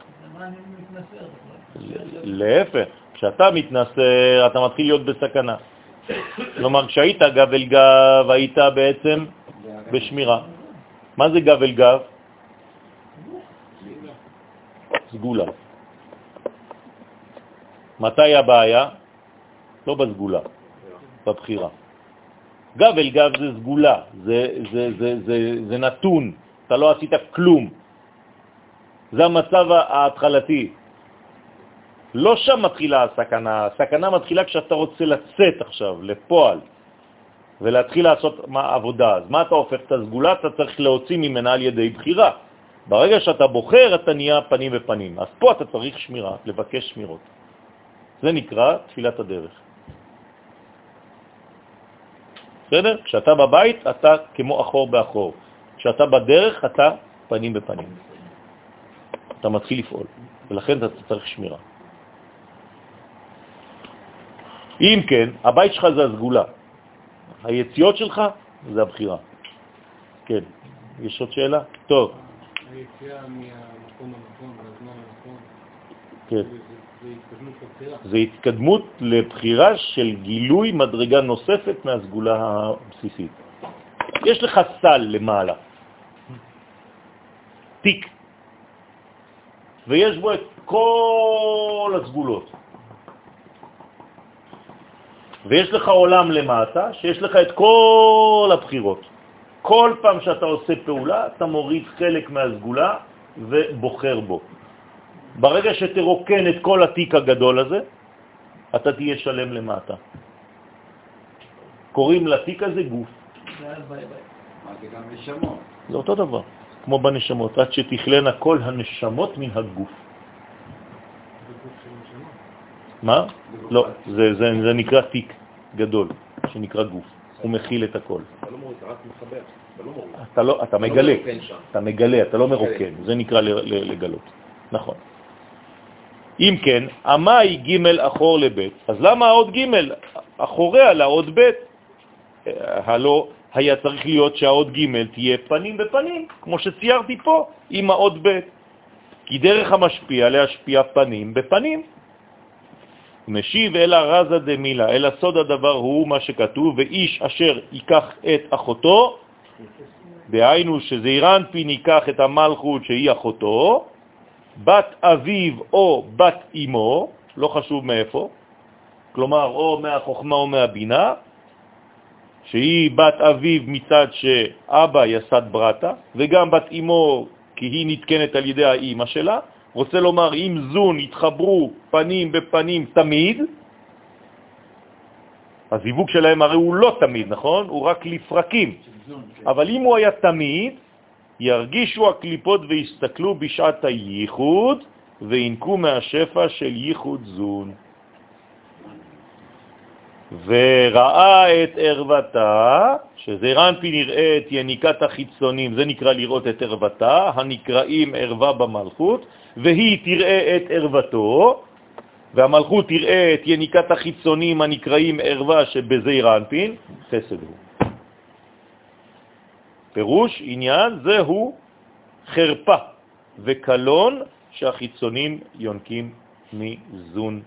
להפך, כשאתה מתנסה, אתה מתחיל להיות בסכנה. כלומר, כשהיית גב אל גב, היית בעצם בשמירה. מה זה גב אל גב? סגולה. מתי הבעיה? לא בסגולה, בבחירה. גב אל גב זה סגולה, זה, זה, זה, זה, זה נתון, אתה לא עשית כלום. זה המצב ההתחלתי. לא שם מתחילה הסכנה, הסכנה מתחילה כשאתה רוצה לצאת עכשיו, לפועל, ולהתחיל לעשות עבודה. אז מה אתה הופך את הסגולה? אתה צריך להוציא ממנה על ידי בחירה. ברגע שאתה בוחר, אתה נהיה פנים ופנים. אז פה אתה צריך שמירה, לבקש שמירות. זה נקרא תפילת הדרך. בסדר? כשאתה בבית, אתה כמו אחור באחור. כשאתה בדרך, אתה פנים בפנים. אתה מתחיל לפעול, ולכן אתה צריך שמירה. אם כן, הבית שלך זה הסגולה, היציאות שלך זה הבחירה. כן, יש עוד שאלה? טוב. היציאה מהמקום הנכון, והזמן הנכון, כן. זה- התקדמות לבחירה של גילוי מדרגה נוספת מהסגולה הבסיסית. יש לך סל למעלה, תיק, ויש בו את כל הסגולות. ויש לך עולם למטה, שיש לך את כל הבחירות. כל פעם שאתה עושה פעולה, אתה מוריד חלק מהסגולה ובוחר בו. ברגע שתרוקן את כל התיק הגדול הזה, אתה תהיה שלם למטה. קוראים לתיק הזה גוף. זה גם נשמות? זה אותו דבר, כמו בנשמות, עד שתכלנה כל הנשמות מן הגוף. מה? לא, זה, זה, זה נקרא תיק גדול, שנקרא גוף. הוא מכיל את הכל. אתה לא מוריד, אתה רק מחבר. אתה לא מוריד. אתה, מגלה. אתה מגלה, אתה לא מרוקן, זה נקרא לגלות. נכון. אם כן, המאי ג' אחור לבית, אז למה עוד ג' אחוריה לעוד ב'? אה, הלא היה צריך להיות שהעוד ג' תהיה פנים בפנים, כמו שציירתי פה, עם העוד ב', כי דרך המשפיע להשפיע פנים בפנים. משיב אל הרזה דמילה, אל הסוד הדבר הוא מה שכתוב, ואיש אשר ייקח את אחותו, דהיינו שזעיר אנפין ייקח את המלכות שהיא אחותו, בת אביו או בת אמו, לא חשוב מאיפה, כלומר או מהחוכמה או מהבינה, שהיא בת אביו מצד שאבא יסד ברטה, וגם בת אמו כי היא נתקנת על ידי האימא שלה, רוצה לומר אם זון יתחברו פנים בפנים תמיד, הזיווג שלהם הרי הוא לא תמיד, נכון? הוא רק לפרקים. אבל אם הוא היה תמיד, ירגישו הקליפות ויסתכלו בשעת הייחוד וינקו מהשפע של ייחוד זון. וראה את ערוותה, שזה רנפי נראה את יניקת החיצונים, זה נקרא לראות את ערוותה, הנקראים ערווה במלכות, והיא תראה את ערוותו, והמלכות תראה את יניקת החיצונים הנקראים ערווה שבזעיר אנפין, חסד הוא. פירוש עניין זהו חרפה וקלון שהחיצונים יונקים מזון.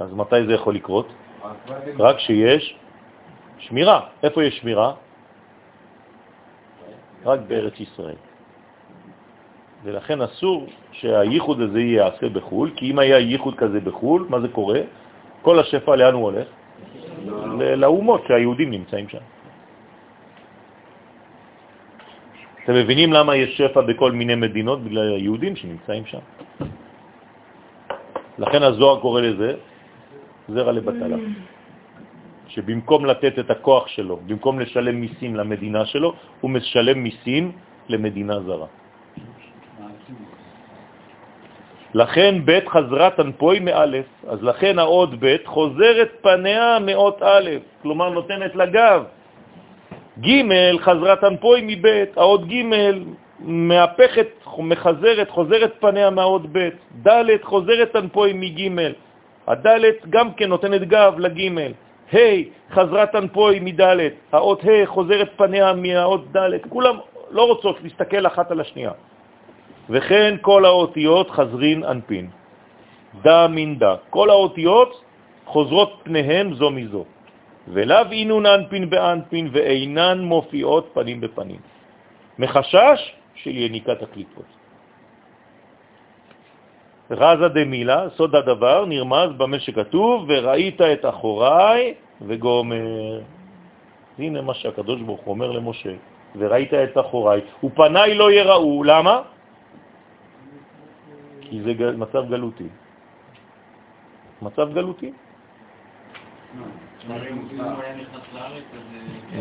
אז מתי זה יכול לקרות? רק שיש שמירה. איפה יש שמירה? רק בארץ ישראל. ולכן אסור שהייחוד הזה ייעשה בחו"ל, כי אם היה ייחוד כזה בחו"ל, מה זה קורה? כל השפע לאן הוא הולך? לאומות שהיהודים נמצאים שם. אתם מבינים למה יש שפע בכל מיני מדינות? בגלל היהודים שנמצאים שם. לכן הזוהר קורא לזה זרע לבטלה. שבמקום לתת את הכוח שלו, במקום לשלם מיסים למדינה שלו, הוא משלם מיסים למדינה זרה. לכן בית חזרה תנפוי מאלף, אז לכן העוד בית חוזרת פניה מאות א', כלומר נותנת לגב. ג' חזרה תנפוי מבית, העוד ג' מהפכת, מחזרת, חוזרת פניה מהעוד בית. ד' חוזרת תנפוי מג', הד' גם כן נותנת גב לג', ה' חזרה תנפוי מדלת, האות ה' חוזרת פניה מהאות דלת, כולם לא רוצות להסתכל אחת על השנייה. וכן כל האותיות חזרין אנפין, דה מן דה, כל האותיות חוזרות פניהם זו מזו, ולאו אינון אנפין באנפין ואינן מופיעות פנים בפנים, מחשש של יניקת הקליפות. רזה דמילה, סוד הדבר, נרמז במה שכתוב, וראית את אחוריי וגומר. הנה מה שהקדוש ברוך הוא אומר למשה, וראית את אחוריי, ופניי לא יראו, למה? כי זה מצב גלותי. מצב גלותי.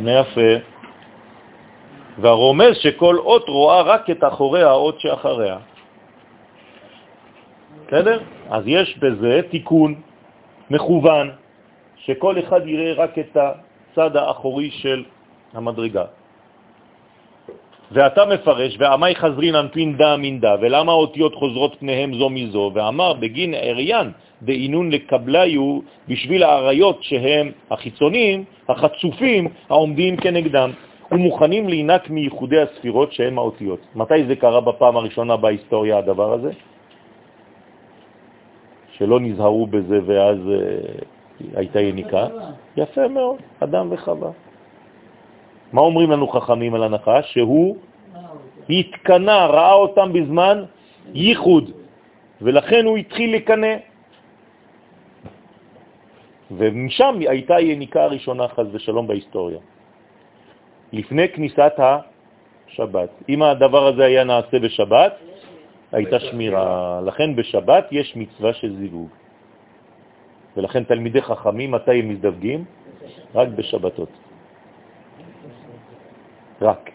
יפה. והרומז שכל אות רואה רק את אחורי האות שאחריה. בסדר? אז יש בזה תיקון מכוון, שכל אחד יראה רק את הצד האחורי של המדרגה. ואתה מפרש, ועמי חזרין אנפין דה מינדה, ולמה האותיות חוזרות פניהם זו מזו, ואמר בגין עריין דאינון לקבליו בשביל העריות שהם החיצונים, החצופים, העומדים כנגדם, ומוכנים להינק מייחודי הספירות שהם האותיות. מתי זה קרה בפעם הראשונה בהיסטוריה הדבר הזה? שלא נזהרו בזה ואז uh, הייתה יניקה. יפה מאוד, אדם וחווה. מה אומרים לנו חכמים על הנחש? שהוא התקנה, ראה אותם בזמן ייחוד, ולכן הוא התחיל לקנה. ומשם הייתה יניקה הראשונה, חז ושלום, בהיסטוריה. לפני כניסת השבת. אם הדבר הזה היה נעשה בשבת, הייתה שמירה. לכן בשבת יש מצווה של זיווג. ולכן תלמידי חכמים, מתי הם מזדווגים? רק בשבתות. רק.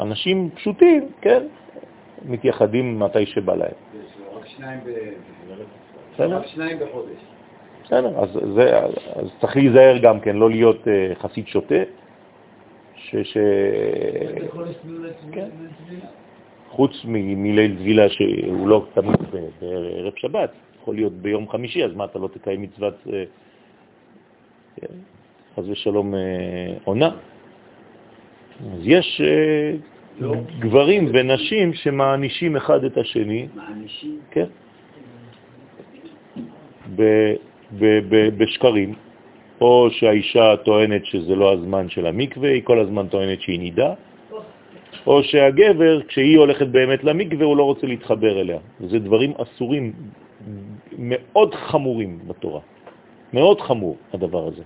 אנשים פשוטים, כן, מתייחדים מתי שבא להם. רק שניים בחודש. בסדר, אז, זה, אז צריך להיזהר גם כן, לא להיות uh, חסיד שוטה, ש... ש... כן. חוץ מליל טבילה שהוא לא תמיד בערב שבת, יכול להיות ביום חמישי, אז מה, אתה לא תקיים מצוות, אה, כן, חס ושלום, אה, עונה? אז יש לא. גברים ונשים שמענישים אחד את השני. מענישים? כן. בשקרים, או שהאישה טוענת שזה לא הזמן של המקווה, היא כל הזמן טוענת שהיא נידה, או שהגבר, כשהיא הולכת באמת למקווה, הוא לא רוצה להתחבר אליה. זה דברים אסורים מאוד חמורים בתורה. מאוד חמור הדבר הזה.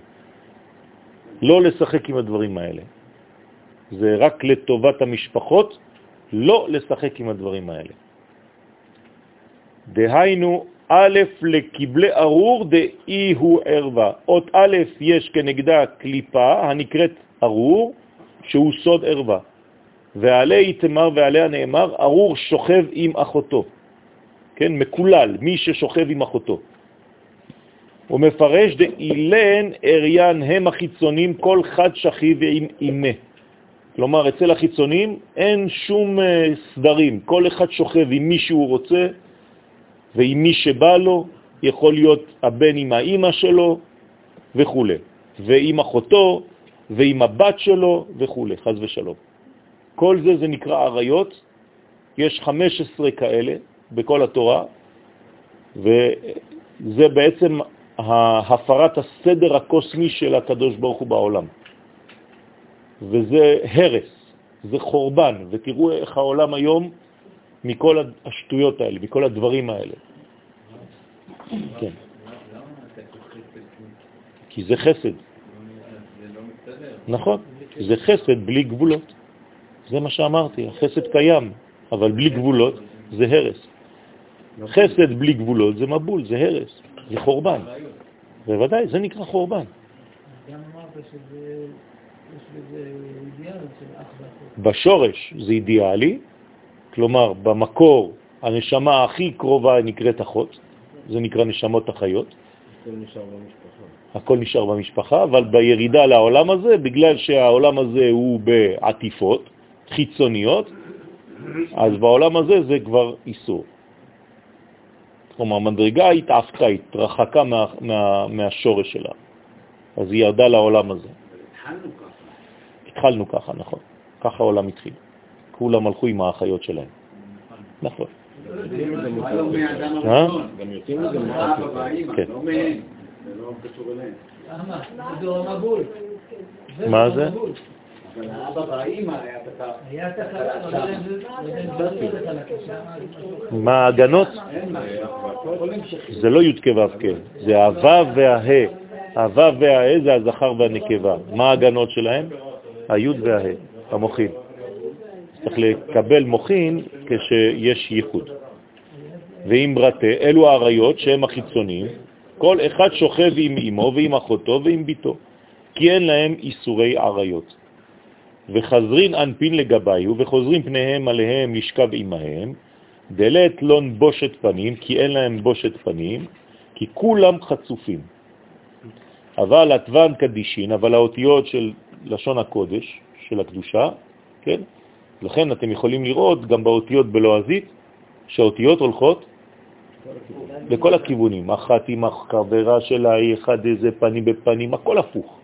לא לשחק עם הדברים האלה. זה רק לטובת המשפחות, לא לשחק עם הדברים האלה. דהיינו, א' לקבלי ארור דאי הוא ערווה. אות א' יש כנגדה קליפה הנקראת ארור, שהוא סוד ערווה. ועלי תמר ועליה נאמר, ארור שוכב עם אחותו. כן, מקולל, מי ששוכב עם אחותו. הוא מפרש דאילן אריין הם החיצונים כל חד שכי ועם אימה. כלומר, אצל החיצונים אין שום אה, סדרים, כל אחד שוכב עם מי שהוא רוצה ועם מי שבא לו, יכול להיות הבן עם האימא שלו וכו', ועם אחותו ועם הבת שלו וכו', חז ושלום. כל זה זה נקרא עריות, יש 15 כאלה בכל התורה, וזה בעצם הפרת הסדר הקוסמי של הקדוש ברוך הוא בעולם. וזה הרס, זה חורבן, ותראו איך העולם היום מכל השטויות האלה, מכל הדברים האלה. כן. כי זה חסד. נכון, זה חסד בלי גבולות. זה מה שאמרתי, החסד קיים, אבל בלי גבולות זה הרס. חסד בלי גבולות זה מבול, זה הרס, זה חורבן. בוודאי, זה נקרא חורבן. גם אמרת שזה בשורש זה אידיאלי, כלומר במקור הנשמה הכי קרובה נקראת אחות, זה נקרא נשמות החיות. הכל נשאר במשפחה. הכל נשאר במשפחה, אבל בירידה לעולם הזה, בגלל שהעולם הזה הוא בעטיפות חיצוניות, אז בעולם הזה זה כבר איסור. כלומר, מדרגה התעפקה, התרחקה מה, מה, מהשורש שלה. אז היא ירדה לעולם הזה. התחלנו ככה. התחלנו ככה, נכון. ככה העולם התחיל. כולם הלכו עם האחיות שלהם. נכון. מה לא מהאדם אה? הראשון? גם יוצאים מזה כן. לא לא. מה זה? לא לא. מה ההגנות? זה לא י' כו' כ', זה הו' והה. הו' והה זה הזכר והנקבה. מה ההגנות שלהם? הי' והה, המוחין. צריך לקבל מוחין כשיש ייחוד. ואם ברטה, אלו האריות שהם החיצוניים, כל אחד שוכב עם אמו ועם אחותו ועם ביתו, כי אין להם איסורי עריות. וחזרין אנפין לגביו, וחוזרים פניהם עליהם לשכב עמהם, דלת לון בושת פנים, כי אין להם בושת פנים, כי כולם חצופים. אבל עטוון קדישין, אבל האותיות של לשון הקודש, של הקדושה, כן? לכן אתם יכולים לראות גם באותיות בלועזית, שהאותיות הולכות לכל הכיוונים, אחת עם החברה שלה, היא אחד איזה פנים בפנים, הכל הפוך.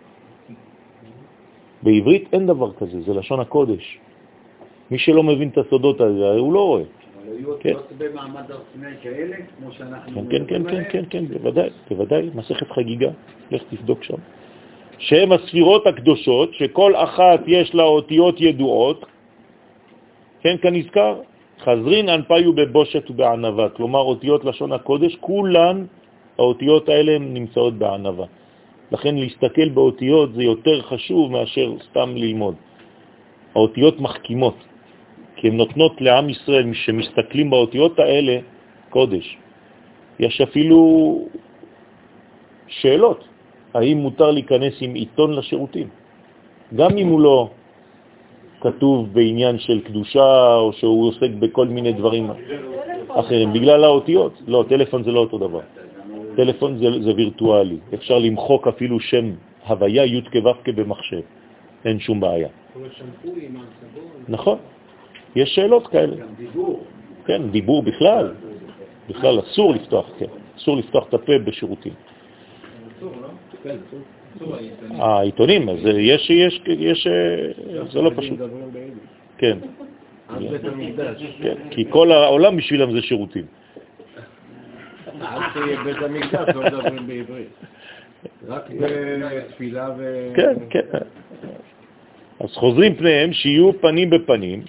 בעברית אין דבר כזה, זה לשון הקודש. מי שלא מבין את הסודות הזה, הוא לא רואה. אבל היו כן. אותיות במעמד הר סיני כאלה, כמו שאנחנו... כן, כן, כן, כן? כן, כן, בוודאי, בוודאי, מסכת חגיגה, לך תבדוק שם. שהם הספירות הקדושות, שכל אחת יש לה אותיות ידועות, כן, כנזכר, חזרין אנפיו בבושת ובענבה, כלומר אותיות לשון הקודש, כולן, האותיות האלה הן נמצאות בענבה. לכן להסתכל באותיות זה יותר חשוב מאשר סתם ללמוד. האותיות מחכימות, כי הן נותנות לעם ישראל, שמסתכלים באותיות האלה, קודש. יש אפילו שאלות, האם מותר להיכנס עם עיתון לשירותים? גם אם הוא לא כתוב בעניין של קדושה, או שהוא עוסק בכל מיני דברים אחרים, בגלל האותיות. לא, טלפון זה לא אותו דבר. טלפון זה, זה וירטואלי, אפשר למחוק אפילו שם הוויה י' כו' במחשב, אין שום בעיה. נכון, יש שאלות כאלה. גם דיבור. כן, דיבור בכלל, בכלל אסור לפתוח, כן, אסור לפתוח את הפה בשירותים. העיתונים, אז יש, יש, יש, אה, זה לא פשוט. כן. כן, כי כל העולם בשבילם זה שירותים. עד שיהיה בית המקדש לא מדברים בעברית. רק בתפילה ו... כן, כן. אז חוזרים פניהם שיהיו פנים בפנים,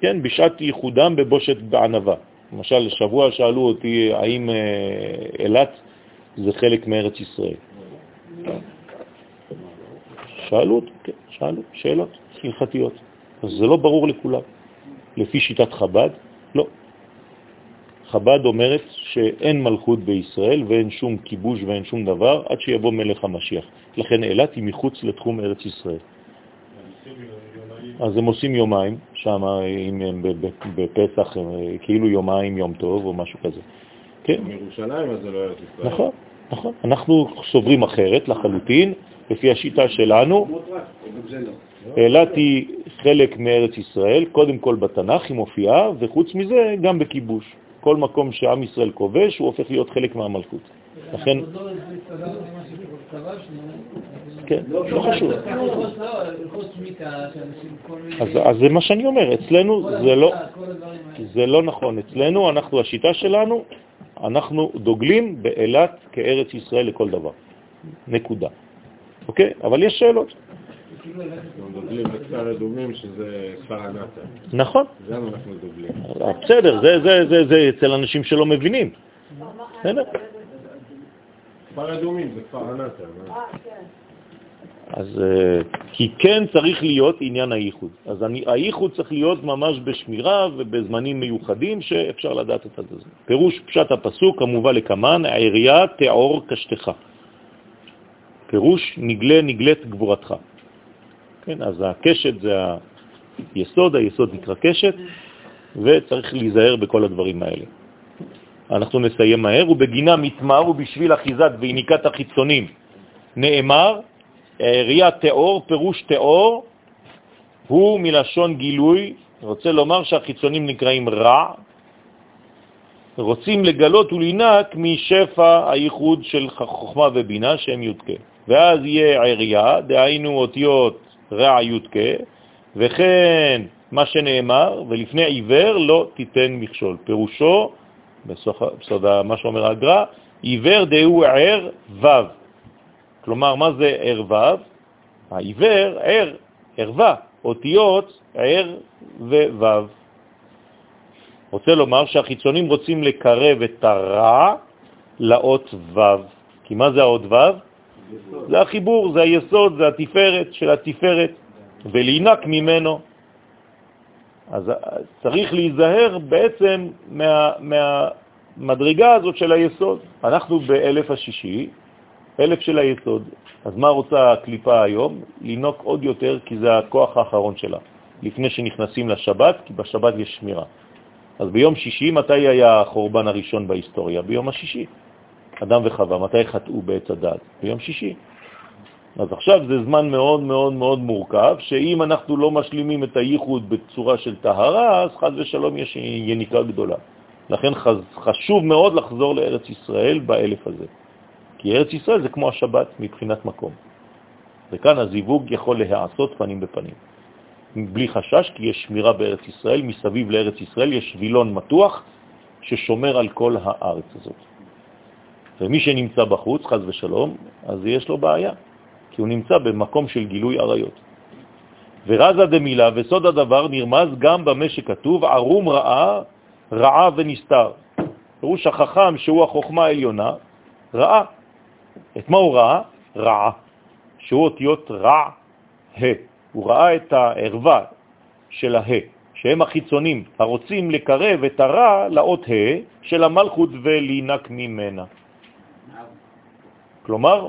כן, בשעת ייחודם בבושת בענבה. למשל, שבוע שאלו אותי האם אה, אילת זה חלק מארץ ישראל. שאלו כן, שאלו, שאלות הלכתיות. אז זה לא ברור לכולם. לפי שיטת חב"ד, לא. חב"ד אומרת שאין מלכות בישראל ואין שום כיבוש ואין שום דבר עד שיבוא מלך המשיח. לכן אילת היא מחוץ לתחום ארץ ישראל. אז הם עושים יומיים, שם אם הם בפסח, הם, כאילו יומיים יום טוב או משהו כזה. כן, מירושלים אז זה לא ארץ ישראל. נכון, נכון. אנחנו סוברים אחרת לחלוטין, לפי השיטה שלנו. אילת היא חלק מארץ ישראל, קודם כל בתנ"ך היא מופיעה, וחוץ מזה גם בכיבוש. כל מקום שעם ישראל כובש הוא הופך להיות חלק מהמלכות. לכן. כן, לא חשוב. אז, זה מה שאני אומר, אצלנו לא. זה לא נכון. אצלנו, אנחנו, השיטה שלנו, אנחנו דוגלים באילת כארץ ישראל לכל דבר. נקודה. אוקיי? אבל יש שאלות. דוגלים בכפר אדומים שזה כפר הנאצר. נכון. גם אנחנו דוגלים. בסדר, זה, זה, זה, זה אצל אנשים שלא מבינים. בסדר? כפר אדומים זה כפר הנאצר. מה? אז אה, כי כן צריך להיות עניין הייחוד. אז אני, הייחוד צריך להיות ממש בשמירה ובזמנים מיוחדים שאפשר לדעת את זה. פירוש פשט הפסוק המובא לקמן, העירייה תיאור קשתך. פירוש נגלה נגלת גבורתך. כן, אז הקשת זה היסוד, היסוד נקרא קשת, וצריך להיזהר בכל הדברים האלה. אנחנו נסיים מהר, ובגינה מתמר ובשביל אחיזת ויניקת החיצונים נאמר, העירייה תיאור, פירוש תיאור, הוא מלשון גילוי, רוצה לומר שהחיצונים נקראים רע, רוצים לגלות ולינק משפע הייחוד של חוכמה ובינה שהם יודקה. ואז יהיה עריה, דהיינו אותיות רע יודקה, וכן מה שנאמר, ולפני עיוור לא תיתן מכשול. פירושו, בסוד מה שאומר הגר"א, עיוור דהו ער ו'. כלומר, מה זה ער ו'? העיוור, ער, ערווה, אותיות ער וו'. רוצה לומר שהחיצונים רוצים לקרב את הרע לאות ו'. כי מה זה האות ו'? זה החיבור, זה היסוד, זה התפארת של התפארת, ולהינק ממנו. אז צריך להיזהר בעצם מה, מהמדרגה הזאת של היסוד. אנחנו באלף השישי, אלף של היסוד. אז מה רוצה הקליפה היום? לינוק עוד יותר, כי זה הכוח האחרון שלה, לפני שנכנסים לשבת, כי בשבת יש שמירה. אז ביום שישי, מתי היה החורבן הראשון בהיסטוריה? ביום השישי. אדם וחווה, מתי חטאו בעץ הדעת? ביום שישי. אז עכשיו זה זמן מאוד מאוד מאוד מורכב, שאם אנחנו לא משלימים את הייחוד בצורה של טהרה, אז חז ושלום יש יניקה גדולה. לכן חשוב מאוד לחזור לארץ ישראל באלף הזה. כי ארץ ישראל זה כמו השבת מבחינת מקום. וכאן הזיווג יכול להיעשות פנים בפנים. בלי חשש, כי יש שמירה בארץ ישראל, מסביב לארץ ישראל יש וילון מתוח ששומר על כל הארץ הזאת. ומי שנמצא בחוץ, חז ושלום, אז יש לו בעיה, כי הוא נמצא במקום של גילוי עריות. ורזה דמילה וסוד הדבר נרמז גם במה שכתוב ערום רעה, רעה ונסתר. פירוש החכם שהוא החוכמה העליונה, רעה. את מה הוא ראה? רעה, שהוא אותיות רע, ה. הוא ראה את הערווה של הה, שהם החיצונים הרוצים לקרב את הרע לאות ה של המלכות ולהינק ממנה. כלומר,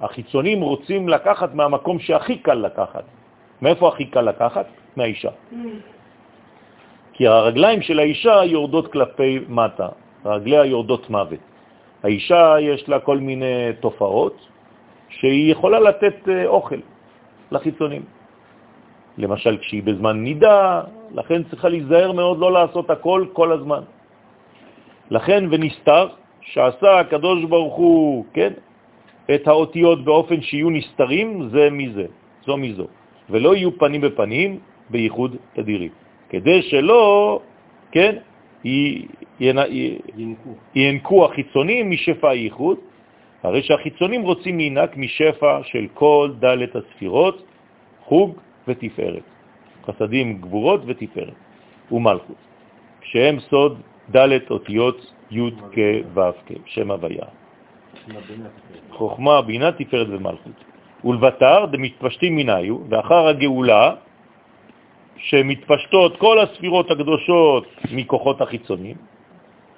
החיצונים רוצים לקחת מהמקום שהכי קל לקחת. מאיפה הכי קל לקחת? מהאישה. כי הרגליים של האישה יורדות כלפי מטה, רגליה יורדות מוות. האישה יש לה כל מיני תופעות שהיא יכולה לתת אה, אוכל לחיצונים. למשל, כשהיא בזמן נידה, לכן צריכה להיזהר מאוד לא לעשות הכל כל הזמן. לכן ונסתר, שעשה הקדוש ברוך הוא, כן, את האותיות באופן שיהיו נסתרים זה מזה, זו מזו, ולא יהיו פנים בפנים בייחוד תדירי, כדי שלא, כן, ינקו. החיצונים משפע הייחוד, הרי שהחיצונים רוצים להינק משפע של כל דלת הספירות, חוג ותפארת, חסדים, גבורות ותפארת, ומלכות, שהם סוד דלת אותיות י' כ' ו' כ', שם הוויה. חוכמה, בינה, תפארת ומלכות. ולבטר דמתפשטים מנהיו, ואחר הגאולה, שמתפשטות כל הספירות הקדושות מכוחות החיצונים,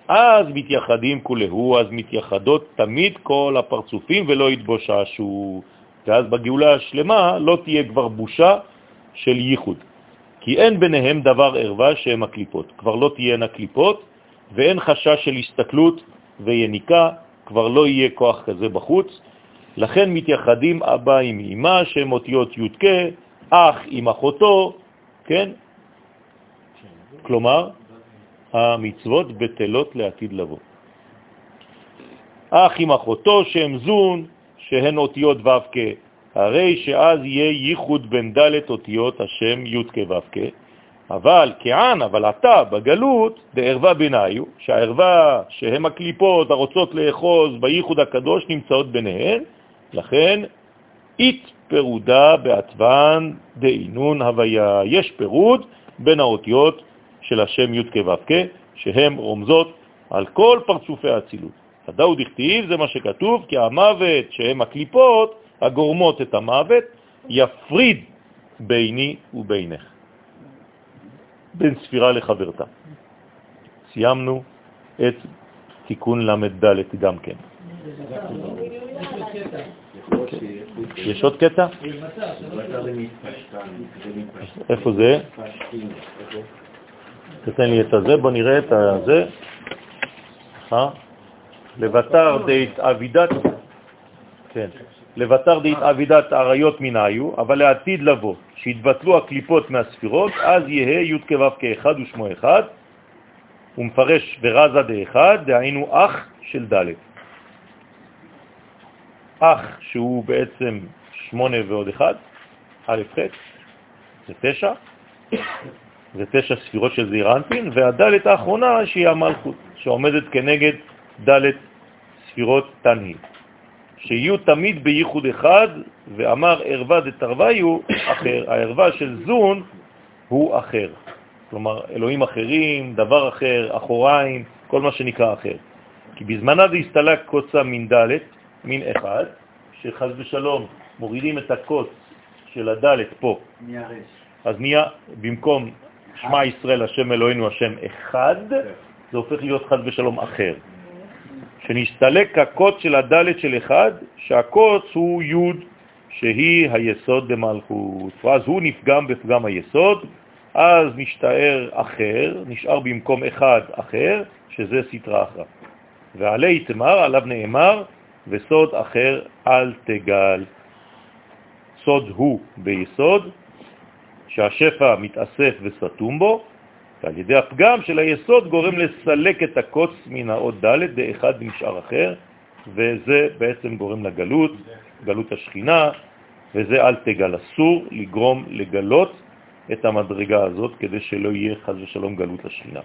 אז מתייחדים כולהו, אז מתייחדות תמיד כל הפרצופים ולא יתבוששו. ואז בגאולה השלמה לא תהיה כבר בושה של ייחוד. כי אין ביניהם דבר ערווה שהם הקליפות. כבר לא תהיינה קליפות ואין חשש של הסתכלות ויניקה, כבר לא יהיה כוח כזה בחוץ. לכן מתייחדים אבא עם אמא, שהם אותיות י"ק, אח עם אחותו, כן? כלומר, המצוות בטלות לעתיד לבוא. אח עם אחותו שם זון, שהן אותיות ו' כ', הרי שאז יהיה ייחוד בין ד' אותיות השם י' כ' ו' כ', אבל כען, אבל אתה בגלות, דערבה ביניו, שהערבה שהם הקליפות הרוצות לאחוז בייחוד הקדוש נמצאות ביניהן, לכן אית פירודה בעטבן דאינון הוויה. יש פירוד בין האותיות של השם י' כו' שהן רומזות על כל פרצופי האצילות. הדאו דכתיב זה מה שכתוב, כי המוות שהם הקליפות הגורמות את המוות יפריד ביני ובינך. בין ספירה לחברתה. סיימנו את תיקון ל"ד גם כן. יש עוד קטע? איפה זה? תתן לי את הזה, בוא נראה את הזה. לבטר דית אבידת, כן, לבטר דית אבידת עריות מנהיו, אבל לעתיד לבוא, שיתבטלו הקליפות מהספירות, אז יהיה י' כו' כאחד ושמו אחד, הוא מפרש ברזה דאחד, דהיינו אח של ד'. אח שהוא בעצם שמונה ועוד אחד, א' ח', זה תשע, זה תשע ספירות של זעירנטין, והדלת האחרונה שהיא המלכות, שעומדת כנגד דלת ספירות תנהי, שיהיו תמיד בייחוד אחד, ואמר ערווה דתרוויו אחר, הערווה של זון הוא אחר. כלומר, אלוהים אחרים, דבר אחר, אחוריים, כל מה שנקרא אחר. כי בזמנה זה הסתלק קוצה מן ד', מין אחד, שחז ושלום מורידים את הקוץ של הד' פה. מהרש. אז נהיה במקום שמע ישראל השם אלוהינו השם אחד, זה הופך להיות חז ושלום אחר. שנסתלק הקוץ של הדלת של אחד, שהקוץ הוא י' שהיא היסוד במלכות. ואז הוא נפגם בפגם היסוד, אז נשתער אחר, נשאר במקום אחד אחר, שזה סתרה אחת. ועלי תמר, עליו נאמר, וסוד אחר אל תגל. סוד הוא ביסוד, שהשפע מתאסף וסתום בו, ועל ידי הפגם של היסוד גורם לסלק את הקוץ מן האות ד' באחד נשאר אחר, וזה בעצם גורם לגלות, גלות השכינה, וזה אל תגל. אסור לגרום לגלות את המדרגה הזאת כדי שלא יהיה חז ושלום גלות השכינה.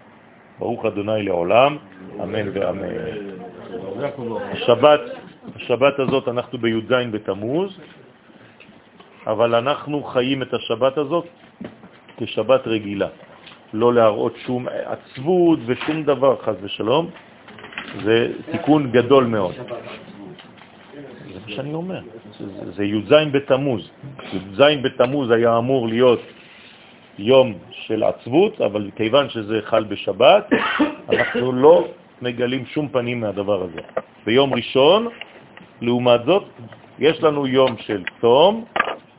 ברוך אדוני לעולם, אמן ואמן. השבת, השבת הזאת אנחנו בי"ז בתמוז, אבל אנחנו חיים את השבת הזאת כשבת רגילה. לא להראות שום עצבות ושום דבר, חז ושלום. זה תיקון גדול מאוד. זה מה שאני אומר. זה, זה י"ז בתמוז. י"ז בתמוז היה אמור להיות יום של עצבות, אבל כיוון שזה חל בשבת, אנחנו לא מגלים שום פנים מהדבר הזה. ביום ראשון, לעומת זאת, יש לנו יום של צום,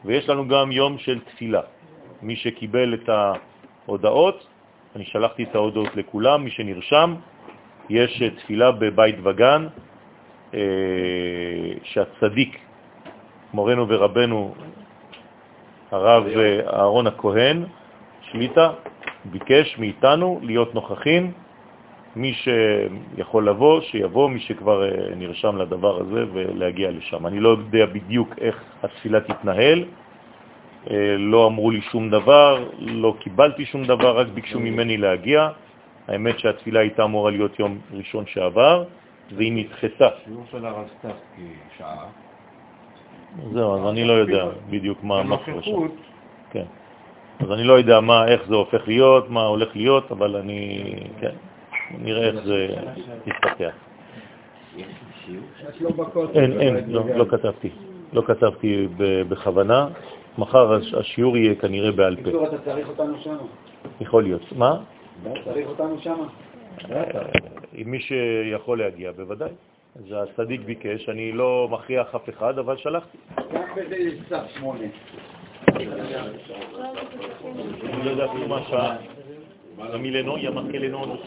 ויש לנו גם יום של תפילה. מי שקיבל את ההודעות, אני שלחתי את ההודעות לכולם, מי שנרשם, יש תפילה בבית וגן, אה, שהצדיק, מורנו ורבנו, הרב אהרון הכהן, שליטה, ביקש מאיתנו להיות נוכחים. מי שיכול לבוא, שיבוא, מי שכבר אה, נרשם לדבר הזה ולהגיע לשם. אני לא יודע בדיוק איך התפילה תתנהל, אה, לא אמרו לי שום דבר, לא קיבלתי שום דבר, רק ביקשו ממני להגיע. האמת שהתפילה הייתה אמורה להיות יום ראשון שעבר, והיא נדחתה. שיעור של הרב סתיו כשעה. זהו, אז אני לא יודע בדיוק מה מה קורה שם. כן. אז אני לא יודע מה, איך זה הופך להיות, מה הולך להיות, אבל אני, כן, נראה איך זה יתפתח. אין, אין, לא, לא כתבתי. לא כתבתי בכוונה. מחר הש- השיעור יהיה כנראה בעל פה. בקיצור, אתה צריך אותנו שם. יכול להיות. מה? צריך אותנו שם. מי שיכול להגיע, בוודאי. אז הצדיק ביקש, אני לא מכריח אף אחד, אבל שלחתי. גם בזה יש צו שמונה. אני לא יודע אפילו מה השעה. Il a mis les noms,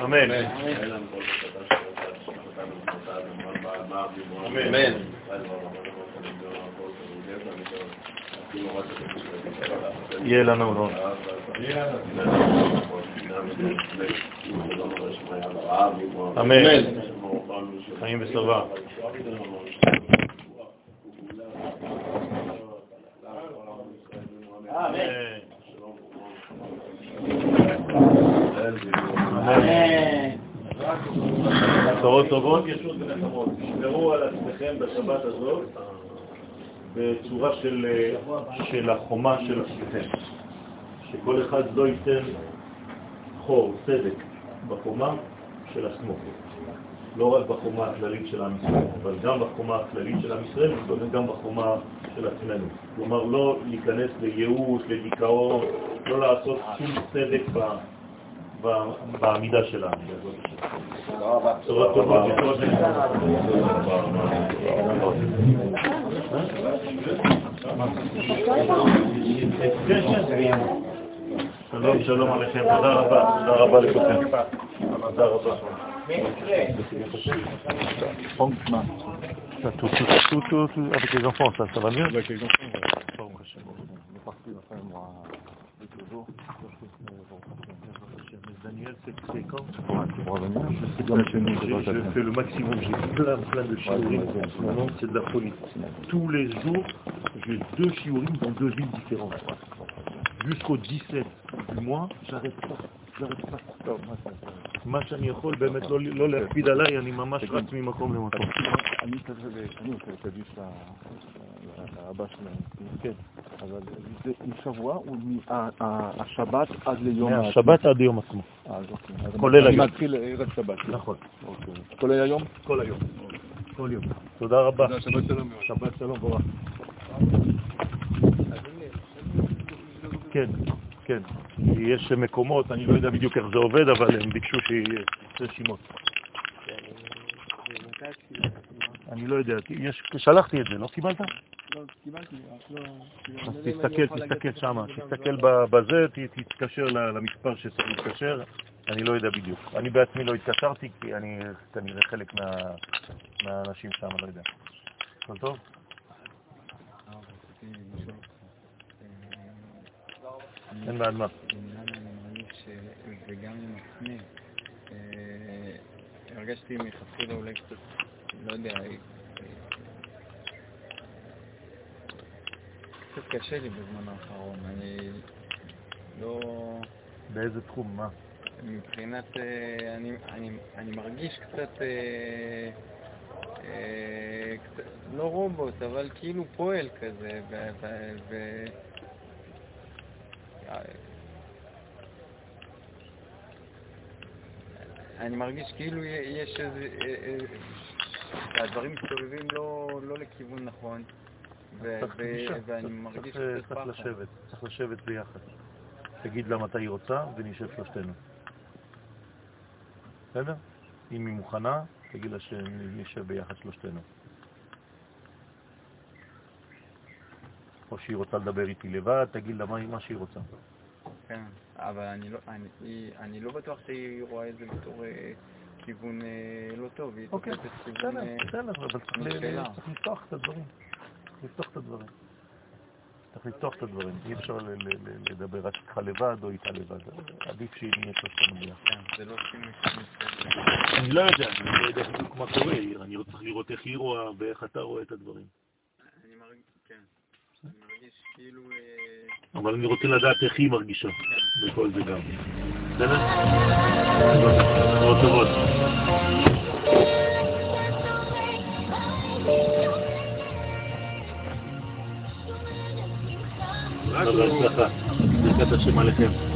אמן. אמן. אמן. יהיה לנו רון. אמן. חיים. אמן. בשורות טובות. תשמרו על עצמכם בשבת הזאת בצורה של, של החומה של עצמכם. שכל אחד לא ייתן חור, צדק, בחומה של עצמו. לא רק בחומה הכללית של עם ישראל, אבל גם בחומה הכללית של עם ישראל וגם בחומה של עצמנו. כלומר, לא להיכנס לייאוש, לדיכאון, לא לעשות שום צדק בעמידה שלנו. תודה רבה. כן, כן. שלום, שלום עליכם, תודה רבה, תודה רבה לכולכם. תודה רבה. Ça, tout, tout, tout, tout, tout, avec les enfants, ça, ça va mieux Avec les enfants, Daniel, c'est quand pour revenir Je fais le maximum, j'ai plein, plein de shiurim en ce moment, c'est de la folie. Tous les jours, j'ai deux shiurim dans deux villes différentes. Jusqu'au 17 du mois, j'arrête pas, j'arrête pas. מה שאני יכול באמת לא, לא להקפיד עליי, אני ממש רץ ממקום למקום. אני כזה, אני רוצה לאבא שלהם, כן, אבל זה משבוע, השבת עד ליום... מהשבת עד ליום עצמו. אוקיי. כולל אני היום. מתחיל ערב שבת. נכון. אוקיי. כולל היום? כל היום. כל יום. תודה רבה. שבת שלום. שבת שלום בורח. כן, כן. יש מקומות, אני לא יודע בדיוק איך זה עובד, אבל הם ביקשו שיהיה רשימות. אני לא יודע, יש, שלחתי את זה, לא קיבלת? אז תסתכל, תסתכל שם, תסתכל בזה, תתקשר למספר שצריך להתקשר, אני לא יודע בדיוק. אני בעצמי לא התקשרתי, כי אני כנראה חלק מה- מהאנשים שם, לא יודע. הכל טוב? אין בעד מה. וגם עם עצמי, אה, הרגשתי מלכתחילה אולי קצת, לא יודע, אה, קצת קשה לי בזמן האחרון, אני לא... באיזה תחום, מה? מבחינת, אה, אני, אני, אני מרגיש קצת, אה, אה, קצת, לא רובוט, אבל כאילו פועל כזה, ו... ו, ו אני מרגיש כאילו יש איזה... הדברים מסתובבים לא, לא לכיוון נכון, ואני מרגיש צריך- קצת צריך פחד. לשבת, צריך לשבת ביחד. תגיד לה מתי היא רוצה ונשב שלושתנו. בסדר? אם היא מוכנה, תגיד לה שנשב ביחד שלושתנו. או שהיא רוצה לדבר איתי לבד, תגיד לה מה, שהיא רוצה. כן, אבל אני לא, אני, אני לא בטוח שהיא רואה את זה בתור אה, כיוון אה, לא טוב, היא אוקיי, תופסת כיוון... בסדר, אה, בסדר, אבל. צריך לפתוח את הדברים. לפתוח את הדברים. צריך לפתוח את הדברים. אי אפשר לדבר רק איתך לבד או איתה לבד. עדיף שהיא נהיה שלושתנו ביחד. כן, אני לא יודע, אני לא יודע בדיוק מה קורה, אני רוצה לראות איך היא רואה ואיך אתה רואה את הדברים. אני מרגיש, כן, אני מרגיש כאילו... אה, אבל אני רוצה לדעת איך היא מרגישה בכל זה גם. בסדר? בשורות טובות. בהצלחה. ברכת השם עליכם.